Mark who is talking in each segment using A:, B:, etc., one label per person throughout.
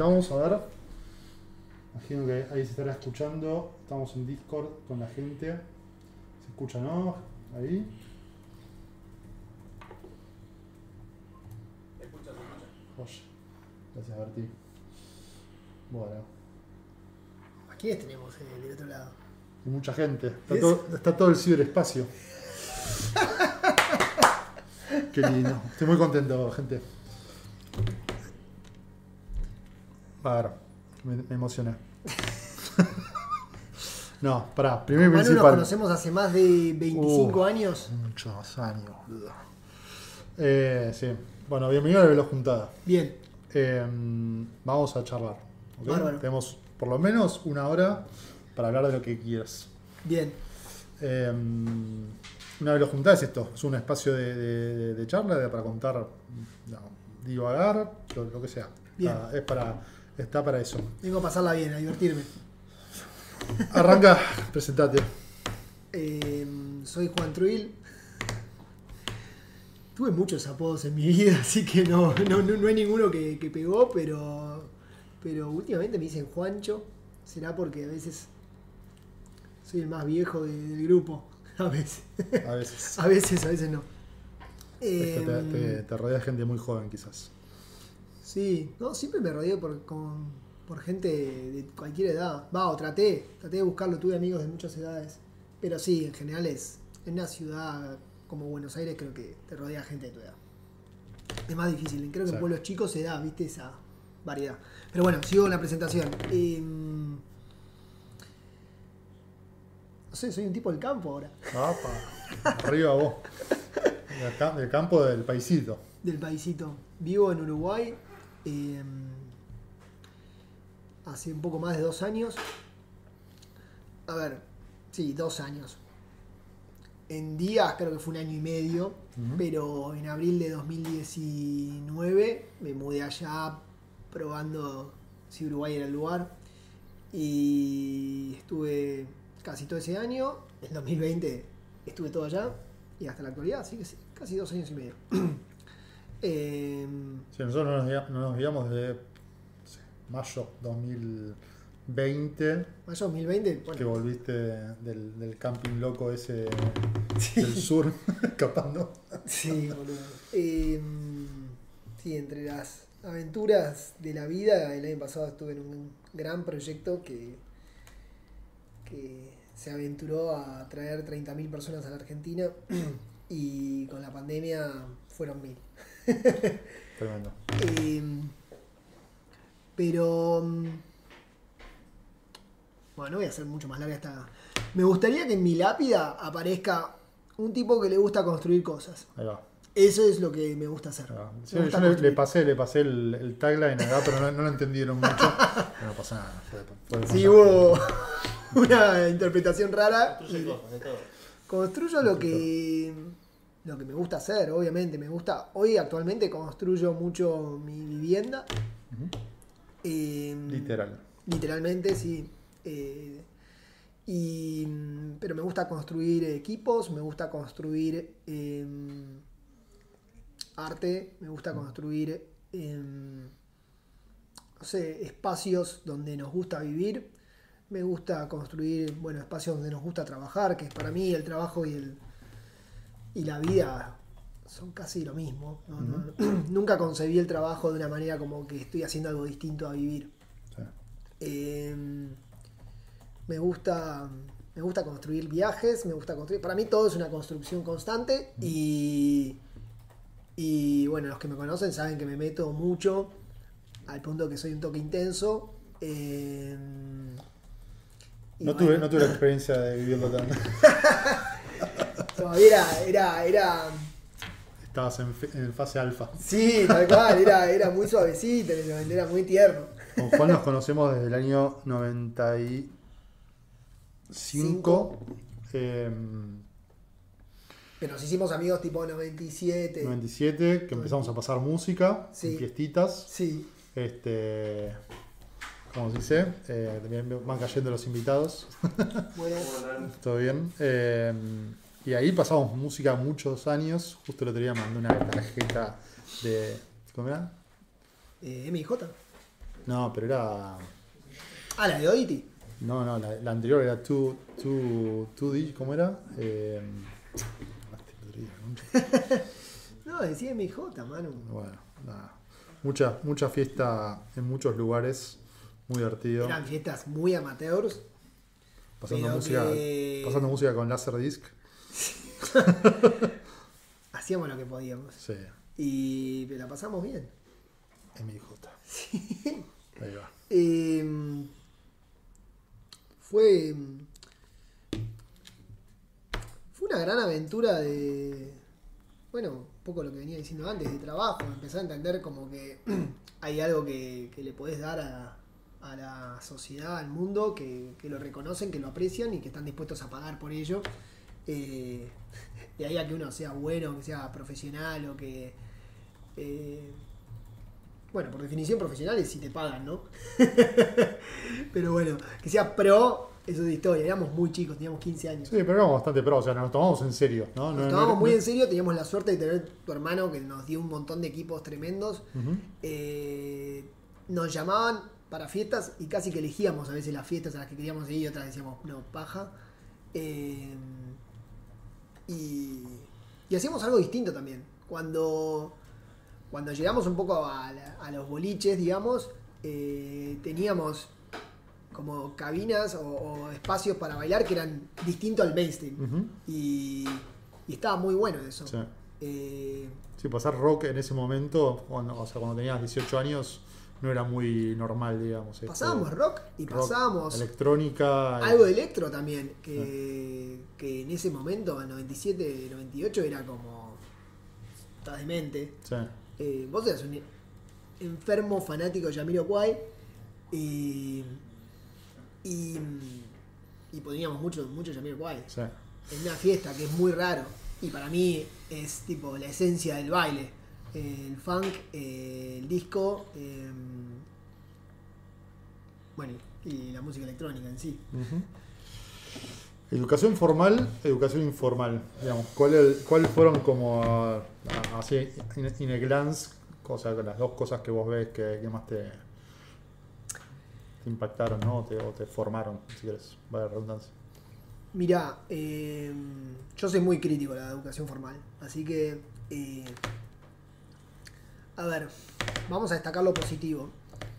A: Vamos a ver. Imagino que ahí se estará escuchando. Estamos en Discord con la gente. ¿Se escucha, no? Ahí.
B: Se escucha, se escucha.
A: Joya. Gracias, Berti. Bueno.
C: ¿A quiénes tenemos eh, del otro lado?
A: Y mucha gente. Está todo, está todo el ciberespacio. Qué lindo. Estoy muy contento, gente. A ver, me, me emocioné. no, pará, primero y
C: Manu nos conocemos hace más de 25
A: Uh.
C: años.
A: Muchos años. boludo. Eh, sí. Bueno, bienvenido a la Velo Juntada.
C: Bien,
A: Eh, vamos a charlar. ¿ok?
C: Bárbaro.
A: Tenemos por lo menos una hora para hablar de lo que quieras.
C: bien.
A: Eh, una vez lo juntás es esto, es un espacio de, de- de charla de- para contar, no, divagar, lo, lo que sea.
C: Bien.
A: Está, es para, está para eso.
C: Vengo a pasarla bien, a divertirme.
A: Arranca, presentate.
C: Eh, soy Juan Truil. Tuve muchos apodos en mi vida, así que no, no, no, no hay ninguno que, que pegó, pero, pero últimamente me dicen Juancho. Será porque a veces soy el más viejo de- del grupo. A veces.
A: A veces.
C: A veces, a veces no.
A: Te,
C: Em,
A: te- te rodea gente muy joven quizás.
C: Sí, no, siempre me rodeo por, con- por gente de cualquier edad. Va, o traté, traté de buscarlo, tuve amigos de muchas edades. Pero sí, en general es, en una ciudad como Buenos Aires creo que te rodea gente de tu edad. Es más difícil, creo que
A: Sí.
C: en pueblos chicos se da, viste, esa variedad. Pero bueno, sigo con la presentación. Em, no sé, soy un tipo del campo ahora,
A: Apa, arriba vos. Del campo del paisito.
C: del paisito. Vivo en Uruguay. Em, hace un poco más de dos años. A ver, sí, dos años. En días creo que fue un año y medio, pero en abril de 2019 me mudé allá probando si Uruguay era el lugar. Y estuve casi todo ese año. En 2020 estuve todo allá y hasta la actualidad, así que sí, casi dos años y medio. Em,
A: Sí, nosotros no nos, nos guiamos desde no sé, mayo 2020.
C: mayo 2020,
A: Que volviste del, del camping loco ese del sur, escapando.
C: Sí, boludo. Eh, sí, entre las aventuras de la vida, el año pasado estuve en un gran proyecto que, que se aventuró a traer 30.000 personas a la Argentina y con la pandemia fueron 1.000.
A: Tremendo.
C: Eh, pero. mm, Bueno, no voy a hacer mucho más larga esta. Me gustaría que en mi lápida aparezca un tipo que le gusta construir cosas.
A: Ahí va.
C: Eso es lo que me gusta hacer. Me gusta
A: yo le, le pasé, le pasé el, el tagline acá, pero no, no lo entendieron mucho. No pasa nada. fue- fue-
C: Sí,
A: fue-
C: hubo una interpretación rara.
B: Construye cosas, de todo.
C: Construyo lo que lo que me gusta hacer, obviamente. Me gusta. Hoy actualmente construyo mucho mi vivienda. Eh,
A: Literal.
C: Literalmente, sí. Eh, y, pero me gusta construir equipos, me gusta construir em, arte, me gusta construir em, no sé, espacios donde nos gusta vivir, me gusta construir bueno, espacios donde nos gusta trabajar, que para mí el trabajo y, el, y la vida son casi lo mismo. ¿no? No- nunca concebí el trabajo de una manera como que estoy haciendo algo distinto a vivir.
A: Sí.
C: Eh, me gusta me gusta construir viajes, me gusta construir. Para mí todo es una construcción constante y y bueno, los que me conocen saben que me meto mucho al punto que soy un toque intenso. eh, y
A: No,
C: bueno,
A: tuve, no tuve la experiencia de vivirlo tan.
C: todavía era, era, era
A: Estabas en, fase alfa.
C: sí, tal cual, era, era muy suavecito, era muy tierno.
A: Con Juan nos conocemos desde el año 95.
C: Cinco.
A: em,
C: Pero nos hicimos amigos tipo 97.
A: 97, que empezamos a pasar música,
C: Sí.
A: en fiestitas.
C: Sí,
A: Este, como se dice, eh, también van cayendo los invitados.
C: bueno.
A: Todo bien. Eh, y ahí pasamos música muchos años. Justo el otro día mandé una tarjeta de. ¿Cómo era?
C: Eh, MJ.
A: No, pero era.
C: Ah, la de Oddity.
A: No, no, la, la anterior era 2 d ¿cómo era? Eh,
C: no, decía MJ, mano.
A: Bueno, nada. Mucha, mucha fiesta en muchos lugares, muy divertido.
C: Eran fiestas muy amateurs.
A: Pasando, música,
C: que-
A: pasando música con Laserdisc.
C: Hacíamos lo que podíamos.
A: Sí,
C: Y la pasamos bien.
A: MJ. Ahí va.
C: Eh, fue. Fue una gran aventura de. Bueno, un poco lo que venía diciendo antes, de trabajo. Empecé a entender como que hay algo que, que le podés dar a, a la sociedad, al mundo, que, que lo reconocen, que lo aprecian y que están dispuestos a pagar por ello. Eh, de ahí a que uno sea bueno, que sea profesional o que. eh, bueno, por definición profesional es si te pagan, ¿no? Pero bueno, que sea pro, eso es de historia. Éramos muy chicos, teníamos 15 años.
A: Sí, pero éramos bastante pro, o sea, nos tomamos en serio, ¿no?
C: Nos
A: No-
C: tomábamos
A: no-
C: muy
A: no-
C: en serio, teníamos la suerte de tener tu hermano que nos dio un montón de equipos tremendos. Eh, nos llamaban para fiestas y casi que elegíamos a veces las fiestas a las que queríamos ir y otras decíamos, no, paja. Eh, y, y hacíamos algo distinto también. Cuando, cuando llegamos un poco a, la- a los boliches, digamos, eh, teníamos como cabinas o, o espacios para bailar que eran distintos al mainstream. Y estaba muy bueno eso.
A: Sí.
C: Eh,
A: Sí, pasar rock en ese momento, cuando, o sea, cuando tenías 18 años, no era muy normal, digamos.
C: pasábamos rock y
A: rock,
C: pasábamos
A: electrónica. eh,
C: algo de electro también, que, que en ese momento, en 97, 98, era como. Estás demente.
A: Sí.
C: Eh, vos eras un enfermo fanático de Jamiroquai y. y. y poníamos mucho, mucho Jamiroquai.
A: Sí.
C: en una fiesta que es muy raro y para mí es tipo la esencia del baile. Eh, el funk, eh, el disco, eh, bueno, y la música electrónica en sí.
A: Educación formal, educación informal. Digamos, ¿cuál, ¿Cuáles fueron como así, in, in a glance, o sea, las dos cosas que vos ves que, que más te, te impactaron, ¿no? O te, o te formaron, si quieres, vaya redundancia.
C: Mira, eh, yo soy muy crítico de la educación formal, así que, eh, a ver, vamos a destacar lo positivo.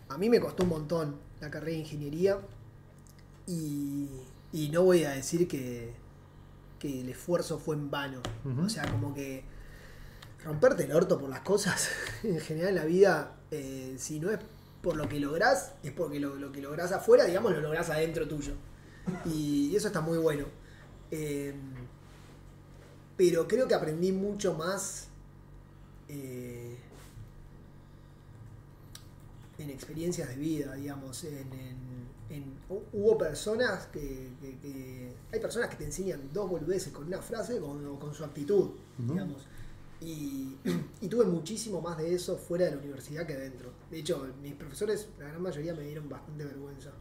C: A mí me costó un montón la carrera de ingeniería y, y no voy a decir que, que el esfuerzo fue en vano. O sea, como que romperte el orto por las cosas en general en la vida, eh, si no es por lo que lográs, es porque lo, lo que lográs afuera, digamos, lo lográs adentro tuyo. Y eso está muy bueno. Eh, pero creo que aprendí mucho más eh, en experiencias de vida, digamos. En, en- en- hu- hubo personas que, que- que- Hay personas que te enseñan dos boludeces con una frase con, o con su actitud, digamos. Y, y tuve muchísimo más de eso fuera de la universidad que dentro. De hecho, mis profesores, la gran mayoría, me dieron bastante vergüenza.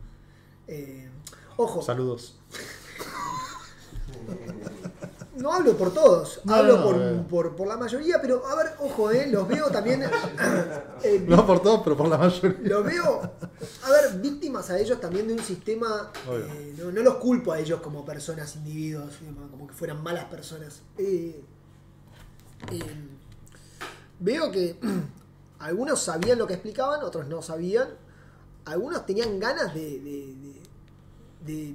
C: Eh, ojo,
A: Saludos.
C: no hablo por todos,
A: No,
C: hablo
A: no,
C: por,
A: eh.
C: por, por la mayoría, pero a ver, ojo, eh, los veo también. eh,
A: No por todos, pero por la mayoría.
C: los veo, a ver, víctimas a ellos también de un sistema. Eh, no, no los culpo a ellos como personas, individuos, digamos, como que fueran malas personas. Eh, eh, veo que algunos sabían lo que explicaban, otros no sabían. Algunos tenían ganas de, de, de- de-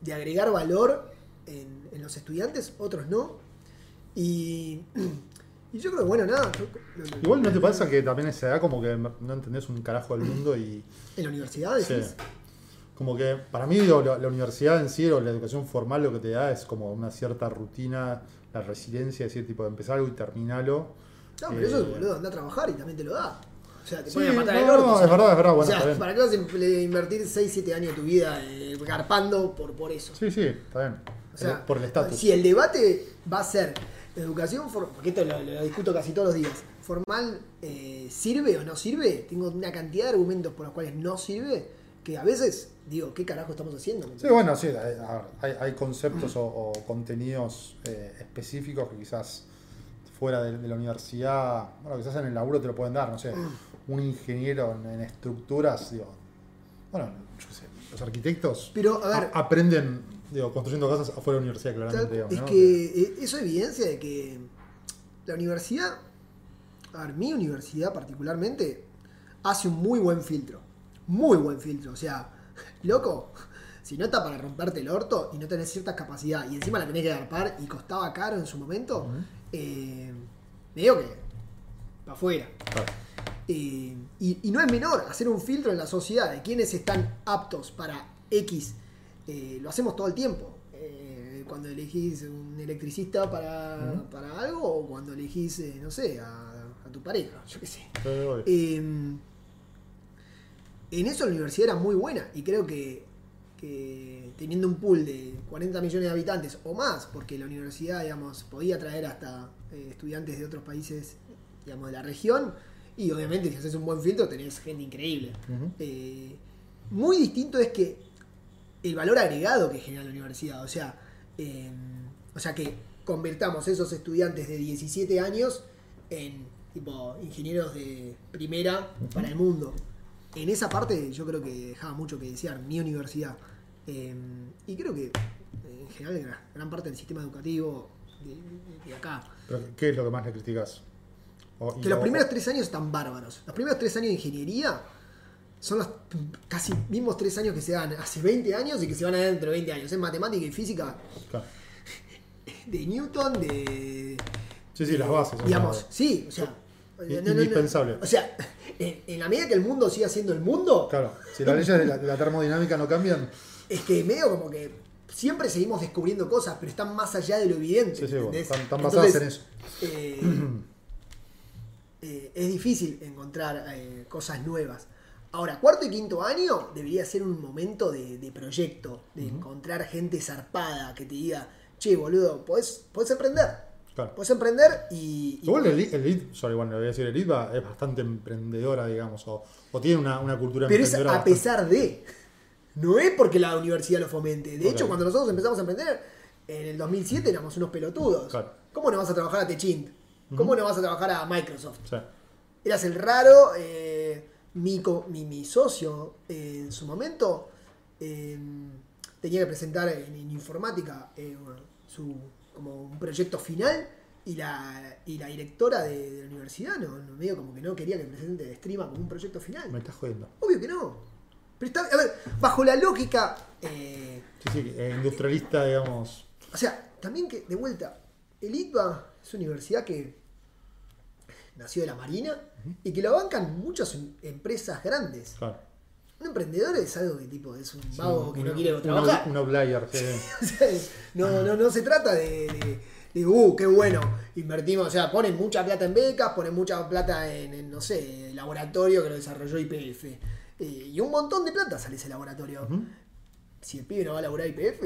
C: de agregar valor en, en los estudiantes, otros no. Y, y yo creo que, bueno, nada. yo- lo- lo-
A: Igual no te pasa que también a esa edad como que no entendés un carajo del mundo y
C: En la universidad,
A: Sí. Como que para mí digo, la, la universidad en sí o la educación formal lo que te da es como una cierta rutina, la resiliencia, decir, tipo, de empezar algo y terminarlo.
C: No, pero
A: Eh,
C: eso es boludo, anda a trabajar y también te lo da. O sea, te
A: Sí,
C: ponen a patar
A: no,
C: el orto.
A: no, es verdad, es verdad, bueno,
C: o sea. ¿para qué vas a invertir 6, 7 años de tu vida eh, garpando por, por eso?
A: Sí, sí, está bien.
C: O sea,
A: por el estatus.
C: Si el debate va a ser educación formal, porque esto lo, lo discuto casi todos los días, formal eh, sirve o no sirve, tengo una cantidad de argumentos por los cuales no sirve, que a veces digo, ¿qué carajo estamos haciendo?
A: Sí, bueno, sí, hay, hay- hay conceptos o, o contenidos eh, específicos que quizás fuera de, de la universidad, bueno, quizás en el laburo te lo pueden dar, no sé. un ingeniero en, en estructuras, digo, bueno, yo qué sé, los arquitectos
C: Pero, a ver,
A: aprenden, digo, construyendo casas afuera de la universidad, claramente. Digamos,
C: es
A: ¿no?
C: que eh, eso evidencia de que la universidad, a ver, mi universidad particularmente, hace un muy buen filtro. Muy buen filtro. O sea, loco, si no está para romperte el orto y no tenés cierta capacidad y encima la tenés que agarpar y costaba caro en su momento, eh, medio que para afuera.
A: Claro.
C: Eh, y, y no es menor hacer un filtro en la sociedad de quienes están aptos para X. eh, lo hacemos todo el tiempo. Eh, cuando elegís un electricista para, para algo o cuando elegís, eh, no sé, a, a tu pareja, yo qué sé. Eh, en eso la universidad era muy buena y creo que, que teniendo un pool de 40 millones de habitantes o más, porque la universidad digamos, podía traer hasta estudiantes de otros países digamos, de la región y obviamente si haces un buen filtro tenés gente increíble. Muy distinto es que el valor agregado que genera la universidad, o sea, eh, o sea que convertamos esos estudiantes de 17 años en tipo ingenieros de primera para el mundo. En esa parte yo creo que dejaba mucho que desear mi universidad. Eh, y creo que en general gran, gran parte del sistema educativo de, acá.
A: Pero, ¿Qué es lo que más le criticas? O-
C: Que los
A: o-
C: primeros tres años están bárbaros. Los primeros tres años de ingeniería son los casi mismos tres años que se dan hace 20 años y que se van a dar dentro de 20 años. En matemática y física
A: Claro.
C: de Newton, de.
A: Sí, sí, las bases.
C: Digamos, sí, o sea. no, no.
A: indispensable.
C: O sea, en, en la medida que el mundo siga siendo el mundo,
A: Claro, si las leyes de la, de la termodinámica no cambian,
C: es que medio como que siempre seguimos descubriendo cosas, pero están más allá de lo evidente.
A: sí, sí, bueno, están, están basadas en eso.
C: eh, eh, es difícil encontrar eh, cosas nuevas. Ahora, cuarto y quinto año debería ser un momento de, de proyecto, de encontrar gente zarpada que te diga, che, boludo, podés, podés emprender.
A: Claro.
C: Podés emprender y... y-
A: Igual el elite, el elite, sorry, bueno, le voy a decir, el elite va- es bastante emprendedora, digamos, o, o tiene una, una cultura
C: pero es
A: emprendedora.
C: a
A: bastante-
C: pesar de... No es porque la universidad lo fomente. De hecho, cuando nosotros empezamos a emprender, en el 2007 éramos unos pelotudos.
A: Claro.
C: ¿Cómo no vas a trabajar a Techint? ¿Cómo no vas a trabajar a Microsoft? Eras el raro. eh, mi, co- mi, mi socio eh, en su momento eh, tenía que presentar en, en informática eh, su, como un proyecto final y la, y la directora de, de la universidad no, no medio como que no quería que presente de Streama como un proyecto final.
A: me estás jodiendo.
C: Obvio que no. Pero está, a ver, bajo la lógica,
A: Sí, sí, industrialista, digamos.
C: o sea, también que, de vuelta, el ITBA es una universidad que nació de la Marina y que la bancan muchas em- empresas grandes.
A: Claro.
C: Un emprendedor es algo que tipo es un vago que no quiere trabajar.
A: Un outlier, sí.
C: O sea, no, no, no se trata de, de, uh, qué bueno, invertimos, o sea, ponen mucha plata en becas, ponen mucha plata en, en, no sé, laboratorio que lo desarrolló IPF. Eh, y un montón de plata sale ese laboratorio. Si el pibe no va a laburar IPF,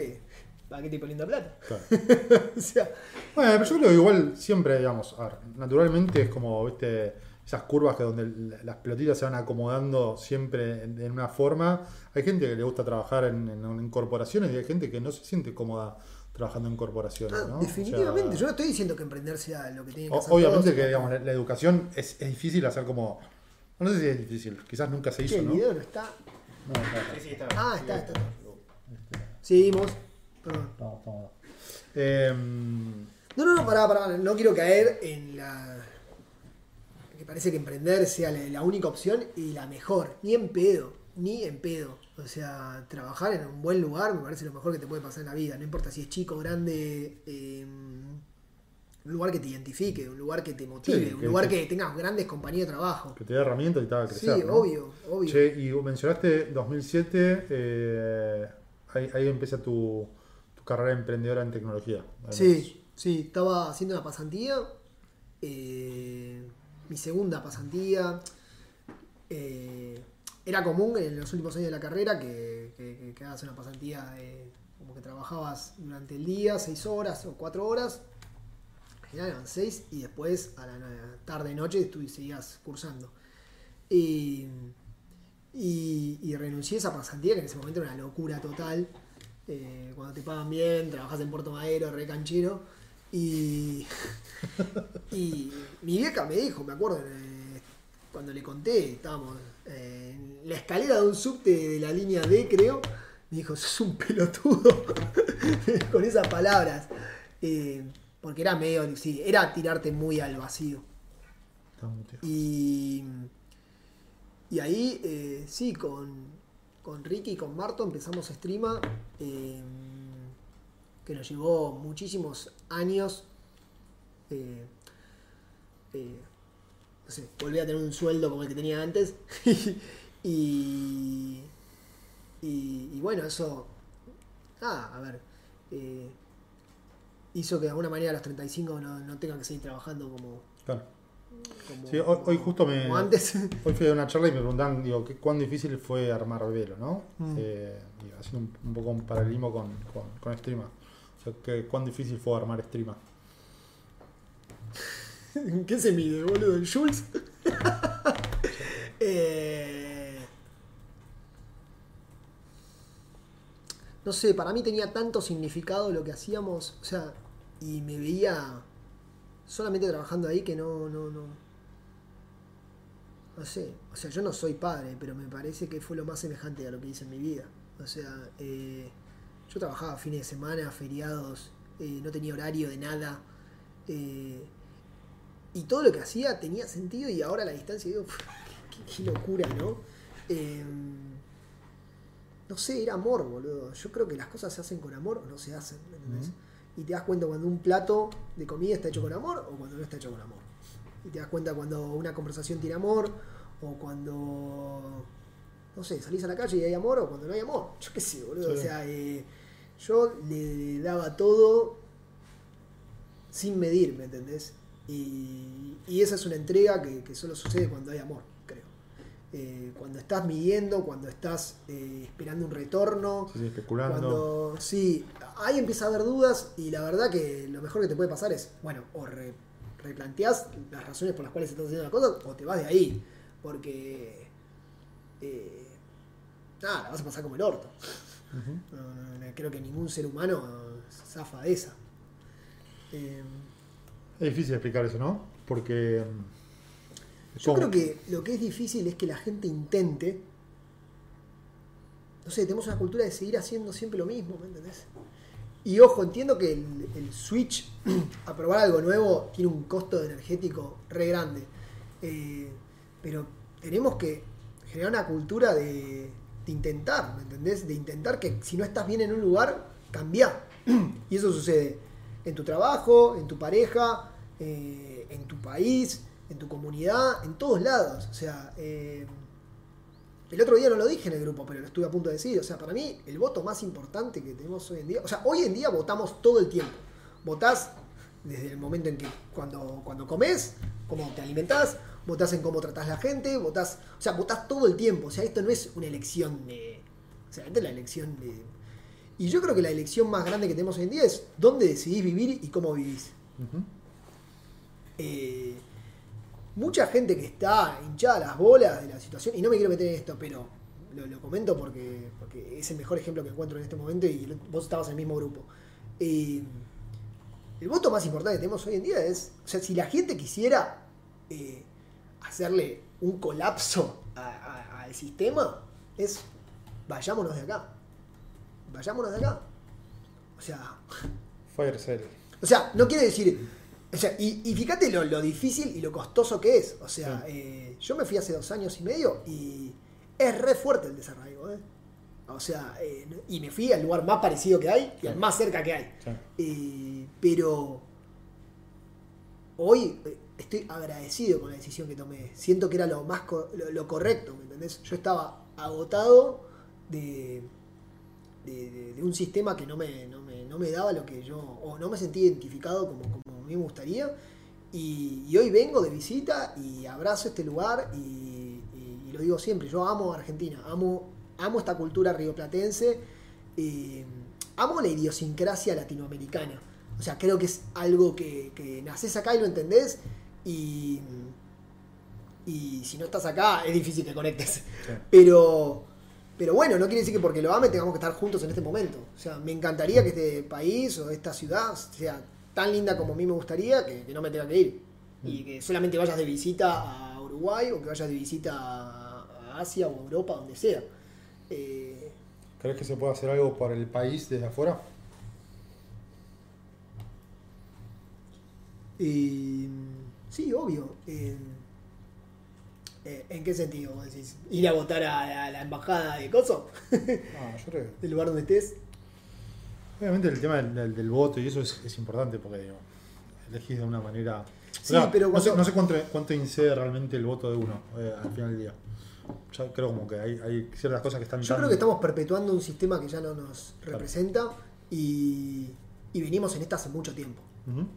C: ¿para qué te poniendo plata?
A: Claro.
C: o sea,
A: Bueno, pero yo creo que igual siempre, digamos, a ver, naturalmente es como, viste, esas curvas que donde la- las pelotitas se van acomodando siempre en, en una forma. Hay gente que le gusta trabajar en, en- en corporaciones y hay gente que no se siente cómoda trabajando en corporaciones,
C: ah,
A: ¿no?
C: definitivamente.
A: O sea,
C: Yo no estoy diciendo que emprender sea lo que tienen que
A: o-
C: hacer.
A: obviamente
C: todos.
A: que, digamos, la, la educación es, es difícil hacer como... No sé si es difícil, quizás nunca se hizo,
C: el
A: ¿no?
C: video no está.
A: No, está, está.
B: Sí, sí, está.
C: Ah, está, está. Seguimos. Perdón.
A: Estamos, estamos. Em,
C: No, no, no, pará, pará. No quiero caer en la. que parece que emprender sea la, la única opción y la mejor. Ni en pedo. Ni en pedo. O sea, trabajar en un buen lugar me parece lo mejor que te puede pasar en la vida. No importa si es chico, grande. eh, un lugar que te identifique, un lugar que te motive,
A: Sí,
C: un
A: que-
C: lugar
A: que-
C: que tengas grandes compañías de trabajo.
A: que te da herramientas y te haga
C: Sí,
A: crecer, ¿no?
C: obvio, obvio.
A: Che, y mencionaste 2007, eh, ahí, ahí empieza tu carrera emprendedora en tecnología.
C: Sí, sí, estaba haciendo una pasantía, eh, mi segunda pasantía. eh, era común en los últimos años de la carrera que, que, que- hagas una pasantía de, como que trabajabas durante el día, seis horas o cuatro horas. En general eran seis y después a la tarde noche tú seguías cursando. Y, y, y renuncié a esa pasantía que en ese momento era una locura total. Eh, cuando te pagan bien, trabajas en Puerto Madero, re canchero. Y, y mi vieja me dijo, me acuerdo, eh, cuando le conté, estábamos eh, en la escalera de un subte de la línea D, creo, me dijo, sos un pelotudo, con esas palabras. Eh, porque era medio, sí, era tirarte muy al vacío. Y, y ahí, sí, con, con Ricky y con Marto empezamos Streama, eh, que nos llevó muchísimos años. eh, eh, no sé, volví a tener un sueldo como el que tenía antes. y, y, bueno, eso, ah, a ver, eh, hizo que de alguna manera a los 35 no, no tenga que seguir trabajando como,
A: Claro.
C: Como,
A: Sí, hoy, hoy justo me.
C: antes.
A: Hoy fui a una charla y me preguntaban, digo, ¿qué, ¿cuán difícil fue armar velo, no?
C: Mm.
A: Eh, haciendo un, un poco un paralelismo con, con, con Streama. O sea, que, ¿cuán difícil fue armar Streama?
C: ¿En qué se mide, boludo? ¿En Jules? Eh, no sé, para mí tenía tanto significado lo que hacíamos, o sea, y me veía solamente trabajando ahí que no, no, no. No sé, o sea, yo no soy padre, pero me parece que fue lo más semejante a lo que hice en mi vida. O sea, eh, yo trabajaba fines de semana, feriados, eh, no tenía horario de nada. eh, y todo lo que hacía tenía sentido y ahora a la distancia digo, qué, locura, ¿no? Eh, no sé, era amor, boludo. Yo creo que las cosas se hacen con amor o no se hacen, ¿me entendés? Y te das cuenta cuando un plato de comida está hecho con amor o cuando no está hecho con amor. Y te das cuenta cuando una conversación tiene amor o cuando, no sé, salís a la calle y hay amor o cuando no hay amor. Yo qué sé, boludo.
A: Sí.
C: O sea, eh, yo le daba todo sin medir, ¿me entendés? Y, y esa es una entrega que, que solo sucede cuando hay amor. Eh, cuando estás midiendo, cuando estás eh, esperando un retorno,
A: Sí, sí, especulando.
C: cuando sí, ahí empieza a haber dudas y la verdad que lo mejor que te puede pasar es, bueno, o re- replanteás las razones por las cuales estás haciendo la cosa o te vas de ahí, porque eh, nada, la vas a pasar como el orto.
A: Ujú.
C: No, no, no, creo que ningún ser humano zafa de esa.
A: Es difícil explicar eso, ¿no? Porque.
C: Yo
A: ¿cómo?
C: creo que lo que es difícil es que la gente intente. No sé, tenemos una cultura de seguir haciendo siempre lo mismo, ¿me entendés? Y ojo, entiendo que el, el switch a probar algo nuevo tiene un costo energético re grande. Eh, pero tenemos que generar una cultura de, de intentar, ¿me entendés? De intentar que si no estás bien en un lugar, cambiar. y eso sucede en tu trabajo, en tu pareja, eh, en tu país, en tu comunidad, en todos lados. O sea, eh, el otro día no lo dije en el grupo, pero lo estuve a punto de decir. O sea, para mí el voto más importante que tenemos hoy en día, o sea, hoy en día votamos todo el tiempo. Votás desde el momento en que cuando, cuando comes, cómo te alimentás, votás en cómo tratás a la gente, votás, o sea, votás todo el tiempo. O sea, esto no es una elección de... O sea, esta es la elección de... Y yo creo que la elección más grande que tenemos hoy en día es dónde decidís vivir y cómo vivís. Eh, mucha gente que está hinchada a las bolas de la situación, y no me quiero meter en esto, pero lo, lo comento porque, porque es el mejor ejemplo que encuentro en este momento y vos estabas en el mismo grupo. Eh, el voto más importante que tenemos hoy en día es, o sea, si la gente quisiera eh, hacerle un colapso al sistema, es vayámonos de acá. Vayámonos de acá. O sea,
A: Fire sale.
C: o sea, no quiere decir. O sea, y, y fíjate lo, lo difícil y lo costoso que es. O sea,
A: Sí.
C: eh, yo me fui hace dos años y medio y es re fuerte el desarraigo. ¿eh? O sea, eh, y me fui al lugar más parecido que hay y al más cerca que hay.
A: Sí.
C: Pero hoy eh, estoy agradecido con la decisión que tomé. Siento que era lo más co- lo, lo correcto, ¿me entendés? Yo estaba agotado de, de, de- de un sistema que no me, no, me, no me daba lo que yo, o no me sentí identificado como, mí me gustaría. Y, y hoy vengo de visita y abrazo este lugar y, y- y lo digo siempre, yo amo Argentina, amo, amo esta cultura rioplatense, eh, amo la idiosincrasia latinoamericana. O sea, creo que es algo que, que nacés acá y lo entendés y, y si no estás acá es difícil que conectes.
A: Sí.
C: Pero, pero bueno, no quiere decir que porque lo ame tengamos que estar juntos en este momento. O sea, me encantaría que este país o esta ciudad sea tan linda como a mí me gustaría que, que no me tenga que ir. Y que solamente vayas de visita a Uruguay o que vayas de visita a Asia o Europa, donde sea. Eh,
A: ¿Crees que se puede hacer algo por el país desde afuera?
C: y, sí, obvio. Eh, eh, ¿En qué sentido vos decís? ¿Ir a votar a la, a la embajada de Coso?
A: Ah, yo creo
C: ¿Del lugar donde estés?
A: Obviamente el tema del, del- del voto y eso es, es importante porque digo, elegís de una manera...
C: Sí,
A: O sea,
C: pero
A: no sé, no sé cuánto, cuánto incide realmente el voto de uno eh, al final del día. Yo creo como que hay, hay ciertas cosas que están
C: Yo
A: tan-
C: creo que estamos perpetuando un sistema que ya no nos representa y, y venimos en esta hace mucho tiempo.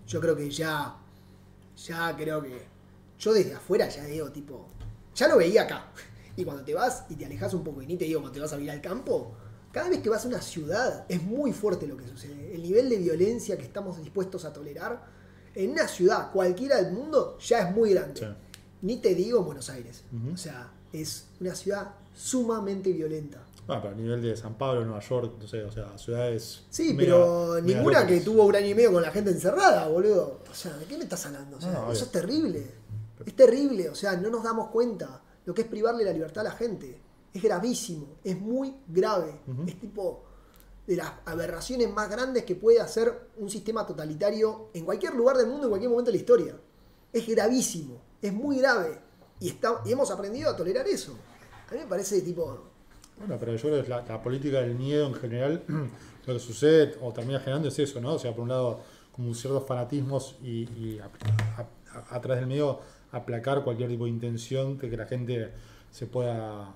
C: Yo creo que ya, ya creo que, yo desde afuera ya digo tipo, ya lo veía acá. Y cuando te vas y te alejas un poco, y ni te digo cuando te vas a vivir al campo, cada vez que vas a una ciudad es muy fuerte lo que sucede. El nivel de violencia que estamos dispuestos a tolerar en una ciudad cualquiera del mundo ya es muy grande.
A: Sí.
C: Ni te digo en Buenos Aires. O sea, es una ciudad sumamente violenta.
A: Ah, pero a nivel de San Pablo, Nueva York, no sé, o sea, ciudades...
C: Sí,
A: mega-
C: pero
A: mega
C: ninguna
A: locas.
C: que tuvo un año y medio con la gente encerrada, boludo. O sea, ¿de qué me estás hablando? O sea,
A: No, obvio.
C: eso es terrible. Es terrible, o sea, no nos damos cuenta lo que es privarle la libertad a la gente. Es gravísimo, es muy grave. Es tipo de las aberraciones más grandes que puede hacer un sistema totalitario en cualquier lugar del mundo, en cualquier momento de la historia. Es gravísimo, es muy grave. Y, está, y hemos aprendido a tolerar eso. A mí me parece tipo...
A: Bueno, pero yo creo que la, la política del miedo en general, lo que sucede o termina generando es eso, ¿no? O sea, por un lado, como ciertos fanatismos y, y a, a- a- a través del miedo aplacar cualquier tipo de intención de que la gente se pueda,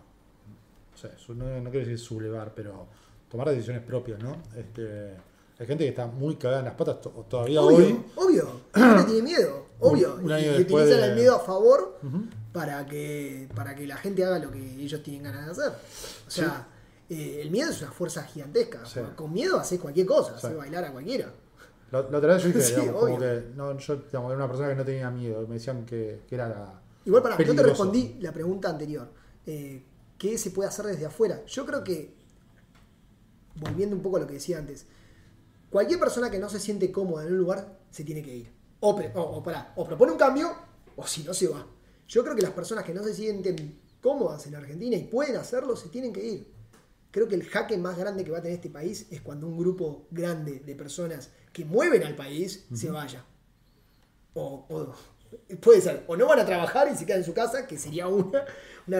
A: o sea, no, no quiero decir sublevar, pero tomar decisiones propias, ¿no? Este, hay gente que está muy cagada en las patas to- todavía
C: Obvio,
A: hoy.
C: obvio. La gente tiene miedo, obvio.
A: Un- un año
C: y, y utilizan
A: de-
C: el miedo a favor para que, para que la gente haga lo que ellos tienen ganas de hacer. O sea, eh, el miedo es una fuerza gigantesca.
A: Sí.
C: Con miedo haces cualquier cosa, haces bailar a cualquiera.
A: La, la otra vez yo dije,
C: Sí,
A: digamos, como
C: obvio.
A: que no, yo digamos, era una persona que no tenía miedo, me decían que, que era la-
C: Igual para, no te respondí la pregunta anterior. Eh, ¿Qué se puede hacer desde afuera? Yo creo que, volviendo un poco a lo que decía antes, cualquier persona que no se siente cómoda en un lugar se tiene que ir. O, pre- o, o pará, o propone un cambio, o si no se va. Yo creo que las personas que no se sienten cómodas en Argentina y pueden hacerlo, se tienen que ir. Creo que el jaque más grande que va a tener este país es cuando un grupo grande de personas que mueven al país se vaya. O, o- puede ser, o no van a trabajar y se quedan en su casa, que sería una, una,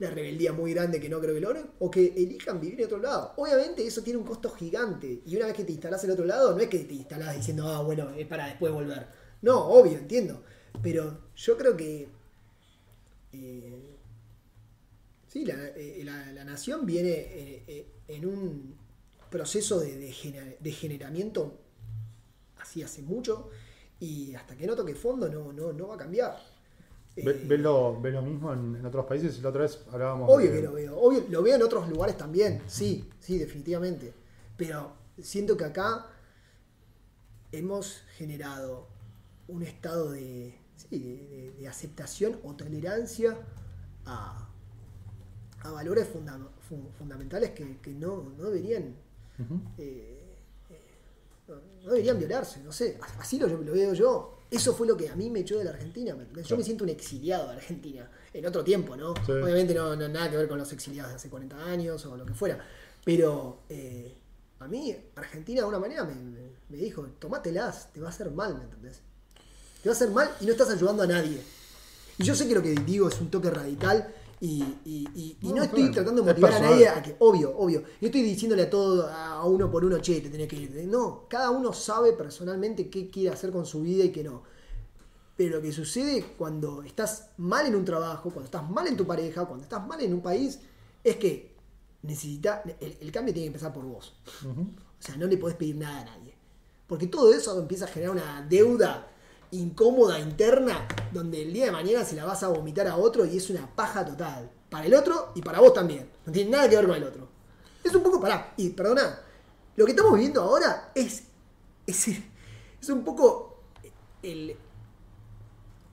C: una- rebeldía muy grande que no creo que logren, o que elijan vivir en otro lado. Obviamente eso tiene un costo gigante, y una vez que te instalás en otro lado, no es que te instalás diciendo, ah, bueno, es para después volver. No, obvio, entiendo. Pero yo creo que... eh, sí, la, eh, la- la nación viene eh, en un proceso de degener- degeneramiento así hace mucho y hasta que no toque fondo no, no, no va a cambiar.
A: Ve- ¿Ves lo, ves lo mismo en, en otros países? La otra vez hablábamos
C: obvio
A: de-
C: que lo veo, obvio, lo veo en otros lugares también, sí, sí, definitivamente. Pero siento que acá hemos generado un estado de, sí, de, aceptación o tolerancia a, a valores funda- fu- fundamentales que, que no, no deberían eh, eh, no deberían violarse, no sé, así lo, lo veo yo. Eso fue lo que a mí me echó de la Argentina. Yo
A: Claro.
C: me siento un exiliado de Argentina, en otro tiempo, ¿no?
A: Sí.
C: Obviamente no, no nada que ver con los exiliados de hace 40 años o lo que fuera, pero eh, a mí Argentina de alguna manera me, me- me dijo, tomátelas, te va a hacer mal, ¿me entendés? Te va a hacer mal y no estás ayudando a nadie. Y yo sé que lo que digo es un toque radical y, y- y- y no,
A: No,
C: estoy tratando de motivar a nadie a que, obvio, obvio, no estoy diciéndole a todo, a uno por uno, che, te tenés que ir. No, cada uno sabe personalmente qué quiere hacer con su vida y qué no. Pero lo que sucede cuando estás mal en un trabajo, cuando estás mal en tu pareja, cuando estás mal en un país, es que necesita, el, el cambio tiene que empezar por vos. O sea, no le podés pedir nada a nadie. Porque todo eso empieza a generar una deuda incómoda interna donde el día de mañana se la vas a vomitar a otro y es una paja total. Para el otro y para vos también. No tiene nada que ver con el otro. Es un poco, pará, y perdona, lo que estamos viviendo ahora es, es, es un poco el,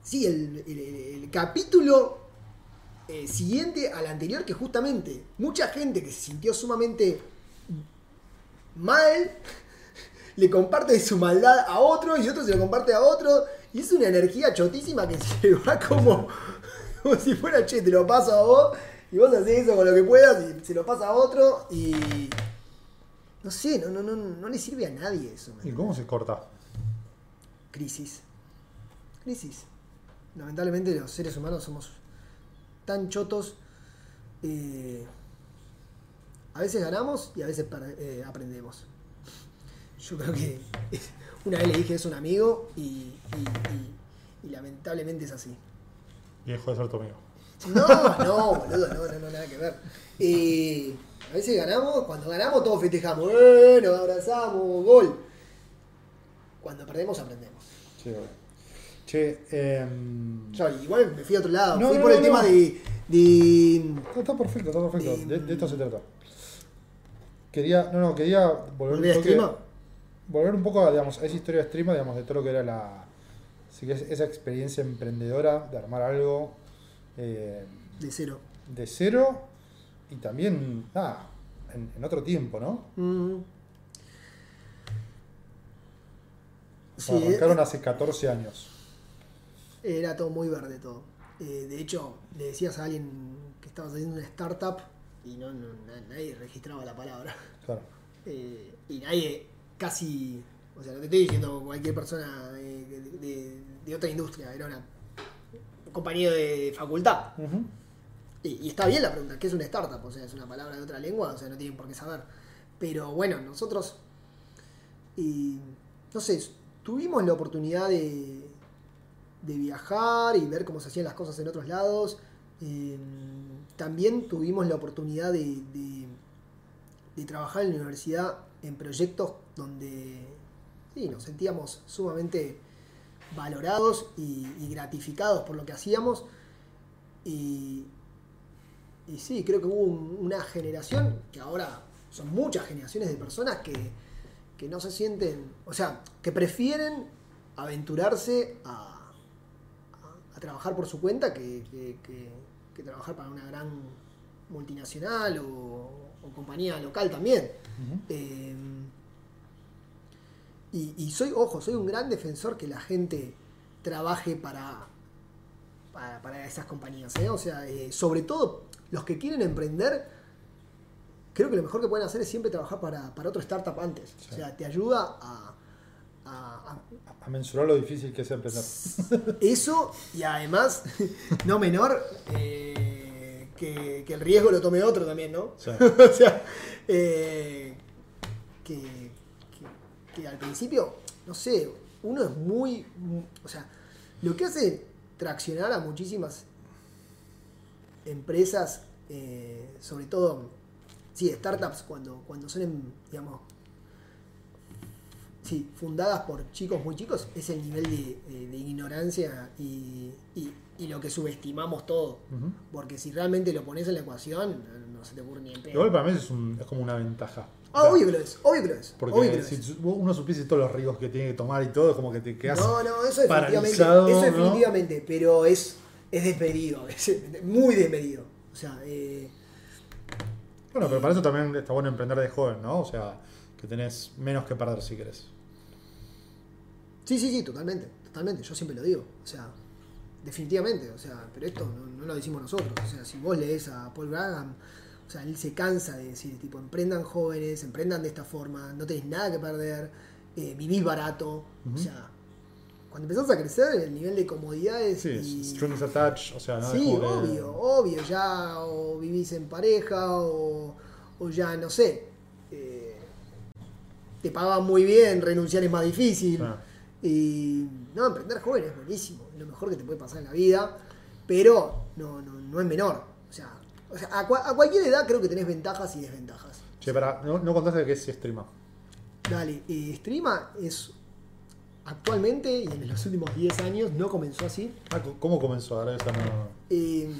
C: sí, el, capítulo eh, siguiente al anterior que justamente mucha gente que se sintió sumamente mal le comparte su maldad a otro y otro se lo comparte a otro y es una energía chotísima que se va como, como si fuera, che, te lo paso a vos, y vos haces eso con lo que puedas, y se lo pasa a otro, y no sé, no, no, no, no le sirve a nadie eso. ¿me
A: ¿Y cómo se corta?
C: crisis. Crisis. Lamentablemente los seres humanos somos tan chotos. eh, a veces ganamos y a veces eh, aprendemos. Yo creo que una vez le dije eso a un amigo y, y- y- y lamentablemente es así.
A: Y dejó de ser tu amigo.
C: No, no, boludo, no, no, no, nada que ver. Eh, a veces ganamos, cuando ganamos todos festejamos, eh, nos abrazamos, gol. Cuando perdemos aprendemos.
A: Sí, obvio. Che, em,
C: Yo igual me fui a otro lado.
A: No,
C: fui
A: no,
C: por
A: no,
C: el
A: no.
C: tema de. de-
A: no, está perfecto, está perfecto.
C: De-
A: De, de esto se trata. Quería, no, no, quería volver
C: ¿Volver a streama?
A: Volver un poco a, digamos, a esa historia de streama, digamos, de todo lo que era la. sí que es- esa experiencia emprendedora de armar algo eh,
C: De cero.
A: de cero y también, nada, en, en otro tiempo, ¿no?
C: Mm. Sí,
A: arrancaron
C: eh,
A: hace 14 años.
C: era todo muy verde todo. Eh, de hecho, le decías a alguien que estabas haciendo una startup y no, no- na- nadie registraba la palabra.
A: Claro.
C: Eh, y nadie casi. O sea, no te estoy diciendo cualquier persona de, de- de- de otra industria, era una un compañero de facultad. Y, y está bien la pregunta, ¿qué es una startup? O sea, es una palabra de otra lengua, o sea, no tienen por qué saber. Pero bueno, nosotros, y, no sé, tuvimos la oportunidad de, de viajar y ver cómo se hacían las cosas en otros lados. Eh, también tuvimos la oportunidad de, de- de trabajar en la universidad en proyectos donde sí, nos sentíamos sumamente valorados y, gratificados por lo que hacíamos. Y, sí, creo que hubo un- una generación, que ahora son muchas generaciones de personas que, que no se sienten, o sea, que prefieren aventurarse a, a- trabajar por su cuenta que- que trabajar para una gran multinacional o, o compañía local también. Eh, y, y soy, ojo, soy un gran defensor que la gente trabaje para, para, para esas compañías. ¿eh? O sea, eh, sobre todo los que quieren emprender, creo que lo mejor que pueden hacer es siempre trabajar para, para otro startup antes.
A: Sí.
C: O sea, te ayuda a, a- a-
A: A mensurar lo difícil que es emprender.
C: eso y además, no menor, eh, que, que el riesgo lo tome otro también, ¿no?
A: Sí.
C: o sea, eh, que, que- que al principio, no sé, uno es muy, mu- O sea, lo que hace traccionar a muchísimas empresas, eh, sobre todo, sí, startups, cuando, cuando son, digamos, sí, fundadas por chicos muy chicos, es el nivel de, de- de ignorancia y, y- y lo que subestimamos todo. Porque si realmente lo pones en la ecuación, no se te ocurre ni en pedo.
A: Igual para mí es, un- es como una ventaja.
C: Ah,
A: O sea,
C: obvio que lo es, obvio que lo es.
A: Porque
C: obvio que lo
A: si
C: es.
A: uno supiese todos los riesgos que tiene que tomar y todo, es como que te quedas.
C: No, no, eso definitivamente.
A: paralizado,
C: Eso
A: ¿no?
C: definitivamente, pero es, es desmedido, a veces, muy desmedido. O sea, eh,
A: Bueno, pero para eso también está bueno emprender de joven, ¿no? O sea, que tenés menos que perder si querés.
C: sí, sí, sí, totalmente, totalmente. Yo siempre lo digo. O sea, definitivamente. O sea, pero esto no, no lo decimos nosotros. O sea, si vos lees a Paul Graham, o sea, él se cansa de decir, tipo, emprendan jóvenes, emprendan de esta forma, no tenés nada que perder, eh, vivís barato. O sea, cuando empezás a crecer, el nivel de comodidades.
A: Sí,
C: y-
A: strings attached, o sea, ¿no?
C: Sí, obvio, obvio, ya o vivís en pareja o, o ya, no sé, eh, te pagan muy bien, renunciar es más difícil.
A: Ah.
C: Y no, emprender joven es buenísimo, lo mejor que te puede pasar en la vida, pero no, no, no es menor. O sea, o sea a, cua- a cualquier edad creo que tenés ventajas y desventajas.
A: Che, pará, no, no contaste qué es streama.
C: Dale, eh, Streama es actualmente y en los últimos 10 años no comenzó así.
A: Ah, ¿Cómo comenzó? Ahora esa no.
C: Eh,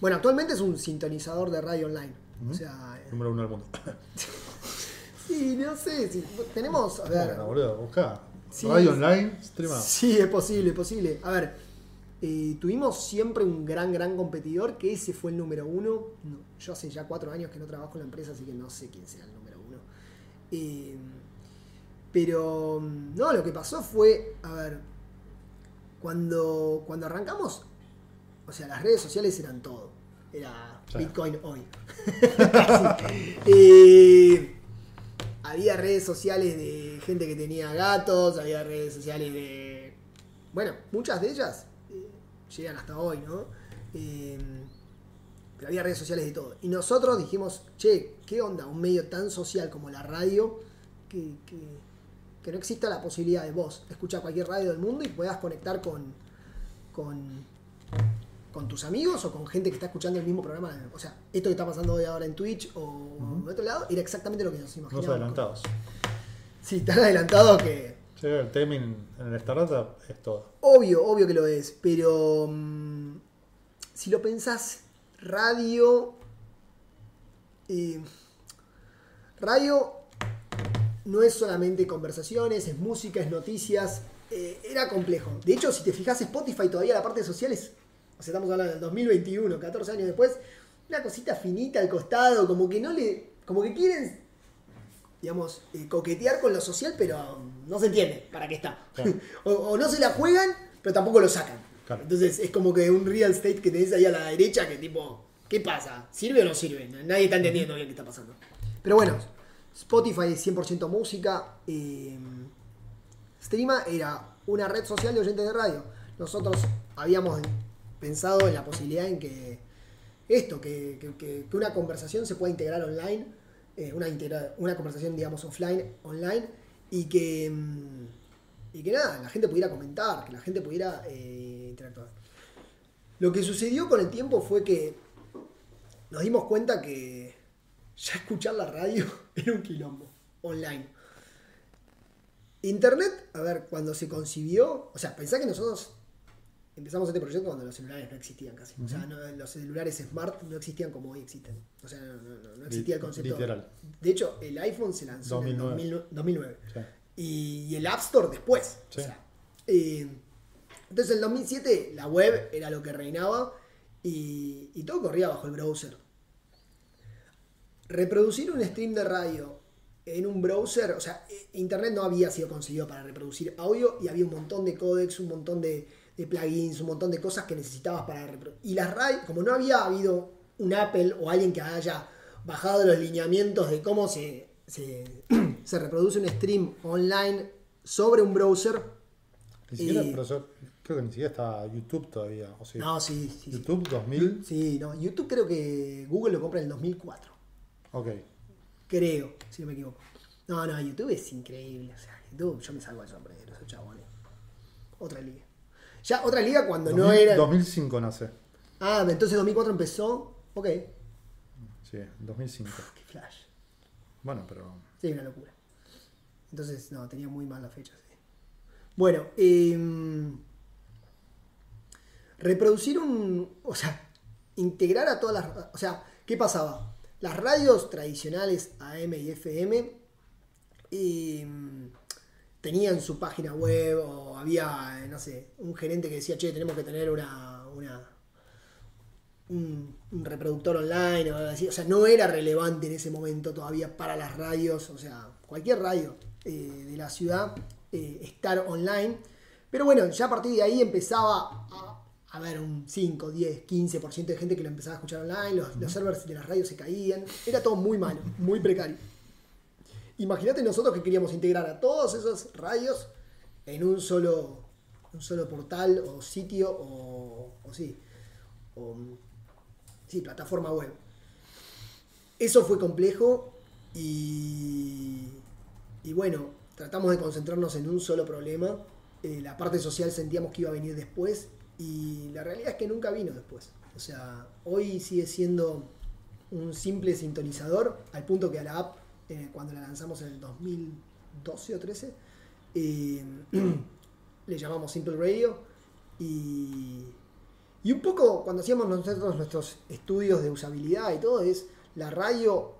C: bueno, actualmente es un sintonizador de radio online. O sea, eh,
A: Número uno del mundo.
C: sí, no sé, si tenemos, a ver,
A: Bueno, boludo, buscá.
C: Sí.
A: Radio online, streama.
C: sí, es posible, es posible. A ver, eh, tuvimos siempre un gran, gran competidor, que ese fue el número uno. No, yo hace ya cuatro años que no trabajo en la empresa, así que no sé quién sea el número uno. Eh, pero, no, lo que pasó fue, a ver, Cuando, cuando arrancamos, o sea, las redes sociales eran todo. Era. Bitcoin hoy. Eh, había redes sociales de gente que tenía gatos, había redes sociales de. Bueno, muchas de ellas eh, llegan hasta hoy, ¿no? Eh, pero había redes sociales de todo. Y nosotros dijimos, che, ¿qué onda? Un medio tan social como la radio, que, que- que no exista la posibilidad de vos escuchar cualquier radio del mundo y puedas conectar con, con, con tus amigos o con gente que está escuchando el mismo programa. O sea, esto que está pasando hoy ahora en Twitch o en otro lado, era exactamente lo que nos imaginábamos.
A: adelantados.
C: Sí, tan adelantados que...
A: Sí, el timing en el startup es todo.
C: Obvio, obvio que lo es, pero mm, si lo pensás, radio. eh, radio no es solamente conversaciones, es música, es noticias. eh, era complejo. De hecho, si te fijas, Spotify todavía la parte social es. O sea, estamos hablando del 2021, 14 años después. Una cosita finita al costado, como que no le. Como que quieren digamos, eh, coquetear con lo social, pero no se entiende para qué está.
A: Claro.
C: o, o no se la juegan, pero tampoco lo sacan.
A: Claro.
C: Entonces es como que un real estate que tenés ahí a la derecha que tipo, ¿qué pasa? ¿Sirve o no sirve? Nadie está entendiendo bien qué está pasando. Pero bueno, Spotify es 100% música. eh, Streama era una red social de oyentes de radio. Nosotros habíamos pensado en la posibilidad en que esto, que, una conversación se pueda integrar online, eh, una conversación, digamos, offline, online, y que, mm, y que nada, la gente pudiera comentar, que la gente pudiera eh, interactuar. Lo que sucedió con el tiempo fue que nos dimos cuenta que ya escuchar la radio era un quilombo online. Internet, a ver, cuando se concibió, o sea, pensá que nosotros empezamos este proyecto cuando los celulares no existían casi. O sea, no- los celulares smart no existían como hoy existen. O sea, no, existía el concepto.
A: Literal.
C: De hecho, el iPhone se lanzó
A: 2009.
C: en el 2000 2009.
A: Sí.
C: Y, y el App Store después.
A: Sí.
C: O sea, eh, entonces, en 2007 la web era lo que reinaba y, y todo corría bajo el browser. Reproducir un stream de radio en un browser, o sea, eh, Internet no había sido conseguido para reproducir audio y había un montón de códex, un montón de, de plugins, un montón de cosas que necesitabas para. Y las radios, como no había habido un Apple o alguien que haya bajado los lineamientos de cómo se, se, se reproduce un stream online sobre un browser,
A: Ni siquiera, yo creo que ni siquiera está YouTube todavía. O sí.
C: no, sí, sí, sí.
A: YouTube 2000.
C: Sí, no, YouTube creo que Google lo compra en el 2004.
A: Ok.
C: Creo, si no me equivoco. No, no, YouTube es increíble. O sea, YouTube, yo me salgo al sombrero, esos chabones. Otra liga. Ya, otra liga cuando no
A: 2000
C: era.
A: 2005 nace.
C: Ah, entonces 2004 empezó. Ok,
A: Sí, 2005.
C: qué flash.
A: Bueno, pero.
C: Sí, una locura. Entonces, no, tenía muy mal la fecha. sí. Bueno, em, reproducir un. O sea, integrar a todas las. O sea, ¿qué pasaba? Las radios tradicionales AM y FM em, tenían su página web o había, no sé, un gerente que decía, che, tenemos que tener una. una un, un reproductor online o algo así. O sea, no era relevante en ese momento todavía para las radios, o sea, cualquier radio eh, de la ciudad eh, estar online. Pero bueno, ya a partir de ahí empezaba a haber un 5, 10, 15% de gente que lo empezaba a escuchar online, los, los servers de las radios se caían, era todo muy malo, muy precario. Imagínate nosotros que queríamos integrar a todos esos radios en un solo, un solo portal o sitio o, o sí, o, sí, plataforma web. Eso fue complejo y, y bueno, tratamos de concentrarnos en un solo problema. Eh, la parte social sentíamos que iba a venir después y la realidad es que nunca vino después. O sea, hoy sigue siendo un simple sintonizador al punto que a la app, eh, cuando la lanzamos en el 2012 o 13, eh, le llamamos Simple Radio y, y un poco cuando hacíamos nosotros nuestros estudios de usabilidad y todo es la radio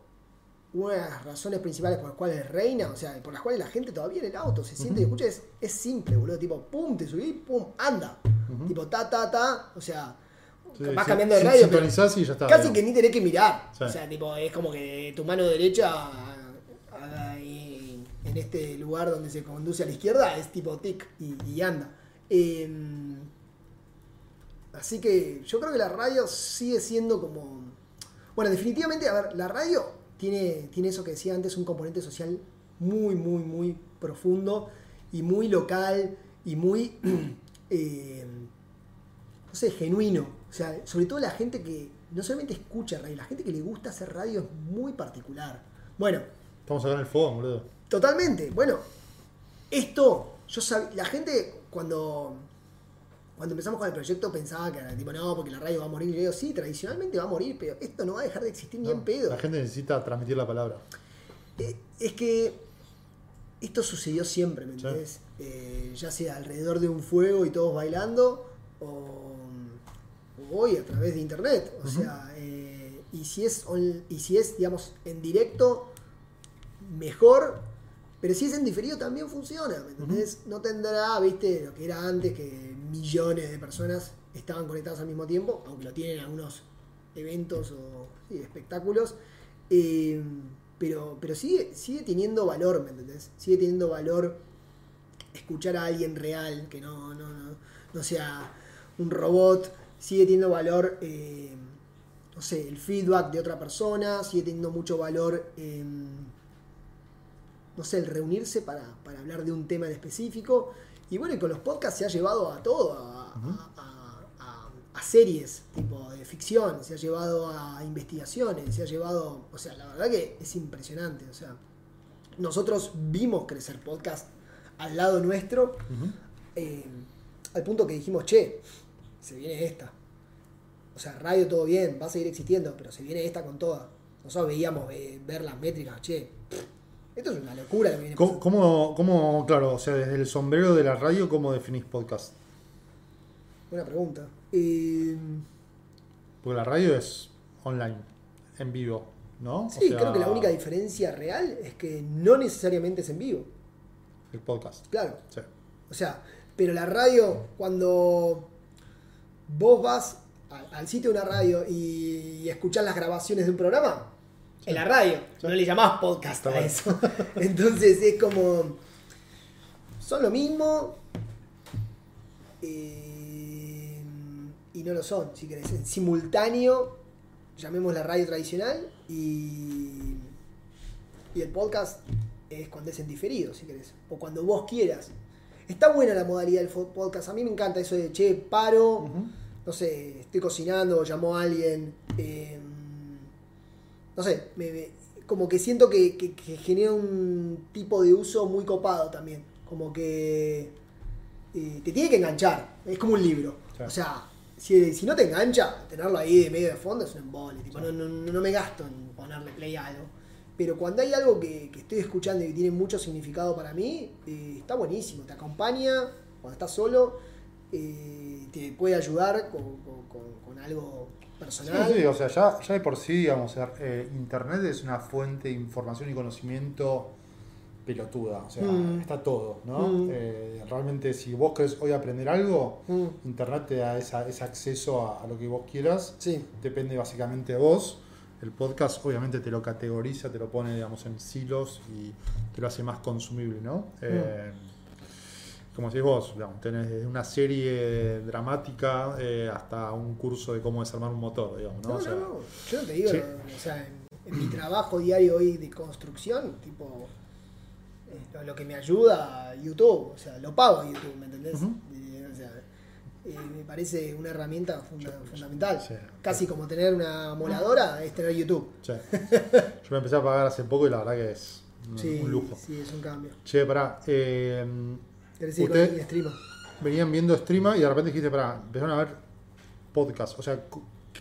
C: una de las razones principales por las cuales reina, o sea, por las cuales la gente todavía en el auto se siente y escucha es, es simple, boludo, tipo, pum, te subí, pum, anda. Tipo, ta, ta, ta, o sea,
A: Sí,
C: vas
A: sí,
C: cambiando de radio, pero
A: sintonizás y ya está.
C: casi
A: digamos.
C: que ni tenés que mirar.
A: Sí.
C: O sea, tipo, es como que tu mano derecha este lugar donde se conduce a la izquierda es tipo tic y, anda. Em, así que yo creo que la radio sigue siendo como... Bueno, definitivamente, a ver, la radio tiene, tiene eso que decía antes, un componente social muy, muy, muy profundo y muy local y muy, eh, no sé, genuino. O sea, sobre todo la gente que no solamente escucha radio, la gente que le gusta hacer radio es muy particular. Bueno,
A: Estamos acá en el fuego, boludo.
C: Totalmente. Bueno, esto, yo sabía, la gente cuando, cuando empezamos con el proyecto pensaba que era tipo, no, porque la radio va a morir. Y yo digo, sí, tradicionalmente va a morir, pero esto no va a dejar de existir ni
A: No,
C: en pedo.
A: La gente necesita transmitir la palabra.
C: Eh, es que esto sucedió siempre, ¿me
A: Sí.
C: entendés? Eh, ya sea alrededor de un fuego y todos bailando, o, o hoy a través de internet. O sea, eh, y, si es on- y si es, digamos, en directo, mejor. Pero si es en diferido también funciona, ¿me entendés? No tendrá, viste, lo que era antes, que millones de personas estaban conectadas al mismo tiempo, aunque lo tienen en algunos eventos o sí, espectáculos. Eh, pero pero sigue, sigue teniendo valor, ¿me entendés? Sigue teniendo valor escuchar a alguien real, que no, no, no, no sea un robot. Sigue teniendo valor, eh, no sé, el feedback de otra persona. Sigue teniendo mucho valor, eh, no sé, el reunirse para, para hablar de un tema en específico. Y bueno, y con los podcasts se ha llevado a todo, a, a- a- a- a series tipo de ficción, se ha llevado a investigaciones, se ha llevado, o sea, la verdad que es impresionante, o sea, nosotros vimos crecer podcast al lado nuestro, eh, al punto que dijimos, che, se viene esta. O sea, radio todo bien, va a seguir existiendo, pero se viene esta con toda. Nosotros veíamos eh, ver las métricas, che, esto es una locura lo que viene
A: ¿Cómo, cómo, cómo, claro, o sea, desde el sombrero de la radio, ¿cómo definís podcast?
C: Buena pregunta. Eh,
A: Porque la radio es online, en vivo, ¿no? O
C: sí,
A: sea,
C: creo que la única diferencia real es que no necesariamente es en vivo,
A: El podcast.
C: claro.
A: Sí.
C: O sea, pero la radio, cuando vos vas al, al sitio de una radio y, y escuchás las grabaciones de un programa, en la radio, no le llamás podcast a eso. Entonces es como. Son lo mismo. eh, y no lo son, si querés. En simultáneo, llamemos la radio tradicional y. Y el podcast es cuando es en diferido, si querés. O cuando vos quieras. Está buena la modalidad del podcast. A mí me encanta eso de, che, paro, no sé, estoy cocinando, llamó a alguien. eh, no sé, me- me- como que siento que, que- que genera un tipo de uso muy copado también. Como que eh, te tiene que enganchar. Es como un libro.
A: Sí.
C: O sea, si, si no te engancha, tenerlo ahí de medio de fondo es un embole. Tipo, no, no, no me gasto en ponerle play a algo. Pero cuando hay algo que, que estoy escuchando y que tiene mucho significado para mí, eh, está buenísimo. Te acompaña cuando estás solo, eh, te puede ayudar con, con- con- con algo personal.
A: sí, o sea, ya, ya de por sí, digamos, eh, Internet es una fuente de información y conocimiento pelotuda, o sea,
C: Mm.
A: está todo, ¿no?
C: Mm.
A: Eh, realmente, si vos querés hoy aprender algo,
C: Mm,
A: Internet te da esa- ese acceso a, a lo que vos quieras,
C: sí.
A: depende básicamente de vos. El podcast obviamente te lo categoriza, te lo pone, digamos, en silos y te lo hace más consumible, ¿no? Eh, como decís vos, digamos, tenés desde una serie dramática eh, hasta un curso de cómo desarmar un motor, digamos, ¿no?
C: No,
A: O sea,
C: no, no. Yo no te digo,
A: sí.
C: o sea, en, en mi trabajo diario hoy de construcción, tipo, eh, lo, que me ayuda YouTube, o sea, lo pago a YouTube, ¿me entendés? Eh, o sea, eh, me parece una herramienta funda- fundamental.
A: Sí.
C: Casi como tener una moladora es tener YouTube.
A: Yo me empecé a pagar hace poco y la verdad que es un lujo.
C: sí, es un cambio.
A: Che, pará, eh,
C: ¿Querés ir
A: Usted-
C: con mi streamer?
A: venían viendo streama y de repente dijiste, pará, empezaron a ver podcast. O sea,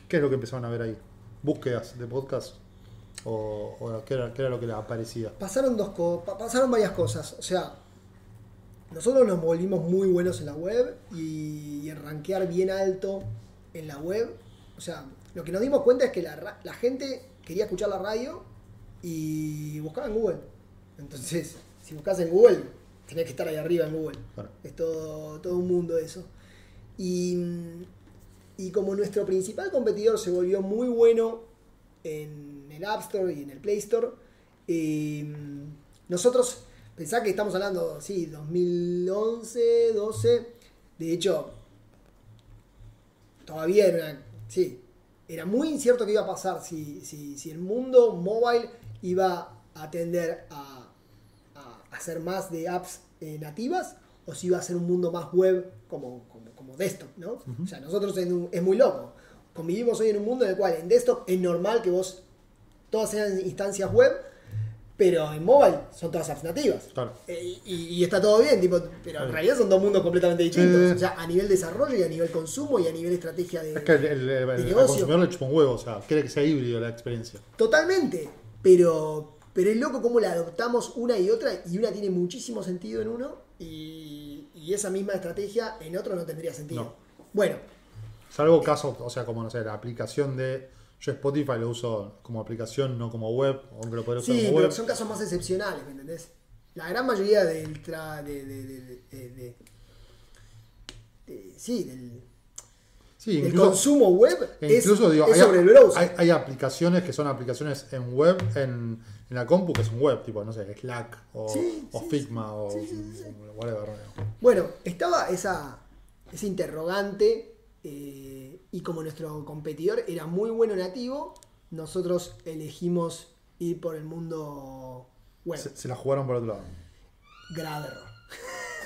A: ¿qué es lo que empezaron a ver ahí? ¿Búsquedas de podcast? ¿O, o qué, era, qué era lo que les aparecía?
C: Pasaron dos co- pa- pasaron varias cosas. O sea, nosotros nos volvimos muy buenos en la web y, y en rankear bien alto en la web. O sea, lo que nos dimos cuenta es que la, la gente quería escuchar la radio y buscaba en Google. Entonces, si buscas en Google, tenés que estar ahí arriba en Google.
A: Claro.
C: Es todo, todo un mundo eso. Y, y como nuestro principal competidor se volvió muy bueno en el App Store y en el Play Store, eh, nosotros, pensá que estamos hablando, sí, 2011, 12, De hecho, todavía era una. Sí, era muy incierto qué iba a pasar si, si, si el mundo mobile iba a tender a, a hacer más de apps eh, nativas o si iba a ser un mundo más web como, como, como desktop, ¿no? O sea, nosotros en un- es muy loco. Convivimos hoy en un mundo en el cual en desktop es normal que vos todas sean instancias web, pero en mobile son todas apps nativas.
A: Claro.
C: Eh, y, y está todo bien, tipo, pero en realidad son dos mundos completamente distintos.
A: Sí.
C: O sea, a nivel desarrollo y a nivel consumo y a nivel estrategia de.
A: Es que el, consumidor le chupa un huevo, o sea, quiere que sea híbrido la experiencia.
C: Totalmente. Pero, pero es loco cómo la adoptamos una y otra y una tiene muchísimo sentido en uno y, y esa misma estrategia en otro no tendría sentido.
A: No.
C: Bueno,
A: Salvo casos, o sea, como no sé, la aplicación de. Yo Spotify lo uso como aplicación, no como web, aunque lo podría usar
C: sí,
A: como
C: pero
A: web.
C: son casos más excepcionales, ¿me entendés? La gran mayoría del. tra- de, de- de- de- sí, del,
A: Sí, incluso,
C: consumo web
A: e
C: es,
A: incluso digo,
C: es
A: hay,
C: sobre el browser.
A: hay, hay aplicaciones que son aplicaciones en web, en, en la compu, que son web, tipo, no sé, Slack o,
C: Sí,
A: o
C: sí,
A: Figma o
C: sí, sí, sí.
A: whatever. ¿no?
C: Bueno, estaba esa, ese interrogante eh, y como nuestro competidor era muy bueno nativo, nosotros elegimos ir por el mundo web.
A: Se, se la jugaron por otro lado.
C: Grave error.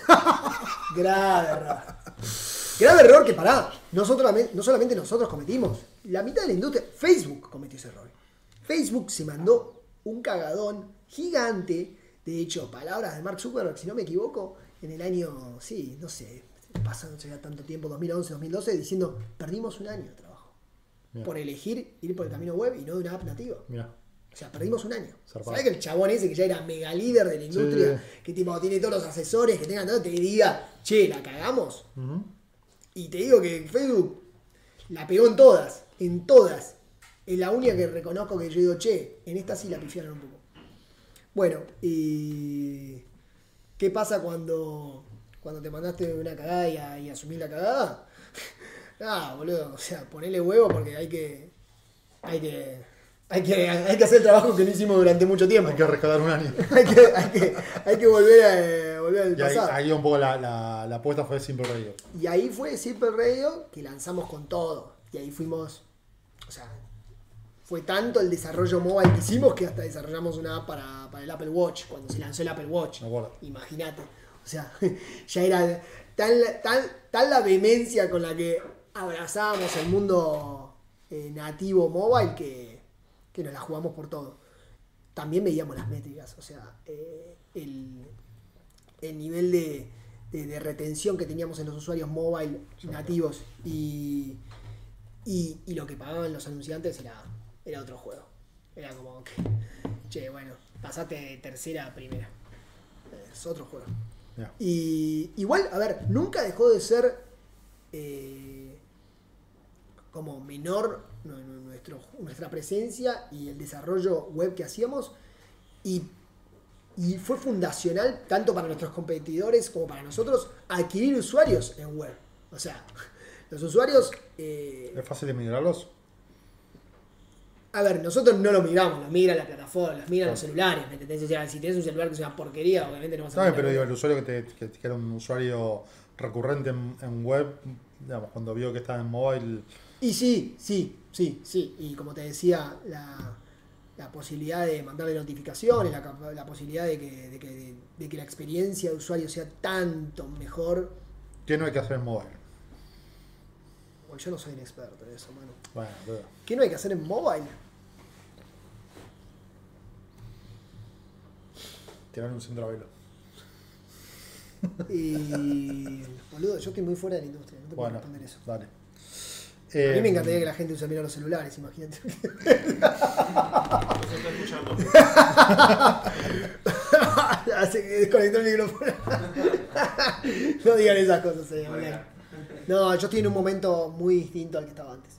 C: Grave error. Grave error que pará. No solamente, no solamente nosotros cometimos. La mitad de la industria, Facebook cometió ese error. Facebook se mandó un cagadón gigante. De hecho, palabras de Mark Zuckerberg, si no me equivoco, en el año, sí, no sé, pasando ya tanto tiempo, 2011, 2012, diciendo, perdimos un año de trabajo. Por elegir ir por el camino web y no de una app nativa.
A: Mira.
C: O sea, perdimos un año. ¿Sabes que el chabón ese que ya era mega líder de la industria,
A: Sí.
C: que tipo tiene todos los asesores que tengan todo, te diga, che, la cagamos? Y te digo que Facebook la pegó en todas, en todas. Es la única que reconozco que yo digo, che, en esta sí la pifiaron un poco. Bueno, y. ¿Qué pasa cuando, cuando te mandaste una cagada y, a- y asumís la cagada? ah, boludo, o sea, ponele huevo porque hay que. Hay que. Hay que, hay que hacer el trabajo que no hicimos durante mucho tiempo.
A: Hay que rescatar un año.
C: hay, que, hay, que, hay que volver, a, volver al
A: Y ahí,
C: pasado.
A: ahí un poco la, la, la apuesta fue Simple Radio.
C: Y ahí fue Simple Radio que lanzamos con todo. Y ahí fuimos. O sea, fue tanto el desarrollo mobile que hicimos que hasta desarrollamos una app para, para el Apple Watch, cuando se lanzó el Apple Watch. Imagínate. O sea, ya era tan, tan, tan la vehemencia con la que abrazábamos el mundo eh, nativo mobile que, que nos la jugamos por todo. También veíamos las métricas, o sea, eh, el, el nivel de, de- de retención que teníamos en los usuarios mobile nativos y, y, y lo que pagaban los anunciantes era, era otro juego. Era como que, che, bueno, pasaste de tercera a primera. Es otro juego. Y igual, a ver, nunca dejó de ser eh, como menor nu- nu- nuestro, nuestra presencia y el desarrollo web que hacíamos. Y, y fue fundacional tanto para nuestros competidores como para nosotros adquirir usuarios en web. O sea, los usuarios... eh,
A: ¿Es fácil de migrarlos?
C: A ver, nosotros no lo migramos, los migra la plataforma, los miran los
A: Claro.
C: celulares, ¿me entendés? O sea, si tenés un celular que es una porquería, obviamente no vas a migrar
A: pero digo, el usuario que, te, que, que era un usuario recurrente en, en web, digamos, cuando vio que estaba en mobile,
C: Y sí, sí, sí, sí. Y como te decía, la, la posibilidad de mandarle notificaciones, la, la posibilidad de que, de, que, de que la experiencia de usuario sea tanto mejor.
A: ¿qué no hay que hacer en mobile?
C: Bueno, yo no soy un experto en eso, mano.
A: Bueno, pero-
C: ¿Qué no hay que hacer en mobile?
A: tirar un centro a velo.
C: Y. Boludo, yo estoy muy fuera de la industria, no te puedo
A: Bueno,
C: responder eso.
A: dale.
C: A mí
A: Eh,
C: me encantaría que la gente use menos los celulares, imagínate.
B: Se está escuchando.
C: Hace que desconectó el micrófono. no digan esas cosas, eh, online. No, yo estoy en un momento muy distinto al que estaba antes.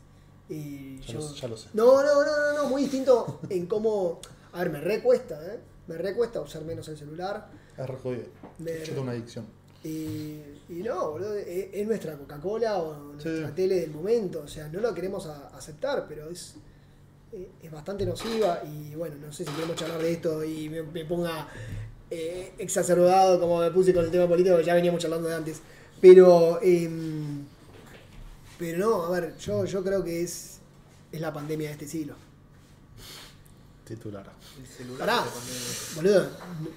C: Y
A: Ya
C: yo-
A: lo ya lo sé.
C: No, no, no, no, no, muy distinto en cómo. A ver, me recuesta, ¿eh? Me recuesta usar menos el celular.
A: Es re jodido.
C: Me-
A: Yo tengo una adicción.
C: Y, y no, boludo, es, es nuestra Coca-Cola o nuestra
A: Sí.
C: tele del momento. O sea, no lo queremos a- aceptar, pero es, eh, es bastante nociva. Y bueno, no sé si queremos charlar de esto y me, me ponga eh, exacerbado como me puse con el tema político, que ya veníamos charlando de antes. Pero, em, pero no, a ver, yo, yo creo que es, es la pandemia de este siglo.
A: Titular.
B: El celular
C: Pará, boludo,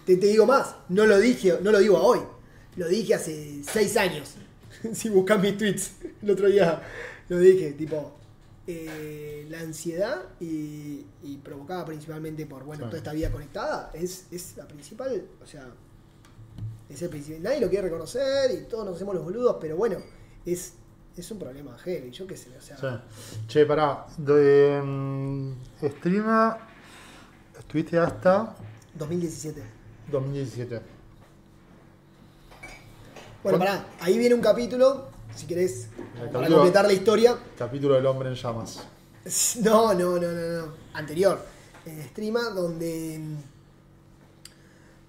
C: te, te digo más, no lo dije, no lo digo hoy, lo dije hace seis años. si buscas mis tweets, el otro día lo dije, tipo, eh, la ansiedad y, y provocada principalmente por, bueno,
A: Sí.
C: toda esta vida conectada, es, es la principal, o sea, es el principal, nadie lo quiere reconocer y todos nos hacemos los boludos, pero bueno, es, es un problema heavy, yo qué sé, o sea,
A: Sí. Che, pará. De mm, Streama estuviste hasta
C: 2017.
A: 2017.
C: Bueno, pará, ahí viene un capítulo, si querés, para completar la historia.
A: Capítulo del hombre en llamas.
C: No, no, no, no, no. Anterior. En Streama, donde.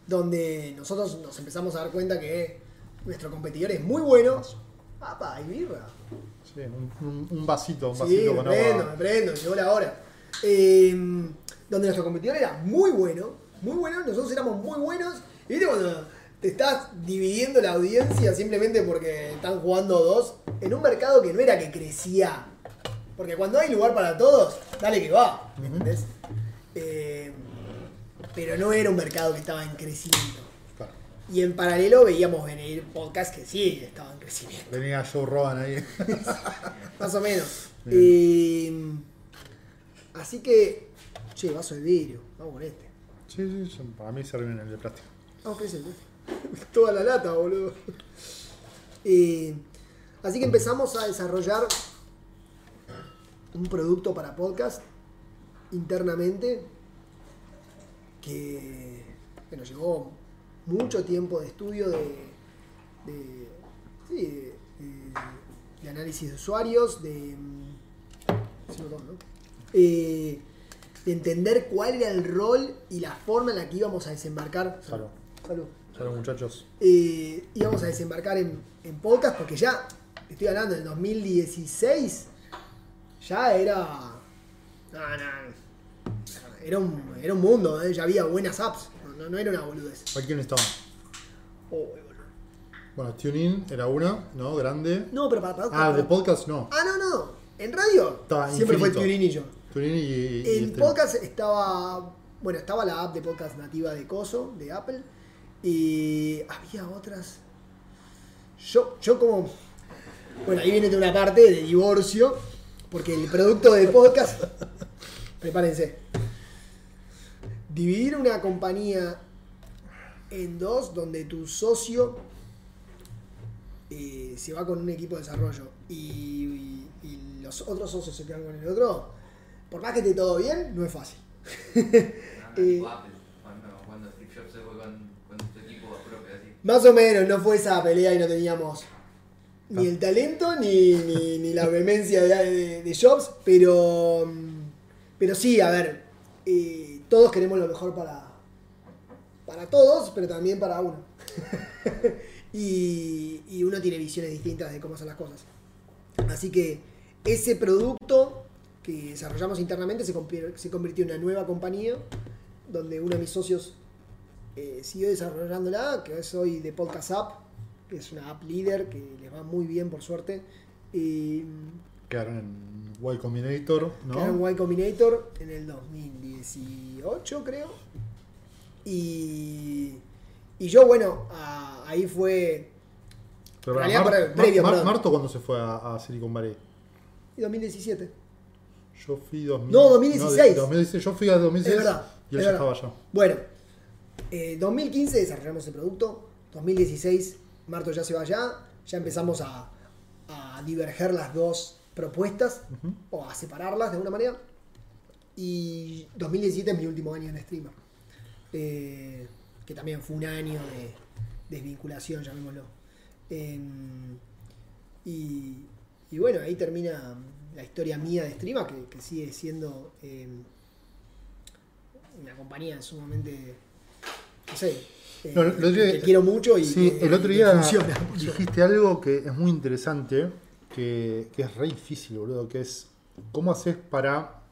C: Donde nosotros nos empezamos a dar cuenta que nuestro competidor es muy bueno. Papá, hay birra.
A: Sí, un, un- un vasito,
C: Sí,
A: vasito
C: me
A: con
C: prendo, me prendo, llegó la hora. Eh, donde nuestro competidor era muy bueno, muy bueno, nosotros éramos muy buenos. Y viste cuando te estás dividiendo la audiencia simplemente porque están jugando dos, en un mercado que no era que crecía. Porque cuando hay lugar para todos, dale que va, ¿me ¿entendés? Pero no era un mercado que estaba en crecimiento.
A: Claro.
C: Y en paralelo veíamos venir podcasts que sí estaban en crecimiento.
A: Venía Joe Rogan ahí.
C: Más o menos. Eh, así que. Che, vaso de vidrio. Vamos con este.
A: Sí, sí, para mí sirven el de plástico.
C: Vamos con ese. Toda la lata, boludo. Eh, así que empezamos a desarrollar un producto para podcast internamente que, que nos llevó mucho tiempo de estudio de, de, sí, de- de- análisis de usuarios, de, mm. Eh, de entender cuál era el rol y la forma en la que íbamos a desembarcar.
A: Salud.
C: Salud.
A: Salud, muchachos.
C: Eh, íbamos a desembarcar en, en podcast porque ya, estoy hablando del 2016, ya era. No, no, era, un, era un mundo, ¿eh? ya había buenas apps, no, no, era una boludez.
A: ¿A quién estaba?
C: Oh.
A: Bueno, TuneIn era una, ¿no? Grande.
C: no, pero para, para-
A: Ah, de podcast no.
C: Ah, no, no. En radio
A: Estaba
C: siempre
A: infinito.
C: fue Turín y yo.
A: TuneIn y. y- y
C: En
A: este-
C: podcast estaba. Bueno, estaba la app de podcast nativa de Coso, de Apple. Y había otras. Yo, yo como. Bueno, ahí viene de una parte de divorcio. Porque el producto de podcast. prepárense. Dividir una compañía en dos, donde tu socio eh, se va con un equipo de desarrollo y, y- y los otros socios se quedan con el otro, por más que esté todo bien, no es fácil. Eh. Más o menos, no fue esa pelea y no teníamos ni el talento ni, ni- ni la vehemencia de, de- de Jobs, pero, pero sí, a ver, eh, todos queremos lo mejor para, para todos, pero también para uno. y, y uno tiene visiones distintas de cómo son las cosas. Así que ese producto que desarrollamos internamente se, se convirtió en una nueva compañía donde uno de mis socios eh, siguió desarrollándola, que es hoy de Podcast App, que es una app líder que les va muy bien por suerte. Y
A: Quedaron en Y Combinator, ¿no?
C: quedaron en Y Combinator en el 2018, creo. Y, y yo, bueno, a- ahí fue.
A: Pero
C: realidad,
A: Mar-
C: previo,
A: Mar-. Marto cuando se fue a, a Silicon Valley.
C: y 2017.
A: Yo fui 2000,
C: No, 2016.
A: de- 2016. Yo fui a 2016
C: Es verdad,
A: y él ya estaba allá.
C: Bueno, eh, 2015 desarrollamos el producto, 2016 Marto ya se va allá, ya empezamos a, a diverger las dos propuestas o a separarlas de alguna manera. Y 2017 es mi último año en streamer, eh, que también fue un año de desvinculación, llamémoslo. Em, y, y bueno, ahí termina la historia mía de streamer, que, que sigue siendo... em, una compañía sumamente, no sé, eh,
A: No, el otro día-
C: que quiero mucho y
A: Sí,
C: que-
A: el otro día
C: funciona, funciona.
A: dijiste algo que es muy interesante, que, que es re difícil, boludo, que es cómo haces para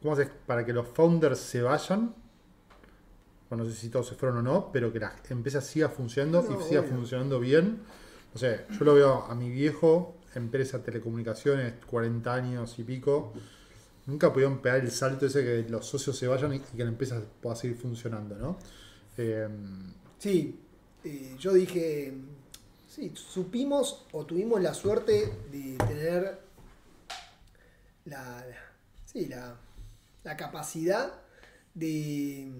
A: cómo haces para que los founders se vayan. Bueno, no sé si todos se fueron o no, pero que la empresa siga funcionando
C: No,
A: y siga
C: obvio.
A: funcionando bien. no sé, yo lo veo a mi viejo, empresa telecomunicaciones, 40 años y pico, nunca pudieron pegar el salto ese que los socios se vayan y, y que la empresa pueda seguir funcionando, ¿no? Eh,
C: Sí, eh, yo dije, sí, supimos o tuvimos la suerte de tener la, sí, la, la capacidad de,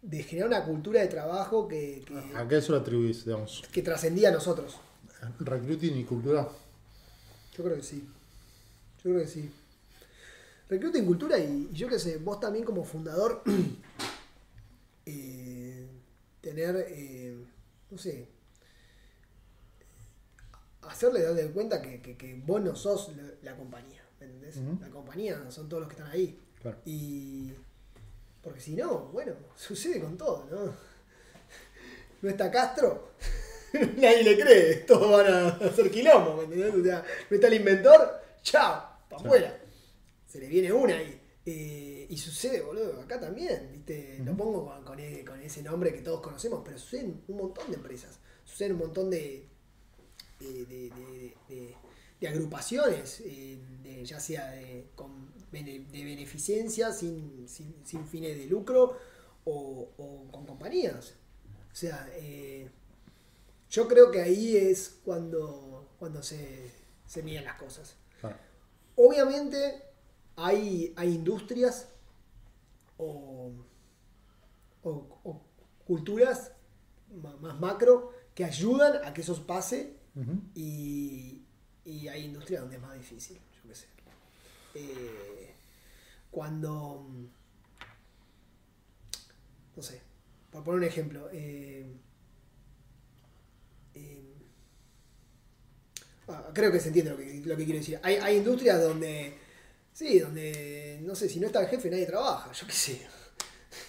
C: de generar una cultura de trabajo que, que-
A: ¿A qué eso lo atribuís, digamos?
C: que trascendía a nosotros.
A: Recruiting y cultura.
C: Yo creo que sí. Yo creo que sí. Recruiting cultura y, y yo qué sé, vos también como fundador, eh, tener, eh, no sé, hacerle darle cuenta que, que- que vos no sos la, la compañía, ¿me entendés? La compañía son todos los que están ahí.
A: Claro.
C: Y. Porque si no, bueno, sucede con todo, ¿no? No está Castro, nadie le cree, todos van a hacer quilombo, ¿me entendés? O sea, no está el inventor, chao, para afuera. Se le viene una ahí. Eh, y sucede, boludo, acá también, ¿viste? Lo pongo con, con e- con ese nombre que todos conocemos, pero sucede en un montón de empresas, sucede en un montón de, de, de- de- de- de agrupaciones, eh, ya sea de, con beneficencia sin, sin, sin fines de lucro o, o con compañías. O sea, eh, yo creo que ahí es cuando, cuando se, se miden las cosas. Obviamente hay, hay industrias o, o- o culturas más macro que ayudan a que eso pase Y, y hay industrias donde es más difícil, yo qué sé. Eh, cuando, no sé, por poner un ejemplo, eh, eh, ah, creo que se entiende lo que, lo que quiero decir. Hay, hay industrias donde, sí, donde, no sé, si no está el jefe nadie trabaja, yo qué sé.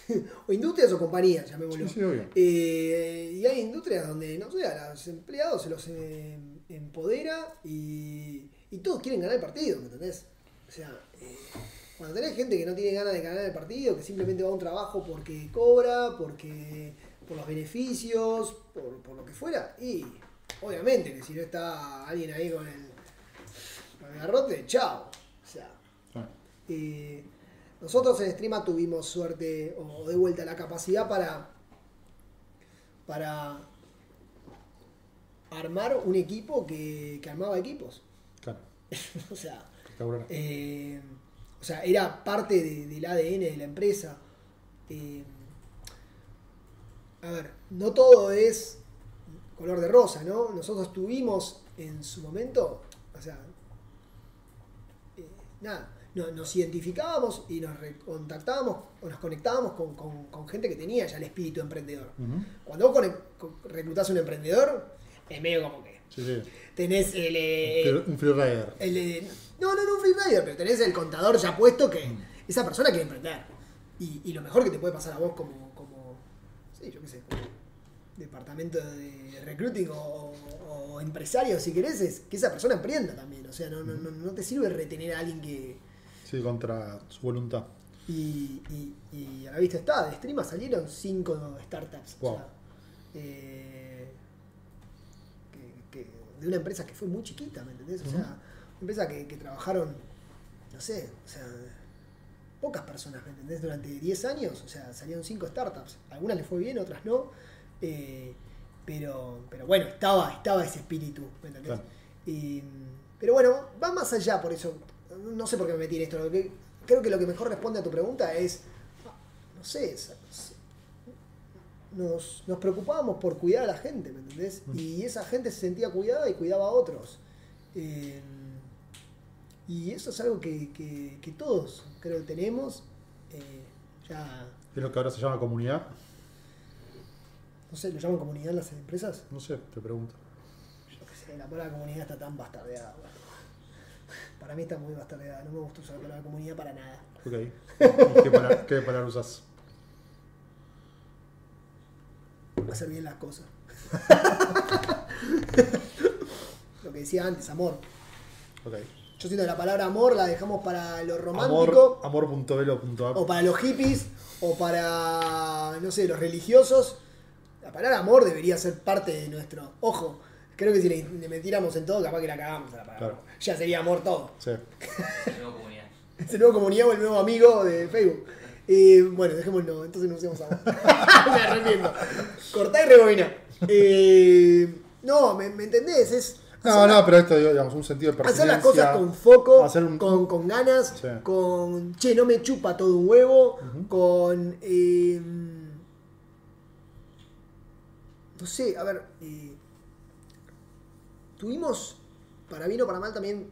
C: o industrias o compañías, llamémoslo.
A: Sí, sí, obvio.
C: Eh, y hay industrias donde, no sé, a los empleados se los eh, empodera y, y todos quieren ganar el partido, ¿me entendés? O sea, eh, cuando tenés gente que no tiene ganas de ganar el partido, que simplemente va a un trabajo porque cobra, porque por los beneficios, por, por lo que fuera, y obviamente que si no está alguien ahí con el, con el garrote, chao. O sea,
A: Claro.
C: Nosotros en Streama tuvimos suerte o de vuelta la capacidad para, para armar un equipo que, que armaba equipos.
A: Claro.
C: o sea, eh, o sea, era parte de- del ADN de la empresa. Eh, a ver, no todo es color de rosa, ¿no? Nosotros tuvimos en su momento, o sea, eh, nada, no- nos identificábamos y nos contactábamos o nos conectábamos con, con- con gente que tenía ya el espíritu emprendedor. Cuando vos reclutás a un emprendedor, es medio como que
A: Sí, sí.
C: tenés el, eh,
A: Free- Un freerider.
C: el de- no, no, no un freerider, pero tenés el contador ya puesto que esa persona quiere emprender. Y, y lo mejor que te puede pasar a vos como, como sí, yo qué sé, como departamento de recruiting o, o empresario, si querés, es que esa persona emprenda también. O sea, no, no, no, no te sirve retener a alguien que...
A: Sí, contra su voluntad.
C: Y, y, y a la vista está, de Streama salieron cinco startups. o
A: Wow.
C: sea, eh, que- que- de una empresa que fue muy chiquita, ¿me entendés? O sea, una empresa que, que trabajaron, no sé, o sea, pocas personas, ¿me entendés? Durante 10 años, o sea, salieron cinco startups. Algunas les fue bien, otras no. eh, pero, pero bueno, estaba, estaba ese espíritu, ¿me entendés?
A: Claro.
C: Y, pero bueno, va más allá por eso. No sé por qué me metí en esto. Lo que, creo que lo que mejor responde a tu pregunta es, no sé, nos, nos preocupábamos por cuidar a la gente, ¿me entendés? Y esa gente se sentía cuidada y cuidaba a otros. Eh, y eso es algo que, que- que todos creo que tenemos. Eh, ya,
A: Es lo que ahora se llama comunidad.
C: no sé, ¿lo llaman comunidad en las empresas?
A: No sé, te pregunto.
C: Yo qué sé, la palabra comunidad está tan bastardeada. bueno. Para mí está muy bastardeada, no me gusta usar la palabra comunidad para nada.
A: Ok. ¿Y qué palabra, qué palabra usas?
C: Hacer bien las cosas. Lo que decía antes, amor.
A: Ok.
C: Yo siento que la palabra amor la dejamos para lo romántico,
A: Amor, amor.velo.app.
C: o para los hippies, o para, no sé, los religiosos. La palabra amor debería ser parte de nuestro. Ojo, Creo que si le, le metiéramos en todo, capaz que la cagamos a la palabra.
A: Claro.
C: Ya sería amor todo.
A: Sí.
D: Nueva comunidad.
C: Es el nuevo comunidad o el nuevo amigo de Facebook. Eh, bueno, dejémoslo, entonces no usemos amor. me arrepiento. Cortá y rebobina. Eh, no, ¿me, me entendés? Es.
A: No, no, pero esto, digamos, un sentido de
C: Hacer las cosas con foco,
A: hacer un-
C: con, con ganas,
A: Sí.
C: con che, no me chupa todo un huevo, con. eh, no sé, a ver. eh, tuvimos, para bien o para mal también,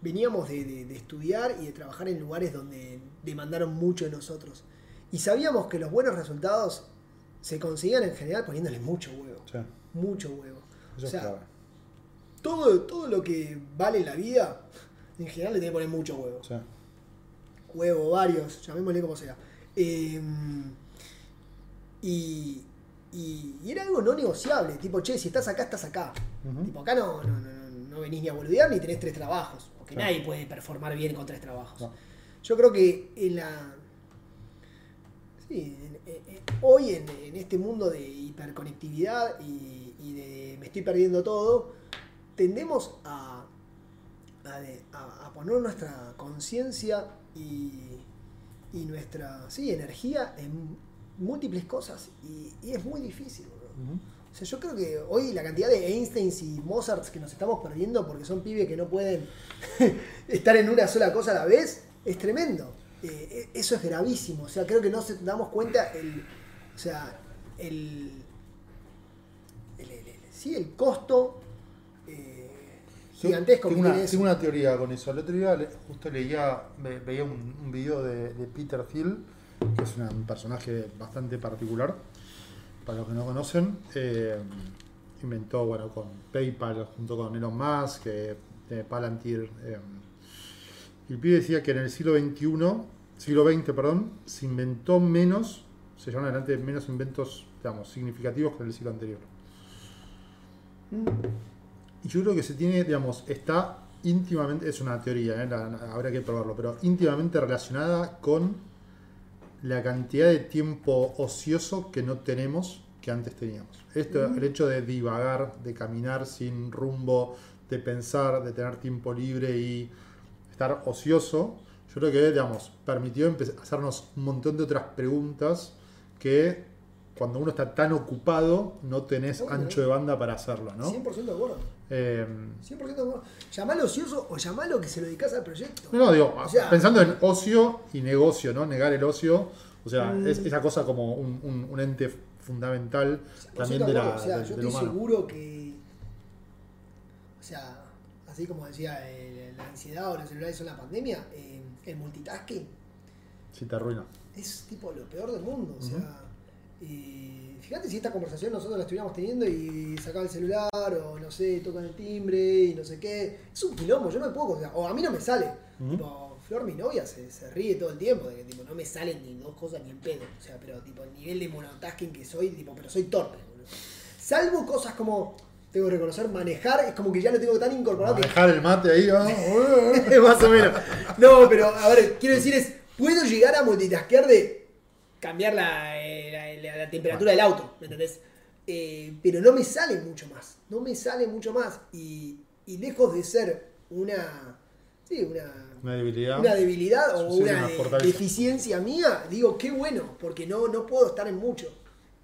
C: veníamos de, de- de estudiar y de trabajar en lugares donde demandaron mucho de nosotros. Y sabíamos que los buenos resultados se conseguían en general poniéndole mucho huevo.
A: Sí,
C: Mucho huevo.
A: eso
C: o sea,
A: es
C: todo, todo lo que vale en la vida, en general le tiene que poner mucho huevo.
A: Sí.
C: Huevo, varios, llamémosle como sea. Eh, y, y, y era algo no negociable, tipo, che, si estás acá, estás acá. Tipo, acá no, no, no, no- venís ni a boludear ni tenés tres trabajos, porque
A: Claro.
C: nadie puede performar bien con tres trabajos.
A: No.
C: Yo creo que en la. Sí, en- en- en- hoy en, en este mundo de hiperconectividad y, y de me estoy perdiendo todo, tendemos a, a, de- a- a poner nuestra conciencia y, y nuestra sí, energía en múltiples cosas y, y es muy difícil. O sea, yo creo que hoy la cantidad de Einsteins y Mozarts que nos estamos perdiendo porque son pibes que no pueden estar en una sola cosa a la vez es tremendo. Eh, e- eso es gravísimo. O sea, creo que no se damos cuenta el. O sea, el. el- el- el- sí, el costo eh, gigantesco que
A: tengo una,
C: tiene
A: tengo una teoría con eso. El otro día justo leía, ve- veía un, un video de, de Peter Thiel, que es un personaje bastante particular, para los que no conocen. eh, inventó, bueno, con PayPal junto con Elon Musk, eh, eh, Palantir. eh, y el pibe decía que en el siglo XXI, siglo XX, perdón, se inventó menos, se llevaron adelante menos inventos, digamos, significativos que en el siglo anterior. Y yo creo que se tiene, digamos, está íntimamente, es una teoría, ¿eh? La- habrá que probarlo, pero íntimamente relacionada con la cantidad de tiempo ocioso que no tenemos que antes teníamos. Esto, el hecho de divagar, de caminar sin rumbo, de pensar, de tener tiempo libre y estar ocioso, yo creo que, digamos, permitió hacernos un montón de otras preguntas que cuando uno está tan ocupado no tenés ancho de banda para hacerlo, ¿no?
C: 100% de acuerdo.
A: Eh,
C: 100% de acuerdo. Llamalo ocioso o llamalo que se lo dedicas al proyecto.
A: no, no, digo,
C: O sea-
A: pensando en ocio y negocio, ¿no? Negar el ocio, o sea,
C: Mm.
A: es esa cosa como un, un- un ente fundamental también
C: 100%
A: de
C: de
A: la.
C: O sea, yo estoy
A: humano.
C: seguro que. O sea, así como decía, eh, la ansiedad o los celulares son la pandemia, eh, el multitasking
A: Sí, te arruina.
C: es tipo lo peor del mundo. O sea, eh, fíjate si esta conversación nosotros la estuviéramos teniendo y sacaba el celular o no sé, tocan el timbre y no sé qué. Es un quilombo, yo no me puedo. O, a mí no me sale. Tipo, Flor, mi novia, se, se ríe todo el tiempo de que tipo, no me salen ni dos cosas ni en pedo. O sea, pero tipo, el nivel de monotasking que soy, tipo, pero soy torpe, boludo. Salvo cosas como, tengo que reconocer, manejar, es como que ya lo tengo tan incorporado que
A: Manejar el mate ahí, ¿no?
C: más o menos. No, pero a ver, quiero decir es, puedo llegar a multitaskear de cambiar la, eh, la- la- temperatura del auto, ¿me entendés? Eh, pero no me sale mucho más, no me sale mucho más. Y, y lejos de ser una, sí, una,
A: Una debilidad.
C: una debilidad o una,
A: una
C: de- deficiencia mía, digo, qué bueno, porque no, no puedo estar en mucho.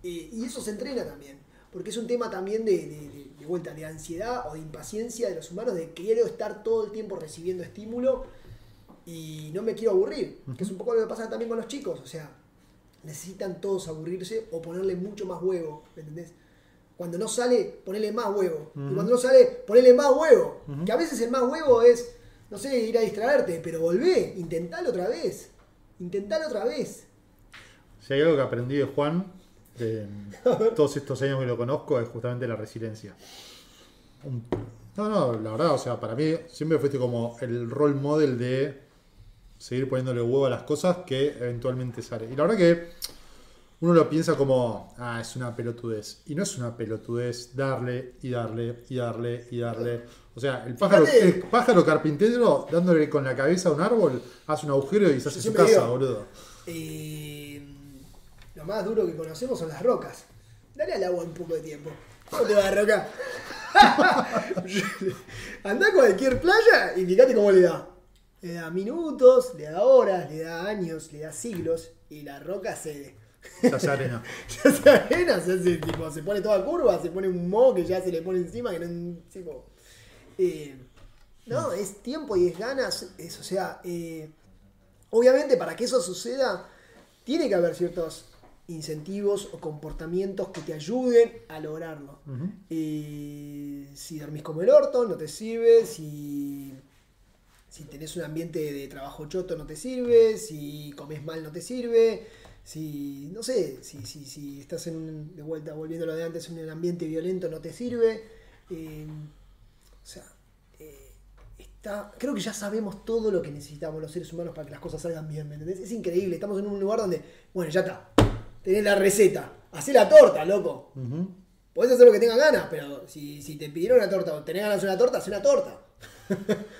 C: Eh, y eso se entrena también, porque es un tema también de, de- de- vuelta, de ansiedad o de impaciencia de los humanos, de quiero estar todo el tiempo recibiendo estímulo y no me quiero aburrir, que es un poco lo que pasa también con los chicos, o sea, necesitan todos aburrirse o ponerle mucho más huevo, ¿me entendés? Cuando no sale, ponerle más huevo. Y cuando no sale, ponerle más huevo. Que a veces el más huevo es, no sé, ir a distraerte, pero volvé, intentalo otra vez. Intentalo otra vez.
A: Si hay algo que aprendí de Juan, de todos estos años que lo conozco, es justamente la resiliencia. No, no, la verdad, o sea, para mí siempre fuiste como el role model de seguir poniéndole huevo a las cosas que eventualmente sale. Y la verdad que uno lo piensa como, ah, es una pelotudez. Y no es una pelotudez darle y darle y darle y darle. O sea, el pájaro, el pájaro carpintero dándole con la cabeza a un árbol, hace un agujero y se hace su casa,
C: digo,
A: boludo.
C: Eh, lo más duro que conocemos son las rocas. Dale al agua un poco de tiempo. ¿Cómo te va a roca? Andá a cualquier playa y fíjate cómo le da. Le da minutos, le da horas, le da años, le da siglos y la roca cede.
A: Se hace arena.
C: Se hace arena, se hace tipo, se pone toda curva, se pone un mo que ya se le pone encima, que no tipo. eh, no, es tiempo y es ganas. Es, o sea, eh, obviamente para que eso suceda, tiene que haber ciertos incentivos o comportamientos que te ayuden a lograrlo. Eh, si dormís como el orto, no te sirve. Si, si tenés un ambiente de trabajo choto, no te sirve. Si comes mal, no te sirve. Si, no sé, si, si, si estás en un- de vuelta, volviendo a lo de antes, en un ambiente violento, no te sirve. Eh, o sea, eh, está, creo que ya sabemos todo lo que necesitamos los seres humanos para que las cosas salgan bien, ¿me entendés? Es increíble, estamos en un lugar donde, bueno, ya está, tenés la receta, hacé la torta, loco.
A: Ujú.
C: Podés hacer lo que tengas ganas, pero si, si te pidieron una torta o tenés ganas de una torta, hacé una torta.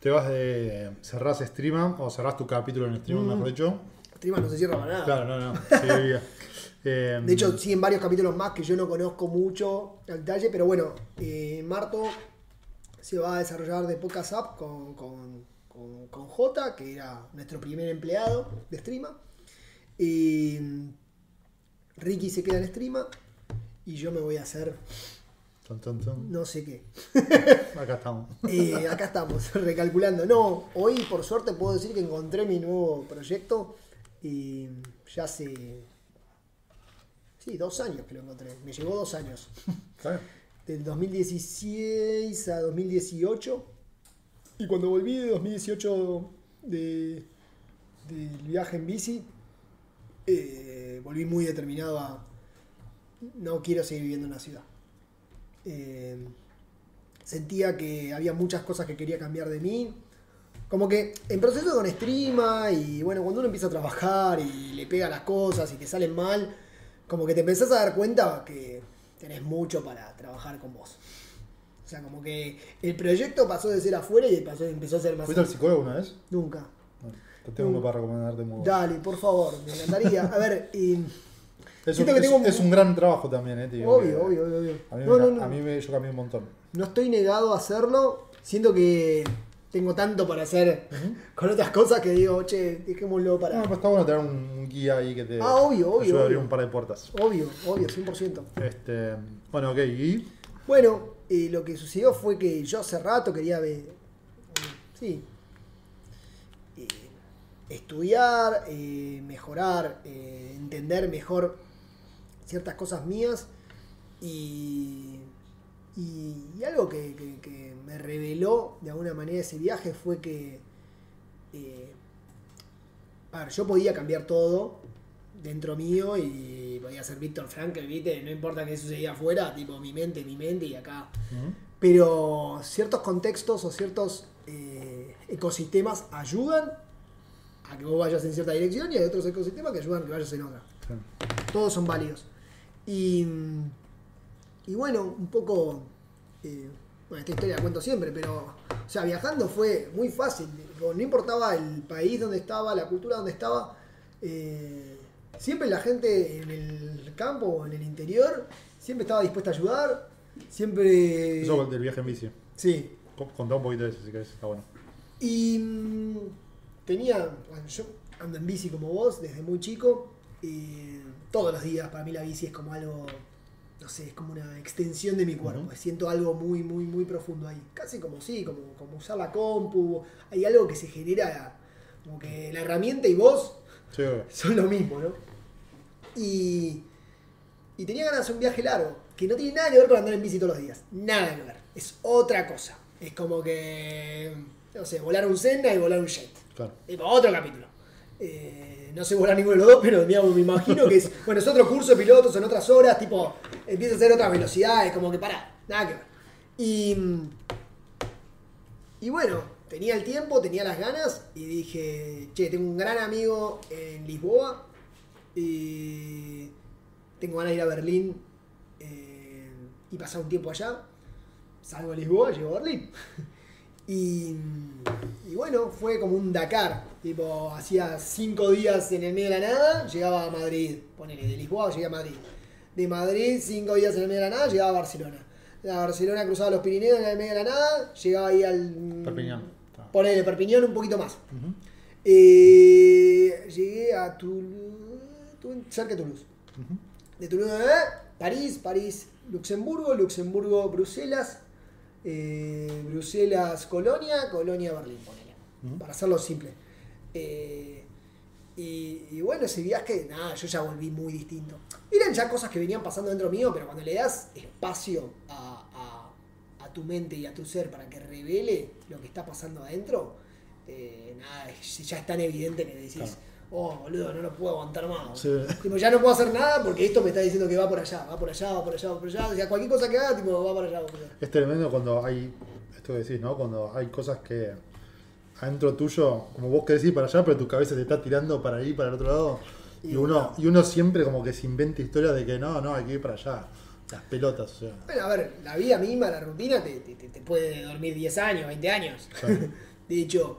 A: Te vas de. cerrás stream o cerrás tu capítulo en stream,
C: Mm.
A: mejor dicho.
C: Streama no se cierra para nada.
A: Claro, no, no. sí. Eh,
C: De hecho, sí, en varios capítulos más que yo no conozco mucho al detalle, pero bueno, eh, Marto se va a desarrollar de Pocas App con, con, con, con J, que era nuestro primer empleado de Streama. Y Ricky se queda en Streama y yo me voy a hacer. No sé qué.
A: Acá estamos.
C: Eh, acá estamos, recalculando. No, hoy por suerte puedo decir que encontré mi nuevo proyecto y ya hace... Sí, dos años que lo encontré. Me llevó dos años.
A: ¿Está bien?
C: Del 2016 a 2018. Y cuando volví de 2018 de, del viaje en bici, eh, volví muy determinado a... No quiero seguir viviendo en la ciudad. Eh, sentía que había muchas cosas que quería cambiar de mí. Como que en proceso con streama y bueno, cuando uno empieza a trabajar y le pega las cosas y te salen mal, como que te empezás a dar cuenta que tenés mucho para trabajar con vos. O sea, como que el proyecto pasó de ser afuera y pasó, empezó a ser más...
A: ¿Fuiste al psicólogo una vez?
C: Nunca.
A: No, te tengo uno para recomendarte muy.
C: Dale, por favor, me encantaría. A ver, y...
A: Es, un,
C: que
A: es- un gran trabajo también, eh, tío.
C: Obvio,
A: que-
C: obvio, obvio, obvio.
A: A mí,
C: No,
A: me,
C: no,
A: ca-
C: no.
A: a mí me, yo cambié un montón.
C: No estoy negado a hacerlo. Siento que tengo tanto para hacer con otras cosas que digo, che, dejémoslo para.
A: No, pero está bueno tener un, guía ahí que te,
C: Ah, obvio, obvio,
A: ayude a abrir un par de puertas.
C: Obvio, obvio, 100%.
A: Este, bueno, ok, y
C: Bueno, eh, lo que sucedió fue que yo hace rato quería ver. Sí. eh, estudiar, eh, mejorar, eh, entender mejor ciertas cosas mías y, y, y algo que, que- que me reveló de alguna manera ese viaje fue que eh, a ver, yo podía cambiar todo dentro mío y podía ser Víctor Frankel, ¿viste? No importa qué sucedía afuera, tipo mi mente, mi mente y acá. Pero ciertos contextos o ciertos eh, ecosistemas ayudan a que vos vayas en cierta dirección y hay otros ecosistemas que ayudan a que vayas en otra.
A: Sí.
C: Todos son válidos. Y, y bueno, un poco... eh, bueno, esta historia la cuento siempre, pero... O sea, viajando fue muy fácil. No importaba el país donde estaba, la cultura donde estaba. eh, siempre la gente en el campo o en el interior siempre estaba dispuesta a ayudar. Siempre...
A: Eso del viaje en bici.
C: Sí,
A: Co- Contá un poquito de eso si querés, está bueno.
C: y mm, tenía, bueno, yo ando en bici como vos desde muy chico. Y todos los días para mí la bici es como algo, no sé, es como una extensión de mi cuerpo.
A: Ujú.
C: Siento algo muy, muy, muy profundo ahí. Casi como sí, como, como usar la compu. Hay algo que se genera, como que la herramienta y vos
A: Sí,
C: son lo mismo, ¿no? Y, y tenía ganas de hacer un viaje largo, que no tiene nada que ver con andar en bici todos los días. Nada que ver. Es otra cosa. Es como que, no sé, volar un Senna y volar un jet.
A: claro.
C: Otro capítulo. Eh, no sé volar ninguno de los dos, pero me imagino que es, bueno, es otro curso de pilotos en otras horas, tipo, empieza a hacer otras velocidades, como que para, nada que ver. Y, y bueno, tenía el tiempo, tenía las ganas y dije, che, tengo un gran amigo en Lisboa y tengo ganas de ir a Berlín eh, y pasar un tiempo allá. Salgo a Lisboa, llego a Berlín. Y, y bueno, fue como un Dakar. Tipo, hacía cinco días en el medio de la nada, llegaba a Madrid. Ponele, de Lisboa llegué a Madrid. De Madrid, cinco días en el medio de la nada, llegaba a Barcelona. De Barcelona cruzaba los Pirineos en el medio de la nada, llegaba ahí al.
A: Perpiñán.
C: Ponele Perpiñón un poquito más. Eh, llegué a Toulouse, cerca de Toulouse. De Toulouse, ¿eh? París, París, Luxemburgo, Luxemburgo, Bruselas, eh, Bruselas, Colonia, Colonia, Berlín, ponele.
A: Ujú.
C: Para hacerlo simple. Eh, y, y bueno, ese viaje, nada, yo ya volví muy distinto. Eran ya cosas que venían pasando dentro mío, pero cuando le das espacio a, a- a tu mente y a tu ser para que revele lo que está pasando adentro, eh, nada, ya es tan evidente que decís,
A: Claro.
C: Oh, boludo, no lo puedo aguantar más.
A: Sí.
C: Tipo, ya no puedo hacer nada porque esto me está diciendo que va por allá, va por allá, va por allá, va por allá. O sea, cualquier cosa que haga, tipo, va por allá, va por allá.
A: Es tremendo cuando hay, esto que decís, ¿no? Cuando hay cosas que adentro tuyo, como vos querés ir para allá, pero tu cabeza te está tirando para ahí, para el otro lado. Y
C: Y
A: uno, y uno siempre como que se inventa historias de que no, no, hay que ir para allá. Las pelotas, o sea.
C: Bueno, a ver, la vida misma, la rutina, te, te- te- te puede dormir 10 años, 20 años.
A: Claro.
C: De hecho,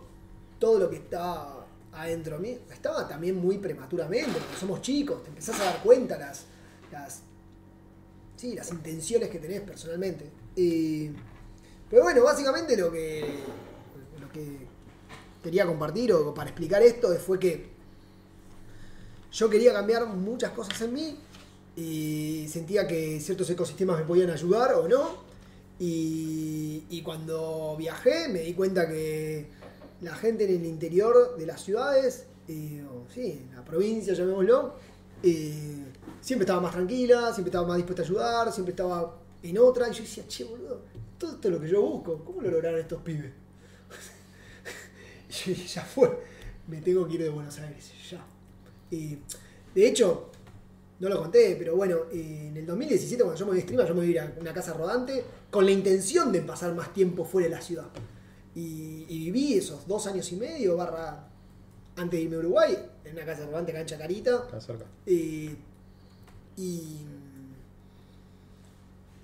C: todo lo que está adentro de mí estaba también muy prematuramente, porque somos chicos, te empezás a dar cuenta las, las, sí, las intenciones que tenés personalmente. Y- pero bueno, básicamente lo que, lo que quería compartir o para explicar esto fue que yo quería cambiar muchas cosas en mí y sentía que ciertos ecosistemas me podían ayudar o no. Y, y cuando viajé me di cuenta que la gente en el interior de las ciudades, eh, o sí, en la provincia, llamémoslo, eh, siempre estaba más tranquila, siempre estaba más dispuesta a ayudar, siempre estaba en otra. Y yo decía, che, boludo, todo esto es lo que yo busco. ¿Cómo lo lograron estos pibes? y ya fue, me tengo que ir de Buenos Aires, ya. Y, de hecho, no lo conté, pero bueno, eh, en el 2017 cuando yo me voy de streamer, yo me voy a a una casa rodante con la intención de pasar más tiempo fuera de la ciudad. Y, y viví esos dos años y medio, barra, antes de irme a Uruguay, en una casa rodante cancha Carita.
A: Está cerca.
C: Eh, y,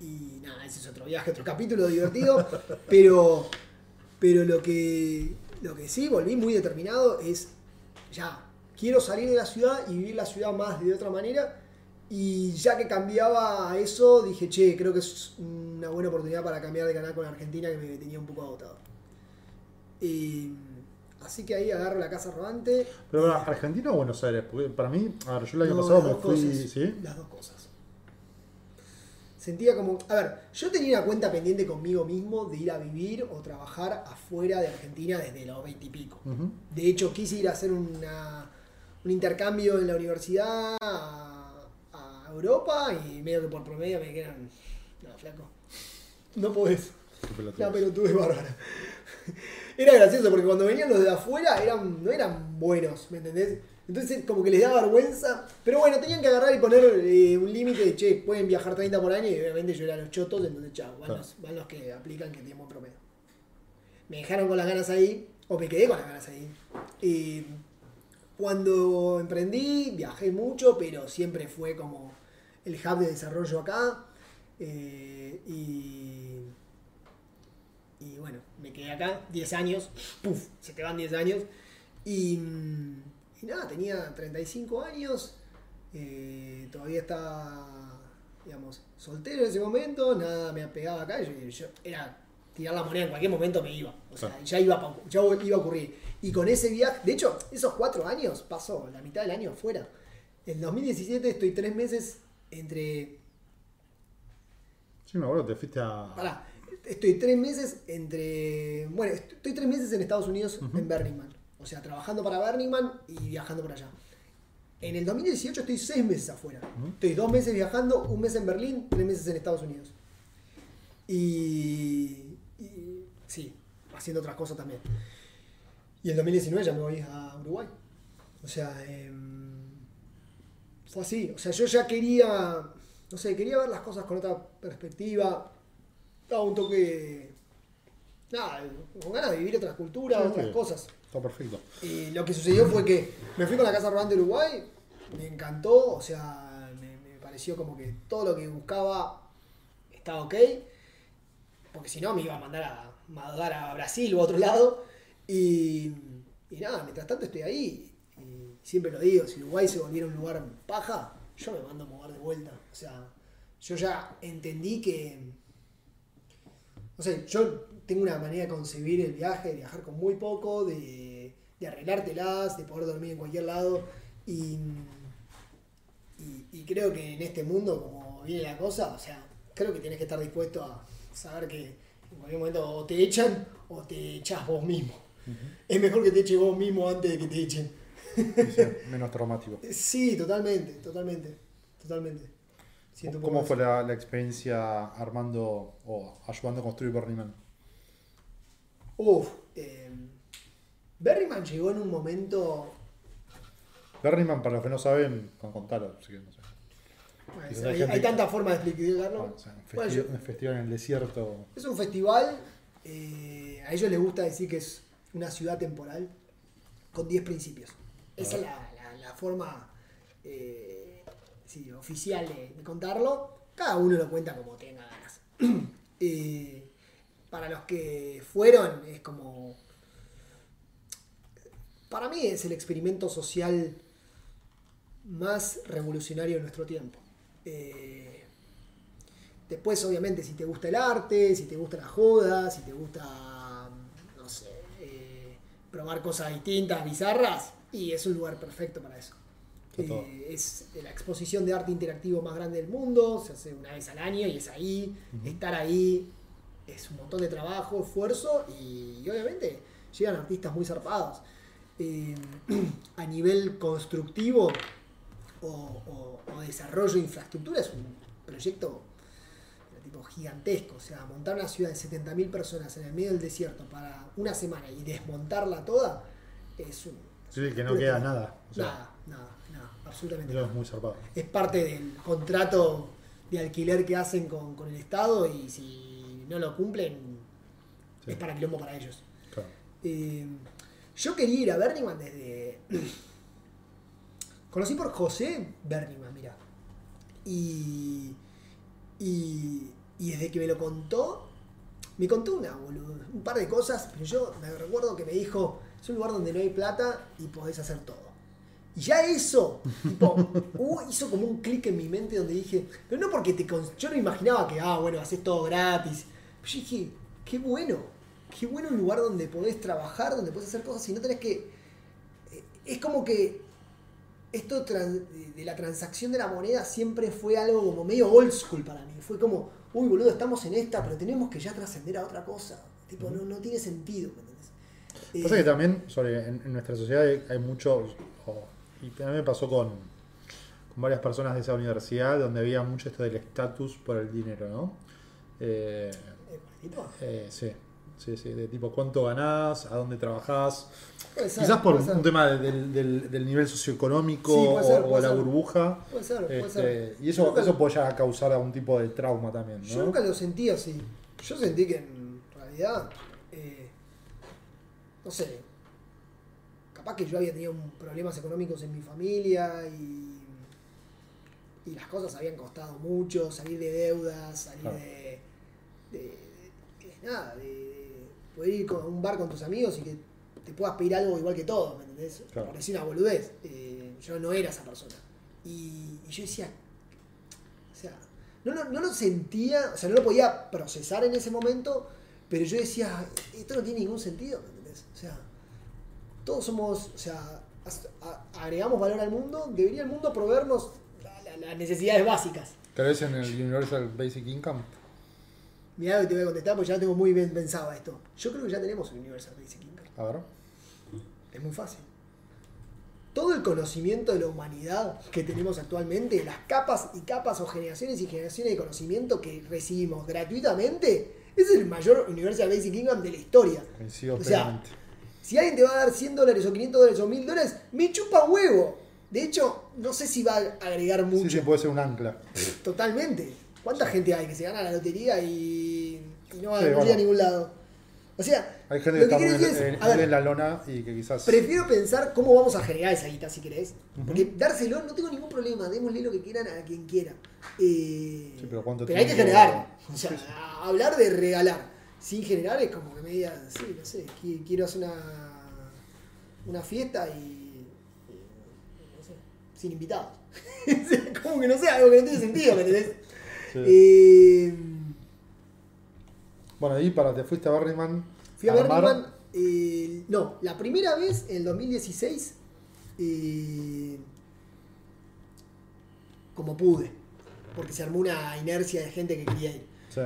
C: y nada, ese es otro viaje, otro capítulo divertido. pero pero lo que, lo que sí volví muy determinado es, ya, quiero salir de la ciudad y vivir la ciudad más de otra manera. Y ya que cambiaba a eso, dije, che, creo que es una buena oportunidad para cambiar de canal con Argentina que me tenía un poco agotado. Y, así que ahí agarro la casa rodante.
A: Pero ¿Argentina o Buenos Aires? Porque para mí, a ver, yo el año
C: No,
A: pasado me fui,
C: cosas.
A: ¿sí?
C: Las dos cosas. Sentía como. A ver, yo tenía una cuenta pendiente conmigo mismo de ir a vivir o trabajar afuera de Argentina desde los 20 y pico. De hecho, quise ir a hacer una, un intercambio en la universidad a, a Europa y medio que por promedio me dijeron: No, flaco, no podés. La pelotudez bárbara. Era gracioso porque cuando venían los de afuera eran, no eran buenos, ¿me entendés? Entonces como que les daba vergüenza. Pero bueno, tenían que agarrar y poner eh, un límite de, che, pueden viajar 30 por año y obviamente yo era los chotos, entonces chao, van,
A: Claro.
C: los, van los que aplican que tienen buen promedio. Me dejaron con las ganas ahí, o me quedé con las ganas ahí. Y cuando emprendí, viajé mucho, pero siempre fue como el hub de desarrollo acá. eh, y, me quedé acá 10 años, puf, se te van 10 años. Y, y nada, tenía 35 años, eh, todavía estaba, digamos, soltero en ese momento, nada me apegaba acá, yo, yo- era tirar la moneda en cualquier momento me iba, o sea, ya, iba, ya iba a ocurrir. Y con ese viaje, de hecho, esos cuatro años pasó la mitad del año afuera. En 2017 estoy tres meses entre
A: Sí, me acuerdo, te fuiste a.
C: Pará, estoy tres meses entre. Bueno, est- estoy tres meses en Estados Unidos, en Burning Man. O sea, trabajando para Burning Man y viajando por allá. En el 2018 estoy seis meses afuera. Estoy dos meses viajando, un mes en Berlín, tres meses en Estados Unidos. Y. y- sí, haciendo otras cosas también. Y en 2019 ya me voy a Uruguay. O sea, em, fue así. O sea, yo ya quería, no sé, quería ver las cosas con otra perspectiva. Daba un toque, nada, con ganas de vivir otras culturas,
A: Sí,
C: otras
A: sí.
C: cosas.
A: Está perfecto.
C: Y lo que sucedió fue que me fui con la Casa Rodante de Uruguay, me encantó, o sea, me, me pareció como que todo lo que buscaba estaba ok, porque si no me iba a mandar a mandar a Brasil o a otro lado. Y, y nada, mientras tanto estoy ahí, y siempre lo digo, si Uruguay se volviera un lugar paja, yo me mando a mover de vuelta. O sea, yo ya entendí que. No sé, yo tengo una manera de concebir el viaje, de viajar con muy poco, de, de arreglártelas, de poder dormir en cualquier lado. Y, y, y creo que en este mundo, como viene la cosa, o sea, creo que tienes que estar dispuesto a saber que en cualquier momento o te echan o te echas vos mismo. Es mejor que te eches vos mismo antes de que te echen.
A: Menos traumático.
C: Sí, totalmente, totalmente, totalmente. Siento
A: ¿Cómo fue la, la experiencia armando o ayudando a construir Burning Man?
C: Uf, eh, Berryman llegó en un momento.
A: Burning Man, para los que no saben, con contarlo, así que no sé.
C: bueno,
A: hay
C: hay, tantas formas de explicarlo.
A: Ah, o sea, un,
C: Bueno,
A: festi- un festival en el desierto.
C: Es un festival, eh, a ellos les gusta decir que es una ciudad temporal con 10 principios. Esa es la, la- la forma eh, sí, oficial de, contarlo. Cada uno lo cuenta como tenga ganas. Eh, para los que fueron, es como... Para mí es el experimento social más revolucionario de nuestro tiempo. Eh, Después, obviamente, si te gusta el arte, si te gusta la joda, si te gusta, no sé, eh, probar cosas distintas, bizarras, y es un lugar perfecto para eso. Eh, es la exposición de arte interactivo más grande del mundo, se hace una vez al año y es ahí. Estar ahí es un montón de trabajo, esfuerzo y, y obviamente llegan artistas muy zarpados. Eh, a nivel constructivo o, o- o desarrollo de infraestructura es un proyecto tipo gigantesco. O sea, montar una ciudad de 70.000 personas en el medio del desierto para una semana y desmontarla toda es un...
A: Sí, que no queda nada. O sea,
C: nada, nada, nada, absolutamente
A: es muy zarpado.
C: Es parte del contrato de alquiler que hacen con, con el Estado y si no lo cumplen
A: Sí.
C: es para quilombo para ellos.
A: Claro.
C: Eh, yo quería ir a Burning Man desde. Conocí por José Burning Man, mira. Y, y. Y desde que me lo contó, me contó una, boludo, un par de cosas, pero yo me recuerdo que me dijo: es un lugar donde no hay plata y podés hacer todo. Y ya eso, tipo, hizo como un clic en mi mente donde dije, pero no porque te. Yo no imaginaba que, ah, bueno, haces todo gratis. Pero yo dije, qué bueno, qué bueno un lugar donde podés trabajar, donde podés hacer cosas y no tenés que. eh, Es como que esto de la transacción de la moneda siempre fue algo como medio old school para mí. Fue como, uy, boludo, estamos en esta, pero tenemos que ya trascender a otra cosa. Tipo, no, no tiene sentido, ¿me entendés?
A: Pasa
C: Eh,
A: que también sobre, en, en nuestra sociedad hay, hay muchos, o- y a mí me pasó con, con varias personas de esa universidad donde había mucho esto del estatus por el dinero, ¿no? Eh,
C: eh,
A: sí, sí, sí, de tipo cuánto ganás, a dónde trabajás,
C: puede ser,
A: quizás por
C: ser.
A: un tema del, del- del nivel socioeconómico
C: Sí, ser,
A: o,
C: puede
A: la
C: ser.
A: burbuja.
C: Puede ser, puede
A: Este,
C: ser.
A: y eso,
C: Nunca-
A: eso puede llegar a causar algún tipo de trauma también, ¿no?
C: Yo nunca lo sentí así. Yo sentí que en realidad, eh, no sé, capaz que yo había tenido problemas económicos en mi familia y, y las cosas habían costado mucho, salir de deudas, salir
A: Claro.
C: de, de- de- nada, de poder ir con- a un bar con tus amigos y que te puedas pedir algo igual que todos, ¿me entendés?
A: Claro.
C: Por decir una boludez. Eh, yo no era esa persona. Y, y yo decía, o sea, no, lo- no lo sentía, o sea, no lo podía procesar en ese momento, pero yo decía, esto no tiene ningún sentido, ¿me entendés? O sea, todos somos, o sea, agregamos valor al mundo, debería el mundo proveernos la- la- las necesidades básicas.
A: Vez en el Universal Basic Income.
C: Mirá lo que te voy a contestar porque ya lo tengo muy bien pensado esto. Yo creo que ya tenemos el Universal Basic Income.
A: A ver.
C: Es muy fácil. Todo el conocimiento de la humanidad que tenemos actualmente, las capas y capas o generaciones y generaciones de conocimiento que recibimos gratuitamente, es el mayor Universal Basic Income de la historia.
A: Coincido
C: O sea,
A: plenamente.
C: Si alguien te va a dar 100 dólares o 500 dólares o 1000 dólares, me chupa huevo. De hecho, no sé si va a agregar mucho.
A: Sí, sí, puede ser un ancla.
C: Totalmente. ¿Cuánta gente hay que se gana la lotería y, y no,
A: Sí,
C: no
A: bueno.
C: a ningún lado? O sea,
A: Hay gente que
C: lo
A: está muy
C: es,
A: en-
C: a ver,
A: en la lona y que quizás.
C: Prefiero pensar cómo vamos a generar esa guita si querés. Porque dárselo no tengo ningún problema, démosle lo que quieran a quien quiera. Eh,
A: Sí, pero ¿cuánto
C: hay que generar. O sea,
A: Sí, sí.
C: a- hablar de regalar sin generar es como que me digan, sí, no sé, qui- quiero hacer una, una fiesta y, y, no sé, sin invitados. como que no sé, algo que no tiene sentido, ¿me entendés?
A: Sí.
C: Eh,
A: Bueno, ahí para, te fuiste a Berryman.
C: fui a
A: armar-
C: Burning Man, eh, no, la primera vez en el 2016, eh, como pude, porque se armó una inercia de gente que quería ir.
A: Sí.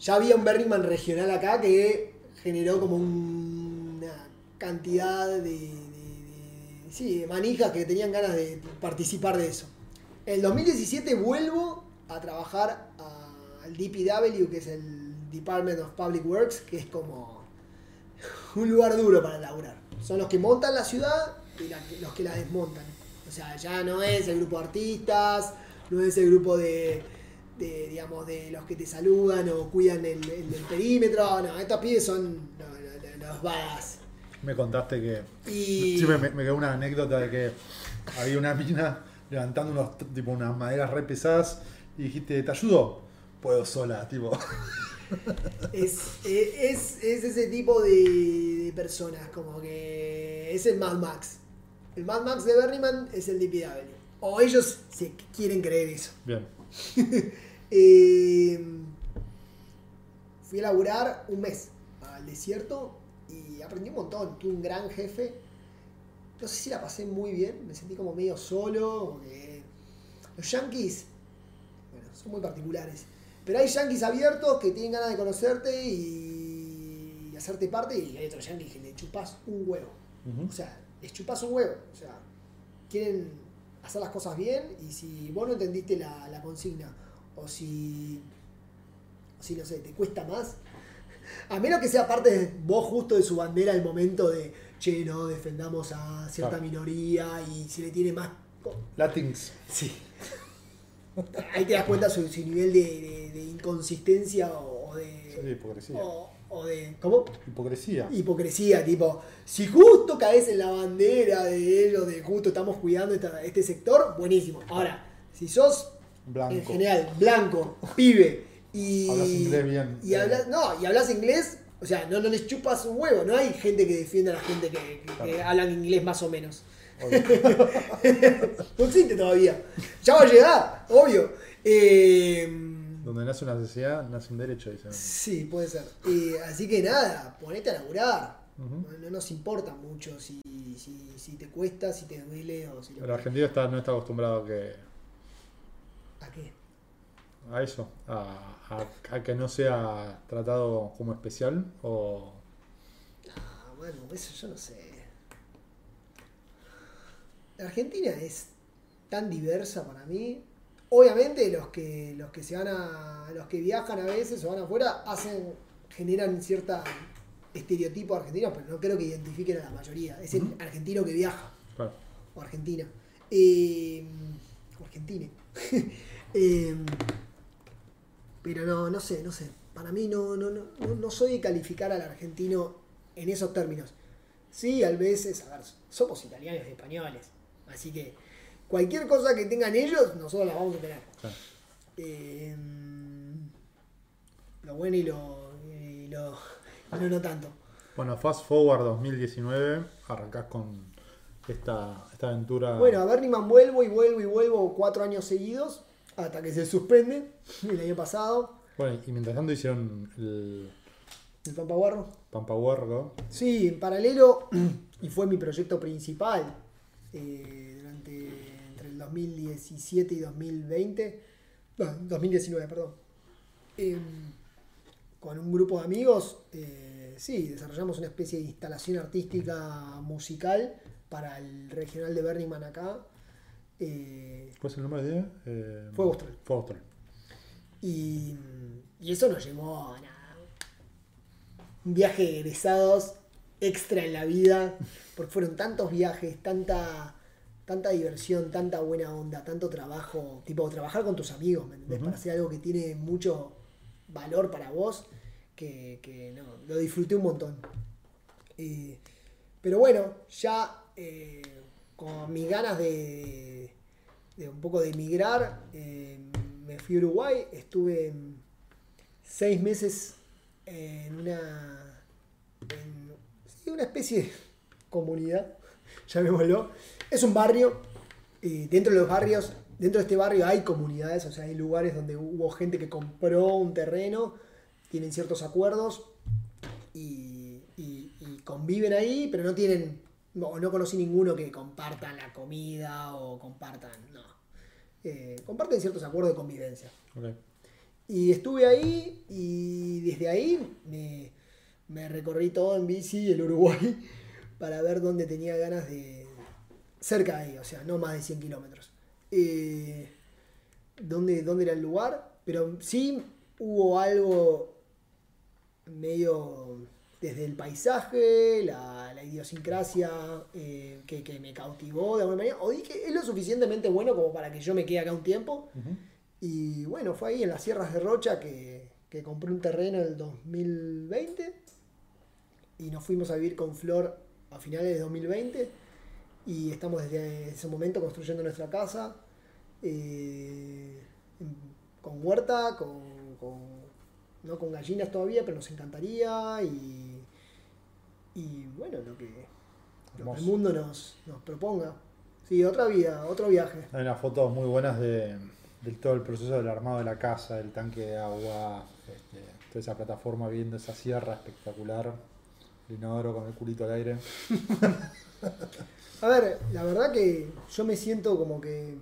C: Ya había un Burning Man regional acá que generó como un- una cantidad de, sí, de manijas que tenían ganas de participar de eso. En el 2017 vuelvo a trabajar a- al DPW, que es el Department of Public Works, que es como un lugar duro para laburar. Son los que montan la ciudad y los que la desmontan. O sea, ya no es el grupo de artistas, no es el grupo de, de, digamos, de los que te saludan o cuidan el, el- el perímetro. No, estos pibes son los, los.
A: Me contaste que.
C: Y
A: Sí, me, me quedó una anécdota de que había una mina levantando unos tipo unas maderas re pesadas y dijiste, ¿te ayudo? Puedo sola, tipo.
C: es, eh, es, es ese tipo de, de personas, como que es el Mad Max. El Mad Max de Berryman es el DPW. O ellos se quieren creer eso.
A: Bien.
C: Eh, fui a laburar un mes al desierto y aprendí un montón. Tuve un gran jefe. No sé si la pasé muy bien, me sentí como medio solo. los yankees, bueno, son muy particulares. Pero hay yankees abiertos que tienen ganas de conocerte y hacerte parte, y hay otros yankees que le chupas un huevo. O sea, les chupas un huevo. O sea, quieren hacer las cosas bien y si vos no entendiste la, la consigna o si, o si, no sé, te cuesta más, a menos que sea parte de vos justo de su bandera el momento de, che, no, defendamos a cierta
A: Claro.
C: minoría y si le tiene más...
A: Latins.
C: Sí. Ahí te das cuenta su, su nivel de, de- de inconsistencia o, o de...
A: Sí, hipocresía.
C: o- o de... ¿Cómo?
A: Hipocresía.
C: hipocresía, tipo, si justo caes en la bandera de ellos, de justo estamos cuidando esta- este sector, buenísimo. Ahora, si sos
A: Blanco.
C: en general blanco, pibe y
A: Hablas inglés bien.
C: y hablas, no, y hablas inglés, o sea, no, no les chupas un huevo, no hay gente que defienda a la gente que, que- que
A: Claro.
C: hablan inglés más o menos.
A: Obvio.
C: No existe todavía. Ya va a llegar, obvio. Eh,
A: Donde nace una sociedad, nace un derecho, dicen.
C: Sí, puede ser. Eh, así que nada, ponete a laburar. No, no nos importa mucho si, si, si te cuesta, si te duele o si
A: El argentino está, no está acostumbrado a que,
C: ¿A qué?
A: a eso, a, a- a que no sea tratado como especial o
C: Ah, bueno, eso yo no sé. La Argentina es tan diversa para mí. Obviamente los que los que se van a los que viajan a veces o van afuera hacen generan cierta estereotipo argentino, pero no creo que identifiquen a la mayoría. Es el argentino que viaja.
A: claro,
C: o Argentina. Eh, o Argentina. Eh, pero no, no sé, no sé. Para mí no, no, no, no- soy de calificar al argentino en esos términos. Sí, a veces, a ver, somos italianos y españoles. Así que cualquier cosa que tengan ellos, nosotros la vamos a tener.
A: claro.
C: Eh, lo bueno y lo, y lo, y lo no tanto.
A: Bueno, Fast Forward 2019, arrancás con esta, esta aventura.
C: Bueno, a Berniman vuelvo y vuelvo y vuelvo cuatro años seguidos hasta que se suspende el año pasado.
A: Bueno, y mientras tanto hicieron el
C: El Pampa Guarro.
A: Pampa Huergo.
C: Sí, en paralelo, y fue mi proyecto principal eh, durante entre el 2017 y 2020, no, 2019, perdón. Em, con un grupo de amigos, eh, sí, desarrollamos una especie de instalación artística musical para el regional de Berniman acá. Eh,
A: ¿Cuál es el nombre de? Eh,
C: Fuego Austral.
A: Fuego Austral.
C: Y, y eso nos llevó a nada, un viaje de egresados extra en la vida, porque fueron tantos viajes, tanta, tanta diversión, tanta buena onda, tanto trabajo, tipo trabajar con tus amigos, ¿me entendés? Para hacer algo que tiene mucho valor para vos, que, que no, lo disfruté un montón. Eh, pero bueno, ya eh, con mis ganas de, un poco de emigrar, eh, me fui a Uruguay, estuve seis meses en una, en una especie de comunidad, llamémoslo. Es un barrio Eh, dentro de los barrios, dentro de este barrio hay comunidades, o sea, hay lugares donde hubo gente que compró un terreno, tienen ciertos acuerdos y, y- y conviven ahí, pero no tienen, no, no conocí ninguno que compartan la comida o compartan, no. Eh, comparten ciertos acuerdos de convivencia. Y estuve ahí y desde ahí me, me recorrí todo en bici el Uruguay para ver dónde tenía ganas de... Cerca de ahí, o sea, no más de 100 kilómetros. Eh, dónde, dónde era el lugar, pero sí hubo algo medio desde el paisaje, la, la idiosincrasia eh, que, que me cautivó de alguna manera, o dije, es lo suficientemente bueno como para que yo me quede acá un tiempo. Y bueno, fue ahí en las sierras de Rocha que, que compré un terreno en el 2020 y nos fuimos a vivir con Flor a finales de 2020 y estamos desde ese momento construyendo nuestra casa eh, con huerta, con, con- no con gallinas todavía, pero nos encantaría y, y bueno, lo que, lo que el mundo nos, nos proponga. Sí, otra vida, otro viaje.
A: Hay unas fotos muy buenas de, de todo el proceso del armado de la casa, el tanque de agua, este, toda esa plataforma viendo esa sierra espectacular, el inodoro con el culito al aire.
C: A ver, la verdad que yo me siento como que,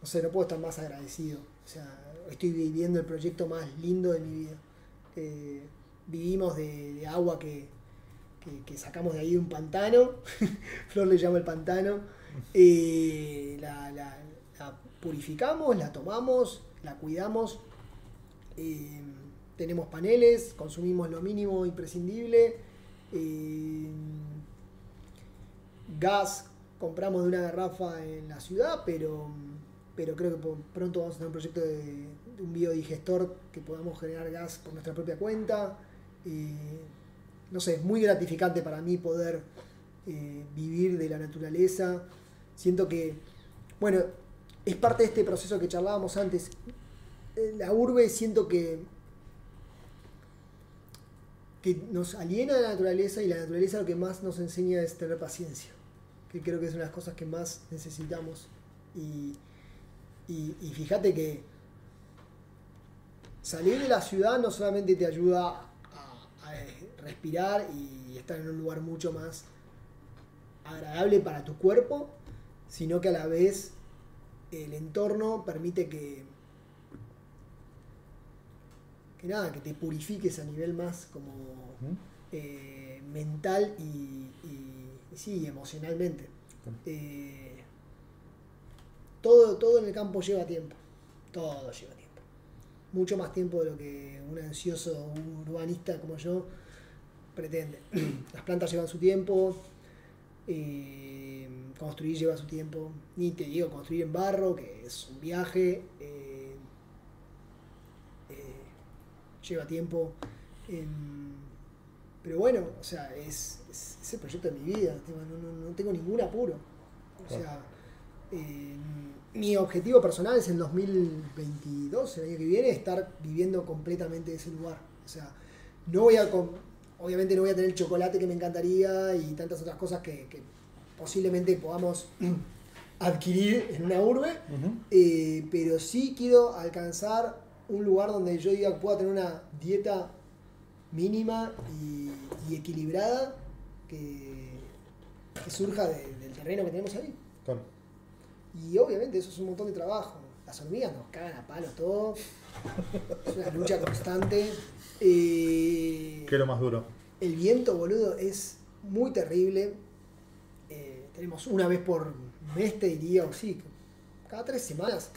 C: no sé, no puedo estar más agradecido. O sea, estoy viviendo el proyecto más lindo de mi vida. Eh, vivimos de, de agua que, que- sacamos de ahí de un pantano. Flor le llama el pantano. Eh, la, purificamos, la tomamos, la cuidamos. Eh, tenemos paneles, consumimos lo mínimo imprescindible. Eh, gas compramos de una garrafa en la ciudad, pero, pero creo que pronto vamos a tener un proyecto de, de un biodigestor que podamos generar gas por nuestra propia cuenta. Eh, no sé, es muy gratificante para mí poder eh, vivir de la naturaleza. Siento que, bueno, es parte de este proceso que charlábamos antes. Eh, La urbe siento que que nos aliena de la naturaleza y la naturaleza lo que más nos enseña es tener paciencia, que creo que es una de las cosas que más necesitamos. Y, y- y fíjate que salir de la ciudad no solamente te ayuda respirar y estar en un lugar mucho más agradable para tu cuerpo, sino que a la vez el entorno permite que, que nada, que te purifiques a nivel más como eh, mental y, y- y sí, emocionalmente. Eh, todo, todo en el campo lleva tiempo. Todo lleva tiempo. Mucho más tiempo de lo que un ansioso urbanista como yo pretende. Las plantas llevan su tiempo. eh, construir lleva su tiempo. Ni te digo construir en barro, que es un viaje. eh, eh, lleva tiempo. em, pero bueno, o sea, es, es, es el proyecto de mi vida. No, no- no tengo ningún apuro. O sea, eh, mi objetivo personal es en 2022, el año que viene, estar viviendo completamente ese lugar. O sea, no voy a. Obviamente no voy a tener el chocolate que me encantaría y tantas otras cosas que, que posiblemente podamos adquirir en una urbe. Eh, pero sí quiero alcanzar un lugar donde yo diga que pueda tener una dieta mínima y, y equilibrada que, que surja de- del terreno que tenemos ahí.
A: Claro.
C: Y obviamente eso es un montón de trabajo. Las hormigas nos cagan a palos todo. Es una lucha constante. Eh,
A: ¿Qué es lo más duro?
C: el viento, boludo, es muy terrible. Eh, tenemos una vez por mes, te diría, o sí, cada tres semanas,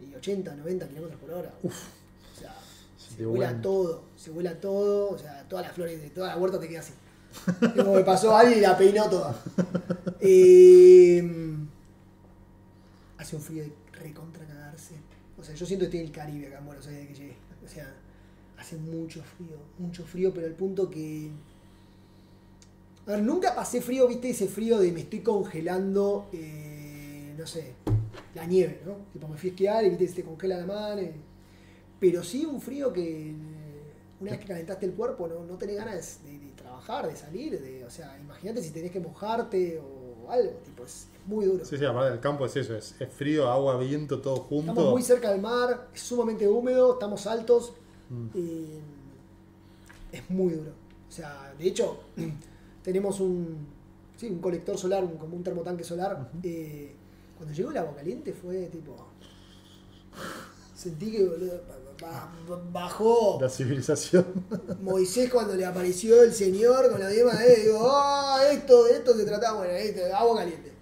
C: y 80, 90 kilómetros por hora. Uf. O sea,
A: Se
C: se vuela todo, se vuela todo, o sea, todas las flores de toda la huerta te queda así. Como me pasó alguien y la peinó toda. Eh, hace un frío de recontra O sea, yo siento que estoy en el Caribe acá en Buenos Aires que llegué. O sea, hace mucho frío, mucho frío, pero al punto que. A ver, nunca pasé frío, viste, ese frío de me estoy congelando, eh, no sé, la nieve, ¿no? Tipo, me fui a esquiar y viste, se te congela la mano. Pero sí un frío que una vez que calentaste el cuerpo no, no tenés ganas de, trabajar, de salir, o sea, imagínate si tenés que mojarte o, o algo, tipo, es, muy duro.
A: Sí, sí, aparte del campo es eso, es, es frío, agua, viento, todo junto.
C: Estamos muy cerca del mar, es sumamente húmedo, estamos altos.
A: Mm.
C: y es muy duro. O sea, de hecho, tenemos un, sí, un colector solar, un- como un termotanque solar. eh, cuando llegó el agua caliente fue tipo. Sentí que boludo, bajó
A: La civilización.
C: Moisés cuando le apareció el Señor con la misma de digo, ah, esto, de esto se trataba, bueno, esto, agua caliente.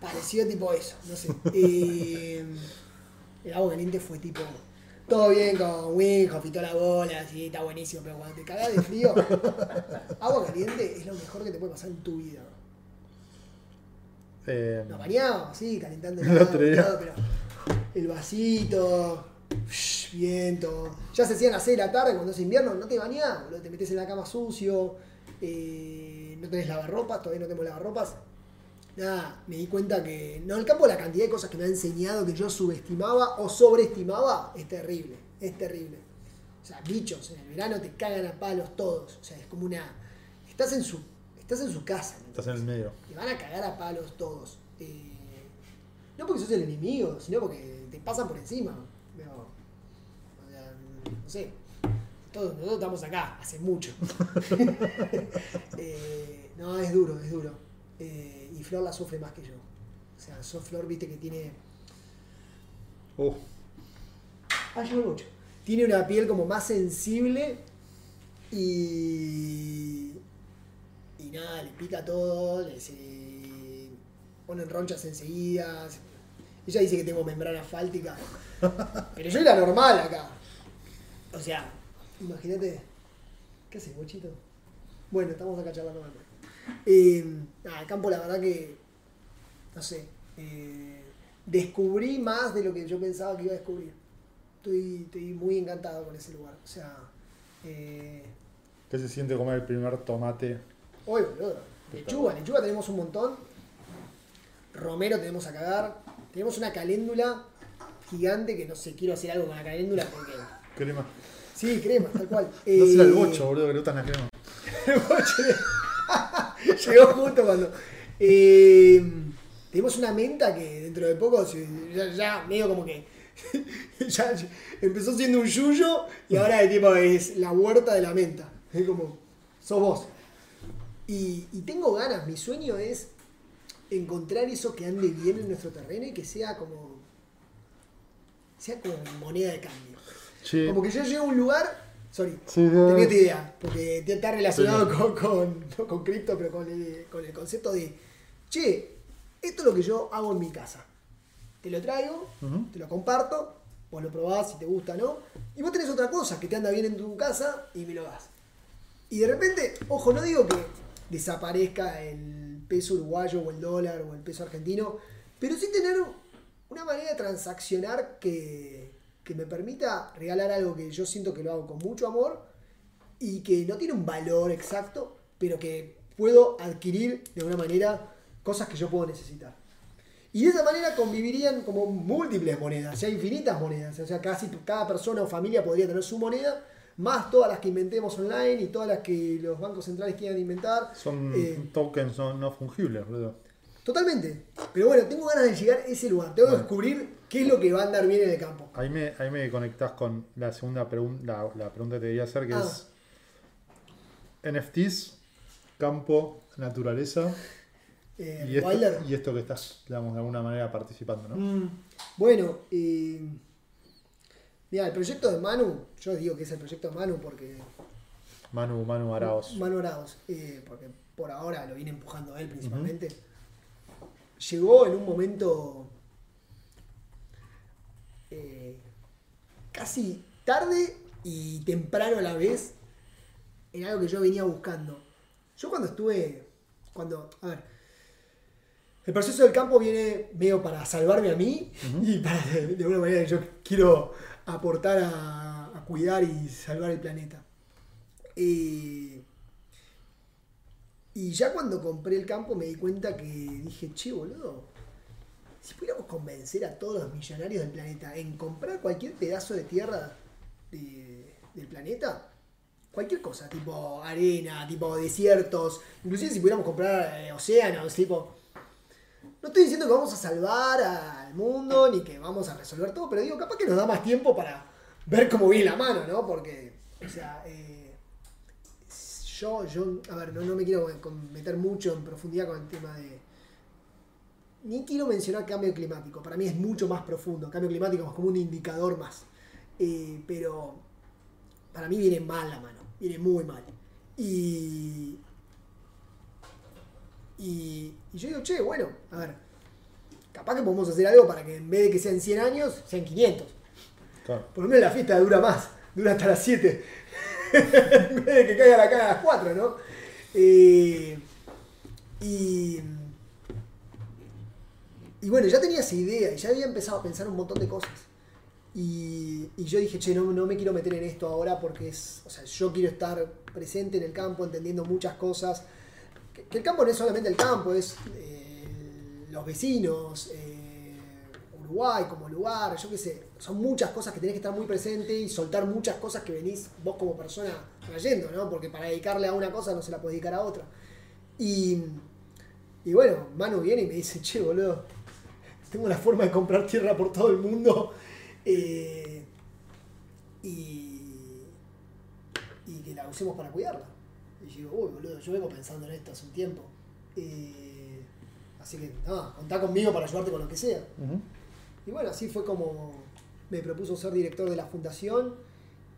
C: Pareció tipo eso, no sé. Eh, el agua caliente fue tipo, todo bien con y toda la bola, sí, está buenísimo, pero cuando te cagás de frío, agua caliente es lo mejor que te puede pasar en tu vida.
A: Eh,
C: Nos bañamos, sí, calentando el agua, todo, pero el vasito, viento. Ya se hacían las 6 de la tarde cuando es invierno, no te bañás, boludo, te metes en la cama sucio, eh, no tenés lavarropas, todavía no tenemos lavarropas. Nada, me di cuenta que. No, el campo la cantidad de cosas que me ha enseñado que yo subestimaba o sobreestimaba es terrible, es terrible. O sea, bichos, en el verano te cagan a palos todos. O sea, es como una. Estás en su. Estás en su casa. ¿me
A: estás en el medio.
C: Te van a cagar a palos todos. Eh, no porque sos el enemigo, sino porque te pasan por encima. No sé. Todos, nosotros estamos acá, hace mucho. Eh, no, es duro, es duro. Eh, y Flor la sufre más que yo. O sea, sos Flor, viste que tiene.
A: Uh,
C: Ah, llegó mucho. Tiene una piel como más sensible y. Y nada, le pica todo, le se ponen ronchas enseguida. Ella dice que tengo membrana fáltica. Pero yo era normal acá. O sea, imagínate. ¿Qué haces, bochito? Bueno, estamos acá charlando normal. Eh, nada, campo, la verdad que. No sé. eh, descubrí más de lo que yo pensaba que iba a descubrir. Estoy, estoy muy encantado con ese lugar. O sea. Eh,
A: ¿Qué se siente comer el primer tomate?
C: Hoy, boludo. Lechuga, lechuga tenemos un montón. Romero tenemos a cagar. Tenemos una caléndula gigante que no sé, quiero hacer algo con la caléndula porque.
A: Crema.
C: Sí, crema, tal cual.
A: No será el
C: Eh,
A: bocho, boludo, que le gustan las cremas.
C: el bocho llegó justo cuando. Eh, tenemos una menta que dentro de poco ya, ya medio como que. ya, ya empezó siendo un yuyo y ahora el tipo es la huerta de la menta. Es como. Sos vos. Y, y tengo ganas, mi sueño es encontrar eso que ande bien en nuestro terreno y que sea como. sea como moneda de cambio. Como que yo llego a un lugar. Sorry,
A: Sí,
C: tenía otra idea. Porque está relacionado
A: Sí.
C: con, con, no con cripto, pero con el, con el concepto de. Che, esto es lo que yo hago en mi casa. Te lo traigo, te lo comparto, vos lo probás si te gusta o no. Y vos tenés otra cosa que te anda bien en tu casa y me lo das. Y de repente, ojo, no digo que desaparezca el peso uruguayo o el dólar o el peso argentino, pero sí tener una manera de transaccionar que, que me permita regalar algo que yo siento que lo hago con mucho amor y que no tiene un valor exacto, pero que puedo adquirir de alguna manera cosas que yo puedo necesitar. Y de esa manera convivirían como múltiples monedas, o sea, infinitas monedas. O sea, casi cada persona o familia podría tener su moneda, más todas las que inventemos online y todas las que los bancos centrales quieran inventar.
A: son
C: Eh,
A: tokens no, no fungibles, boludo.
C: Totalmente. Pero bueno, tengo ganas de llegar a ese lugar. Tengo que
A: Bueno.
C: descubrir qué es lo que va a andar bien en el campo.
A: Ahí me, ahí me conectás con la segunda pregunta, la, la pregunta que te quería hacer, que
C: Ah.
A: es NFTs, campo, naturaleza
C: Eh,
A: y, esto, y esto que estás, digamos, de alguna manera participando, ¿no?
C: Mm, Bueno, eh, mira, el proyecto de Manu, yo digo que es el proyecto de Manu porque
A: Manu, Manu Araos.
C: Manu Araos, eh, porque por ahora lo viene empujando él principalmente. Llegó en un momento eh, casi tarde y temprano a la vez en algo que yo venía buscando. Yo cuando estuve, cuando, a ver, el proceso del campo viene medio para salvarme a mí y para de, alguna manera que yo quiero aportar a, a cuidar y salvar el planeta. Eh, y ya cuando compré el campo me di cuenta que dije, che, boludo, si pudiéramos convencer a todos los millonarios del planeta en comprar cualquier pedazo de tierra de- del planeta, cualquier cosa, tipo arena, tipo desiertos, inclusive si pudiéramos comprar eh, océanos, tipo, No estoy diciendo que vamos a salvar al mundo ni que vamos a resolver todo, pero digo, capaz que nos da más tiempo para ver cómo viene la mano, ¿no? Porque, o sea, eh, yo, yo, a ver, no, no me quiero meter mucho en profundidad con el tema de. Ni quiero mencionar cambio climático, para mí es mucho más profundo. Cambio climático es como un indicador más. Eh, pero para mí viene mal la mano, viene muy mal. Y, y, y yo digo, che, bueno, a ver, capaz que podemos hacer algo para que en vez de que sean 100 años, sean 500.
A: Claro.
C: Por lo menos la fiesta dura más, dura hasta las 7. En vez de que caiga la cara a las 4, ¿no? Eh, y, y bueno, ya tenía esa idea y ya había empezado a pensar un montón de cosas. Y, yo dije, che, no, no me quiero meter en esto ahora porque es, o sea, yo quiero estar presente en el campo, entendiendo muchas cosas. Que, que el campo no es solamente el campo, es eh, los vecinos, eh, Uruguay como lugar, yo qué sé. Son muchas cosas que tenés que estar muy presente y soltar muchas cosas que venís vos como persona trayendo, ¿no? Porque para dedicarle a una cosa no se la puedes dedicar a otra. Y, y bueno, Manu viene y me dice, che, boludo, tengo la forma de comprar tierra por todo el mundo. eh, y, y que la usemos para cuidarla. Y yo digo, uy, boludo, yo vengo pensando en esto hace un tiempo. Eh, así que, nada, contá conmigo para ayudarte con lo que sea. Y bueno, así fue como me propuso ser director de la fundación.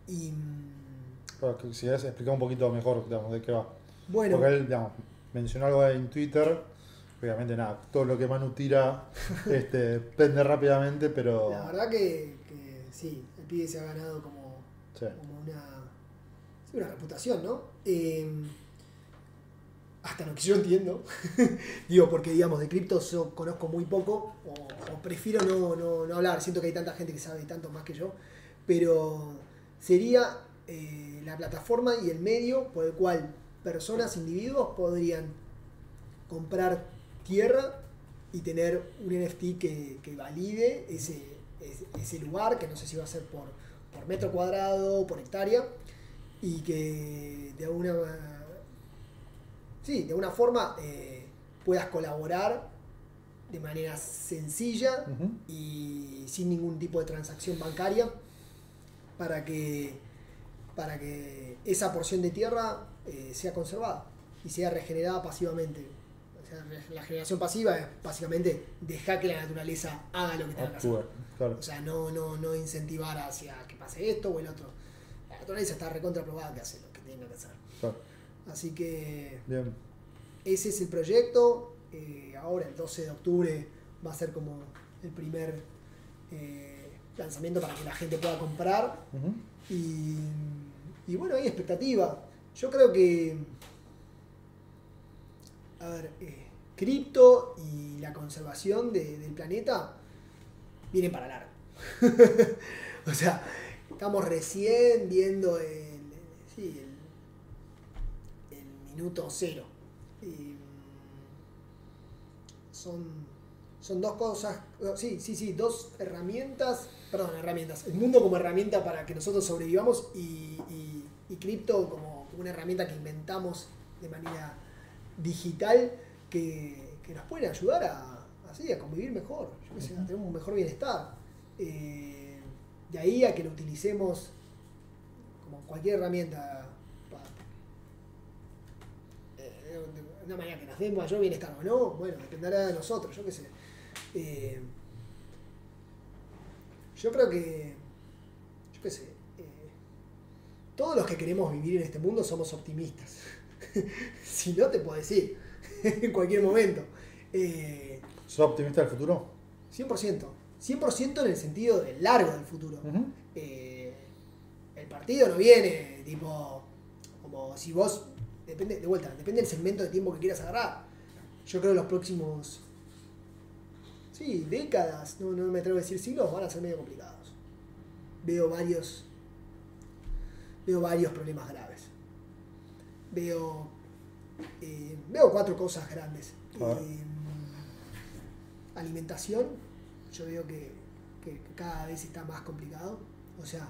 C: Y mm,
A: si querés explicar un poquito mejor digamos, de qué va.
C: bueno,
A: Porque él digamos, mencionó algo en Twitter. Obviamente nada, todo lo que Manu tira este, pende rápidamente, pero...
C: la verdad que, que sí, el pibe se ha ganado como,
A: Sí.
C: como una, una reputación, ¿no? Eh, hasta lo que yo entiendo. Digo, porque digamos, de cripto yo conozco muy poco, o, prefiero no, no- no hablar, siento que hay tanta gente que sabe tanto más que yo, pero sería eh, la plataforma y el medio por el cual personas, individuos podrían comprar tierra y tener un NFT que, que valide ese, ese, lugar, que no sé si va a ser por, por metro cuadrado, por hectárea, y que de alguna sí, de alguna forma eh, puedas colaborar de manera sencilla
A: Ujú.
C: y sin ningún tipo de transacción bancaria para que, para que esa porción de tierra eh, sea conservada y sea regenerada pasivamente. O sea, la generación pasiva es básicamente dejar que la naturaleza haga lo que tenga que hacer.
A: Claro.
C: O sea, no, no, no incentivar hacia que pase esto o el otro. La naturaleza está recontraprobada que hace lo que tenga que hacer.
A: claro.
C: Así que
A: Bien.
C: ese es el proyecto. Eh, ahora el 12 de octubre va a ser como el primer eh, lanzamiento para que la gente pueda comprar. Y, y bueno, hay expectativa. Yo creo que. A ver, eh, cripto y la conservación de- del planeta vienen para largo. o sea, estamos recién viendo el, sí, el minuto cero. Mm, son, son dos cosas, sí, sí, sí, dos herramientas, perdón, herramientas, el mundo como herramienta para que nosotros sobrevivamos y, y, y cripto como una herramienta que inventamos de manera digital que, que nos pueden ayudar a, así, a convivir mejor, yo sé, a tener un mejor bienestar. Eh, de ahí a que lo utilicemos como cualquier herramienta pa- eh, de una manera que nos dé mayor bienestar o no, bueno, dependerá de nosotros, yo qué sé. Eh, yo creo que, yo qué sé, eh, todos los que queremos vivir en este mundo somos optimistas. si no, te puedo decir, en cualquier momento. Eh,
A: ¿Sos optimista del futuro?
C: 100%. 100% en el sentido del largo del futuro. Eh, el partido no viene, tipo, como si vos, depende, de vuelta, depende del segmento de tiempo que quieras agarrar. Yo creo que los próximos, sí, décadas, no, no me atrevo a decir siglos, van a ser medio complicados. Veo varios, veo varios problemas graves. Veo, eh, veo cuatro cosas grandes. Eh, alimentación, yo veo que, que cada vez está más complicado. O sea,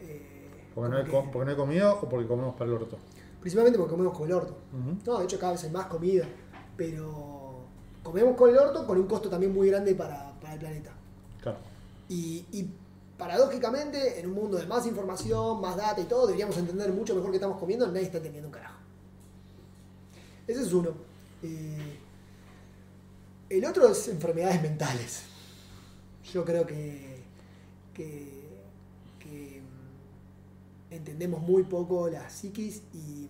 C: eh,
A: ¿Porque no, hay, porque no hay comida o porque comemos para el orto?
C: Principalmente porque comemos como el orto. No, de hecho cada vez hay más comida, pero comemos con el orto con un costo también muy grande para, para el planeta.
A: Claro.
C: Y, y paradójicamente, en un mundo de más información, más data y todo, deberíamos entender mucho mejor qué estamos comiendo, nadie está entendiendo un carajo. Ese es uno. Eh, el otro es enfermedades mentales. Yo creo que, que, entendemos muy poco la psiquis y,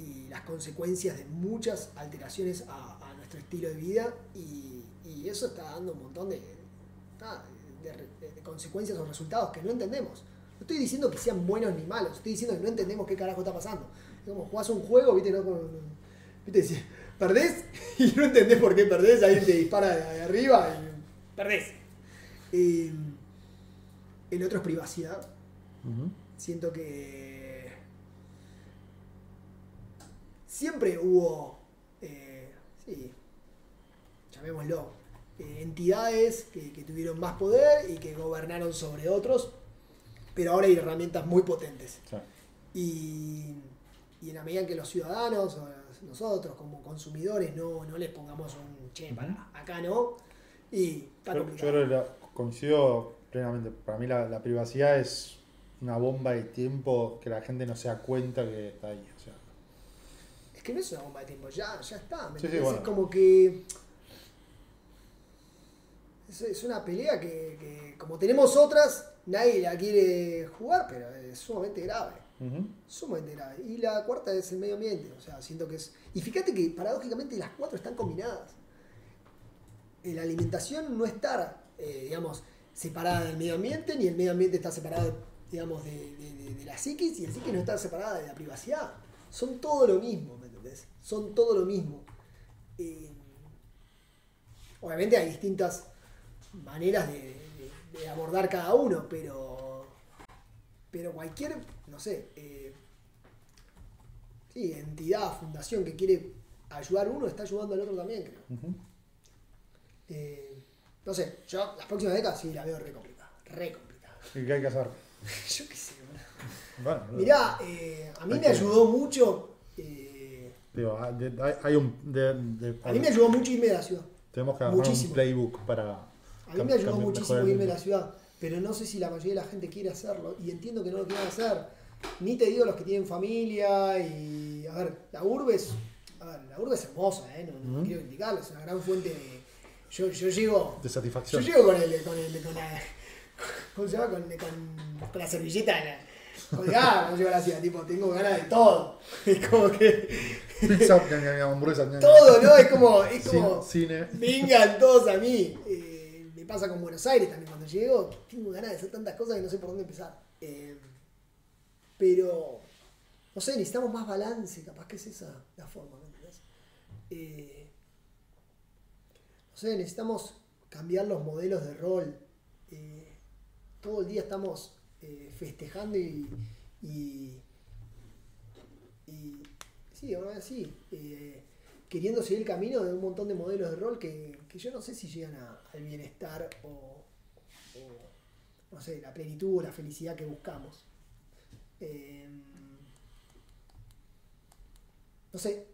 C: y las consecuencias de muchas alteraciones a, a nuestro estilo de vida y, y eso está dando un montón de, nada, de, de- de consecuencias o resultados que no entendemos. No estoy diciendo que sean buenos ni malos, estoy diciendo que no entendemos qué carajo está pasando. Es como jugás un juego, viste, no con. Viste, si perdés y no entendés por qué perdés, alguien te dispara de, de arriba y perdés. Eh, el otro es privacidad. Siento que siempre hubo, eh, sí, llamémoslo, eh, entidades que, que tuvieron más poder y que gobernaron sobre otros, pero ahora hay herramientas muy potentes. Y, y en la medida en que los ciudadanos, o nosotros como consumidores, no, no les pongamos un che, para acá no, y está
A: Yo, yo creo que coincido plenamente. Para mí la, la privacidad es una bomba de tiempo que la gente no se da cuenta que está ahí. O sea,
C: Es que no es una bomba de tiempo, ya, ya está. ¿me
A: Sí, sí,
C: entendés?
A: bueno.
C: Es como que. Es, es una pelea que, que, como tenemos otras, nadie la quiere jugar, pero es sumamente grave. Sumamente grave. Y la cuarta es el medio ambiente. O sea, siento que es. Y fíjate que paradójicamente las cuatro están combinadas. Eh, La alimentación no está, eh, digamos, separada del medio ambiente, ni el medio ambiente está separado, digamos, de, de- la psiquis, y el psiquis no está separada de la privacidad. Son todo lo mismo, ¿me entendés? Son todo lo mismo. Eh, obviamente hay distintas maneras de, abordar cada uno, pero pero cualquier, no sé, eh, sí, entidad, fundación que quiere ayudar uno está ayudando al otro también, creo. Eh, no sé, yo las próximas décadas sí la veo re complicada, re complicada.
A: ¿Y qué hay que hacer?
C: yo qué sé.
A: Bueno,
C: Mirá, eh, a mí me
A: que-
C: ayudó mucho, eh,
A: digo, hay, de- hay- hay un. de- de-
C: a mí me ayudó mucho irme de la ciudad.
A: tenemos que armar
C: muchísimo.
A: un playbook para.
C: A mí me ayudó muchísimo
A: el
C: irme de la ciudad, pero no sé si la mayoría de la gente quiere hacerlo y entiendo que no lo quieran hacer. Ni te digo los que tienen familia y. A ver, la urbe es. A ver, la urbe es hermosa, ¿eh? No, quiero criticarla, es una gran fuente de. Yo, yo llego.
A: De
C: Yo
A: satisfacción.
C: llego con el. Con el con la, ¿Cómo se llama? Con, con, con la servilleta de la- colgada a la ciudad. Tipo, tengo ganas de todo. Es como que.
A: Pizza, hamburguesa.
C: Todo, ¿no? Es como. Es como
A: Cin- cine.
C: vengan todos a mí. Eh, me pasa con Buenos Aires también. Cuando llego, tengo ganas de hacer tantas cosas que no sé por dónde empezar. Eh, pero, no sé, necesitamos más balance. Capaz que es esa la forma, ¿me entendés? Eh, no sé, necesitamos cambiar los modelos de rol. Todo el día estamos eh, festejando y, y, y sí, ahora sí, eh, queriendo seguir el camino de un montón de modelos de rol que, que yo no sé si llegan a- al bienestar o, o, no sé, la plenitud o la felicidad que buscamos. Eh, no sé,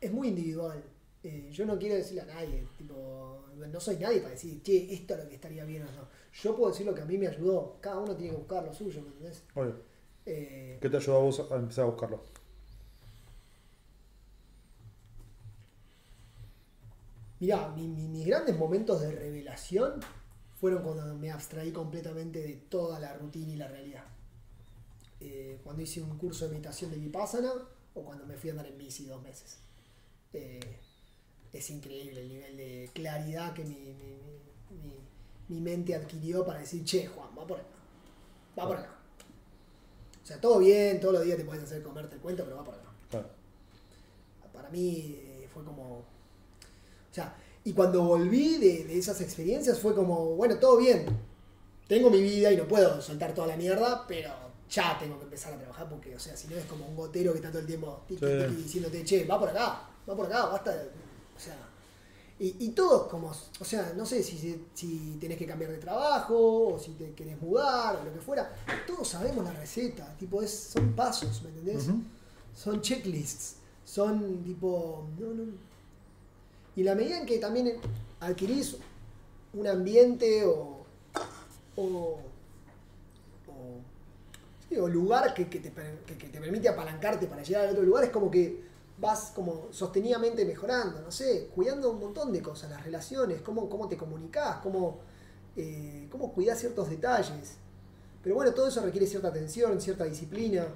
C: es muy individual. Eh, yo no quiero decirle a nadie, tipo, no soy nadie para decir, che, esto es lo que estaría bien o no. Yo puedo decir lo que a mí me ayudó. Cada uno tiene que buscar lo suyo, ¿me entendés?
A: Obvio.
C: Eh,
A: ¿Qué te ayudó a vos a empezar a buscarlo?
C: Mirá, mi- mi- mis grandes momentos de revelación fueron cuando me abstraí completamente de toda la rutina y la realidad. Eh, cuando hice un curso de meditación de Vipassana o cuando me fui a andar en bici dos meses. Eh, es increíble el nivel de claridad que mi, mi- mi- mi- mente adquirió para decir, che, Juan, va por acá. Va por acá. O sea, todo bien, todos los días te puedes hacer comerte el cuento, pero va por acá
A: Claro.
C: para mí eh, fue como. O sea, y cuando volví de, de esas experiencias fue como, bueno, todo bien. Tengo mi vida y no puedo soltar toda la mierda, pero ya tengo que empezar a trabajar porque, o sea, si no es como un gotero que está todo el tiempo
A: Sí.
C: diciéndote, che, va por acá, va por acá, basta. de-". O sea, y, y todos como, o sea, no sé si, si tenés que cambiar de trabajo o si te querés mudar o lo que fuera, todos sabemos la receta, tipo, es, son pasos, ¿me entendés? Son checklists, son tipo, no, no, Y la medida en que también adquirís un ambiente o, o, o, sí, o lugar que, que te, que- que te permite apalancarte para llegar al otro lugar, es como que vas como sostenidamente mejorando, no sé, cuidando un montón de cosas, las relaciones, cómo, cómo te comunicás, cómo, eh, cómo cuidás ciertos detalles. Pero bueno, todo eso requiere cierta atención, cierta disciplina,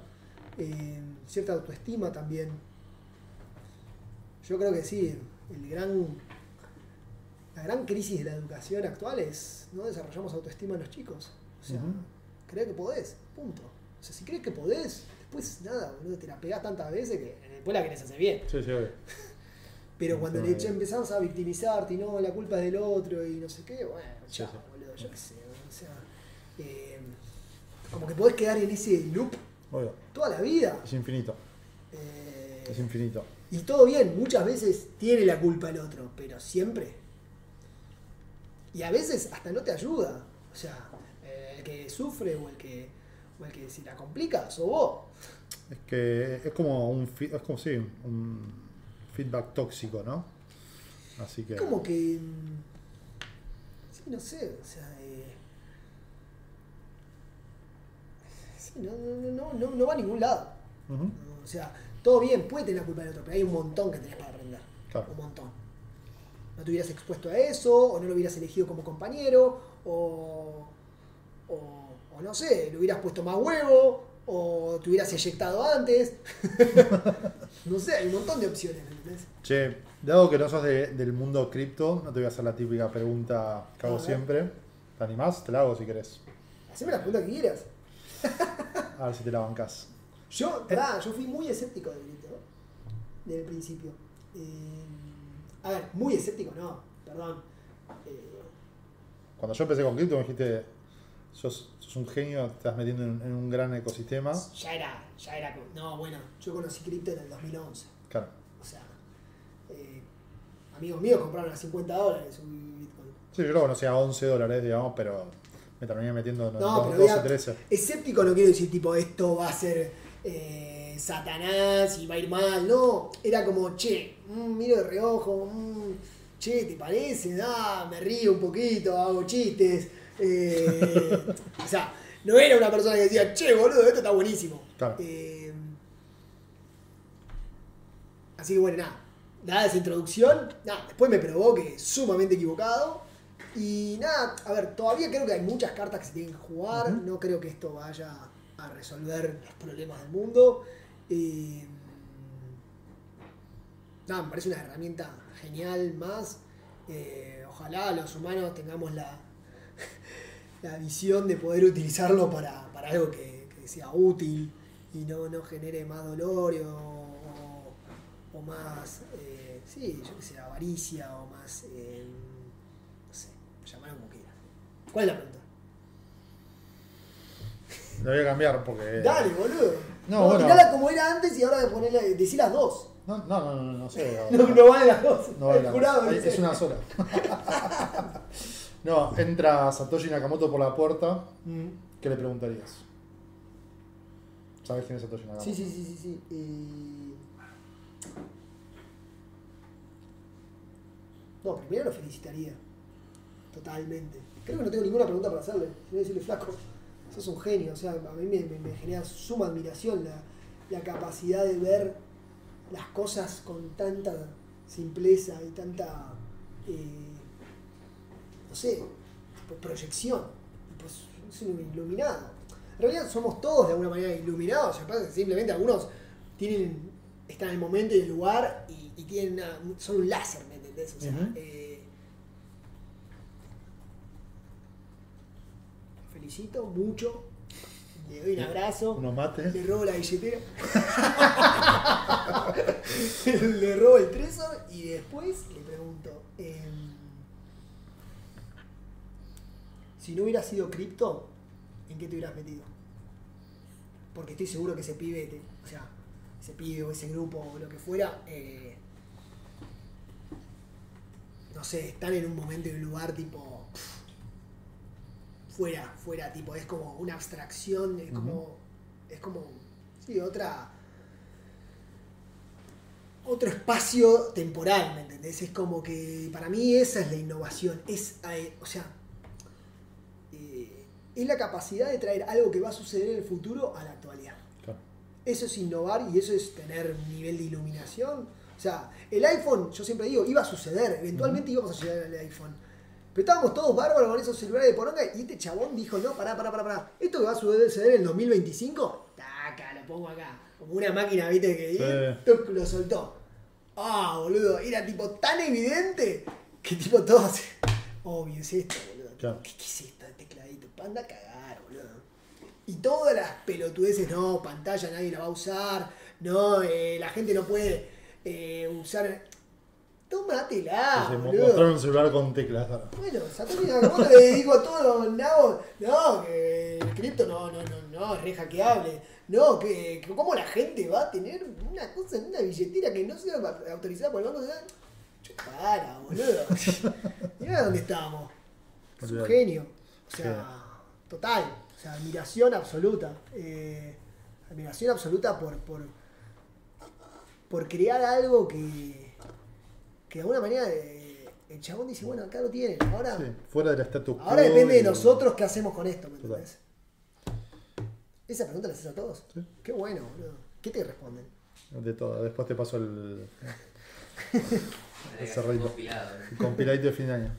C: eh, cierta autoestima también. Yo creo que sí, el gran, la gran crisis de la educación actual es no desarrollamos autoestima en los chicos. O sea, creer que podés, punto. O sea, si crees que podés, después nada, boludo, te la pegás tantas veces que después la querés hacer bien.
A: Sí, sí, obvio.
C: Pero
A: Sí,
C: cuando
A: sí,
C: le empezás a victimizarte y no, la culpa es del otro y no sé qué, bueno,
A: Sí,
C: chao,
A: sí.
C: boludo, yo qué sé, o sea, eh, como que podés quedar en ese loop
A: Obvio.
C: toda la vida.
A: Es infinito.
C: Eh,
A: Es infinito.
C: y todo bien, muchas veces tiene la culpa el otro, pero siempre. Y a veces hasta no te ayuda. O sea, eh, el que sufre o el que, o el que se la complica, sos vos.
A: Es que es como un, es como, sí, un feedback tóxico, ¿no? Así que...
C: Es como que. mm, Sí, no sé, o sea. eh, sí, no, no, no, no, no va a ningún lado. O sea, todo bien, puede tener la culpa del otro, pero hay un montón que tenés para aprender.
A: Claro.
C: Un montón. No te hubieras expuesto a eso, o no lo hubieras elegido como compañero, o, o, o no sé, le hubieras puesto más huevo, o te hubieras eyectado antes. no sé, hay un montón de opciones, ¿me entendés?
A: Che, dado que no sos de- del mundo cripto, no te voy a hacer la típica pregunta que hago
C: A ver.
A: siempre. ¿Te animás? Te la hago si querés.
C: Haceme la pregunta que quieras.
A: A ver si te la bancás.
C: Yo, pará, yo fui muy escéptico de cripto, desde el principio. Eh, a ver, muy escéptico, no, perdón. Eh,
A: Cuando yo empecé con cripto me dijiste, sos, sos un genio, te estás metiendo en, en un gran ecosistema.
C: ya era, ya era. No, bueno, yo conocí cripto en el 2011.
A: Claro.
C: O sea, eh, amigos míos compraron a 50 dólares un Bitcoin.
A: Sí, yo lo conocía a 11 dólares, digamos, pero me terminé metiendo en
C: No,
A: dos-
C: pero
A: 12,
C: había-
A: 13.
C: Escéptico no quiero decir tipo esto va a ser eh, Satanás y va a ir mal. No, era como, che, mm, miro de reojo, mm, che, ¿te parece? Ah, me río un poquito, hago chistes. Eh, o sea, no era una persona que decía, che, boludo, esto está buenísimo.
A: Claro.
C: Eh, así que bueno, nada. Dada esa introducción, nada, después me probó que sumamente equivocado. Y nada, a ver, todavía creo que hay muchas cartas que se tienen que jugar. No creo que esto vaya a resolver los problemas del mundo. Eh, nada, me parece una herramienta genial más. Eh, ojalá los humanos tengamos la, la visión de poder utilizarlo para, para algo que, que sea útil y no, no genere más dolor o, o- o más, eh, sí, yo que sé, avaricia o más, eh, no sé, llamarlo como quiera. ¿Cuál es la pregunta?
A: La voy a cambiar porque.
C: Dale, boludo.
A: Eh, No, bueno.
C: tirala como era antes y ahora ponerle, decí las dos.
A: No, no, no, no, no sé.
C: No, no vale las dos.
A: No vale
C: El
A: la
C: jurado
A: pena.
C: dice.
A: Es una sola. no, entra Satoshi Nakamoto por la puerta.
C: Mm.
A: ¿Qué le preguntarías? ¿Sabes quién es Satoshi Nakamoto?
C: Sí, sí, sí, sí, sí. Eh, No, primero lo felicitaría. Totalmente. Creo que no tengo ninguna pregunta para hacerle. Voy a decirle, flaco, sos un genio. O sea, a mí me, me- me genera suma admiración la, la capacidad de ver las cosas con tanta simpleza y tanta, eh, no sé, tipo proyección. Pues es un iluminado. En realidad somos todos de alguna manera iluminados. Pasa que simplemente algunos tienen, están en el momento y el lugar y, y tienen una- son un láser, ¿me entendés? O sea, eh, felicito mucho. Le doy un abrazo.
A: Unos mates.
C: Le robo la billetera. le robo el tresor y después le pregunto. Si no hubiera sido cripto, ¿en qué te hubieras metido? Porque estoy seguro que ese pibe, te- o sea, ese pibe o ese grupo o lo que fuera, eh, no sé, están en un momento y un lugar tipo fuera, fuera, tipo, es como una abstracción, es como, es como, sí, otra, otro espacio temporal, ¿me entendés? Es como que para mí esa es la innovación. Es, eh, o sea, eh, es la capacidad de traer algo que va a suceder en el futuro a la actualidad.
A: Claro.
C: Eso es innovar y eso es tener un nivel de iluminación. O sea, el iPhone, yo siempre digo, iba a suceder, eventualmente íbamos a llegar al iPhone. Pero estábamos todos bárbaros con esos celulares de poronga y este chabón dijo, no, pará, pará, pará, pará. Esto que va a suceder en el 2025, taca, lo pongo acá. Como una máquina, viste, que
A: Sí.
C: tuc, lo soltó. Ah, boludo, era tipo tan evidente que tipo todos, obvio es esto, boludo.
A: Claro.
C: ¿Qué, qué es esto Anda a cagar, boludo. Y todas las pelotudeces, no, pantalla nadie la va a usar, no, eh, la gente no puede eh, usar. Tómatela,
A: Sí, mo-
C: boludo.
A: mostrar un celular con teclas.
C: Bueno, Satoshi Nakamoto le digo a todos los nabos, no, que el cripto no, no, no, no, es re hackeable. No, que, que cómo la gente va a tener una cosa en una billetera que no sea autorizada por el Banco Central. Para, boludo. Mirá dónde estamos. Es un genio. O sea, total. O sea, admiración absoluta. Eh, admiración absoluta por, por, por crear algo que, que de alguna manera eh, el chabón dice, bueno, acá lo tienen. Ahora,
A: Sí, fuera del status quo.
C: ahora depende de nosotros qué hacemos con esto, ¿me entendés? Esa pregunta la haces a todos.
A: Sí.
C: Qué bueno, boludo. ¿Qué te responden?
A: De todo. Después te paso el.
D: ¿no?
A: el compiladito de fin de año.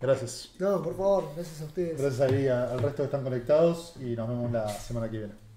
A: Gracias.
C: No, por favor, gracias a ustedes.
A: Gracias ahí al resto que están conectados y nos vemos la semana que viene.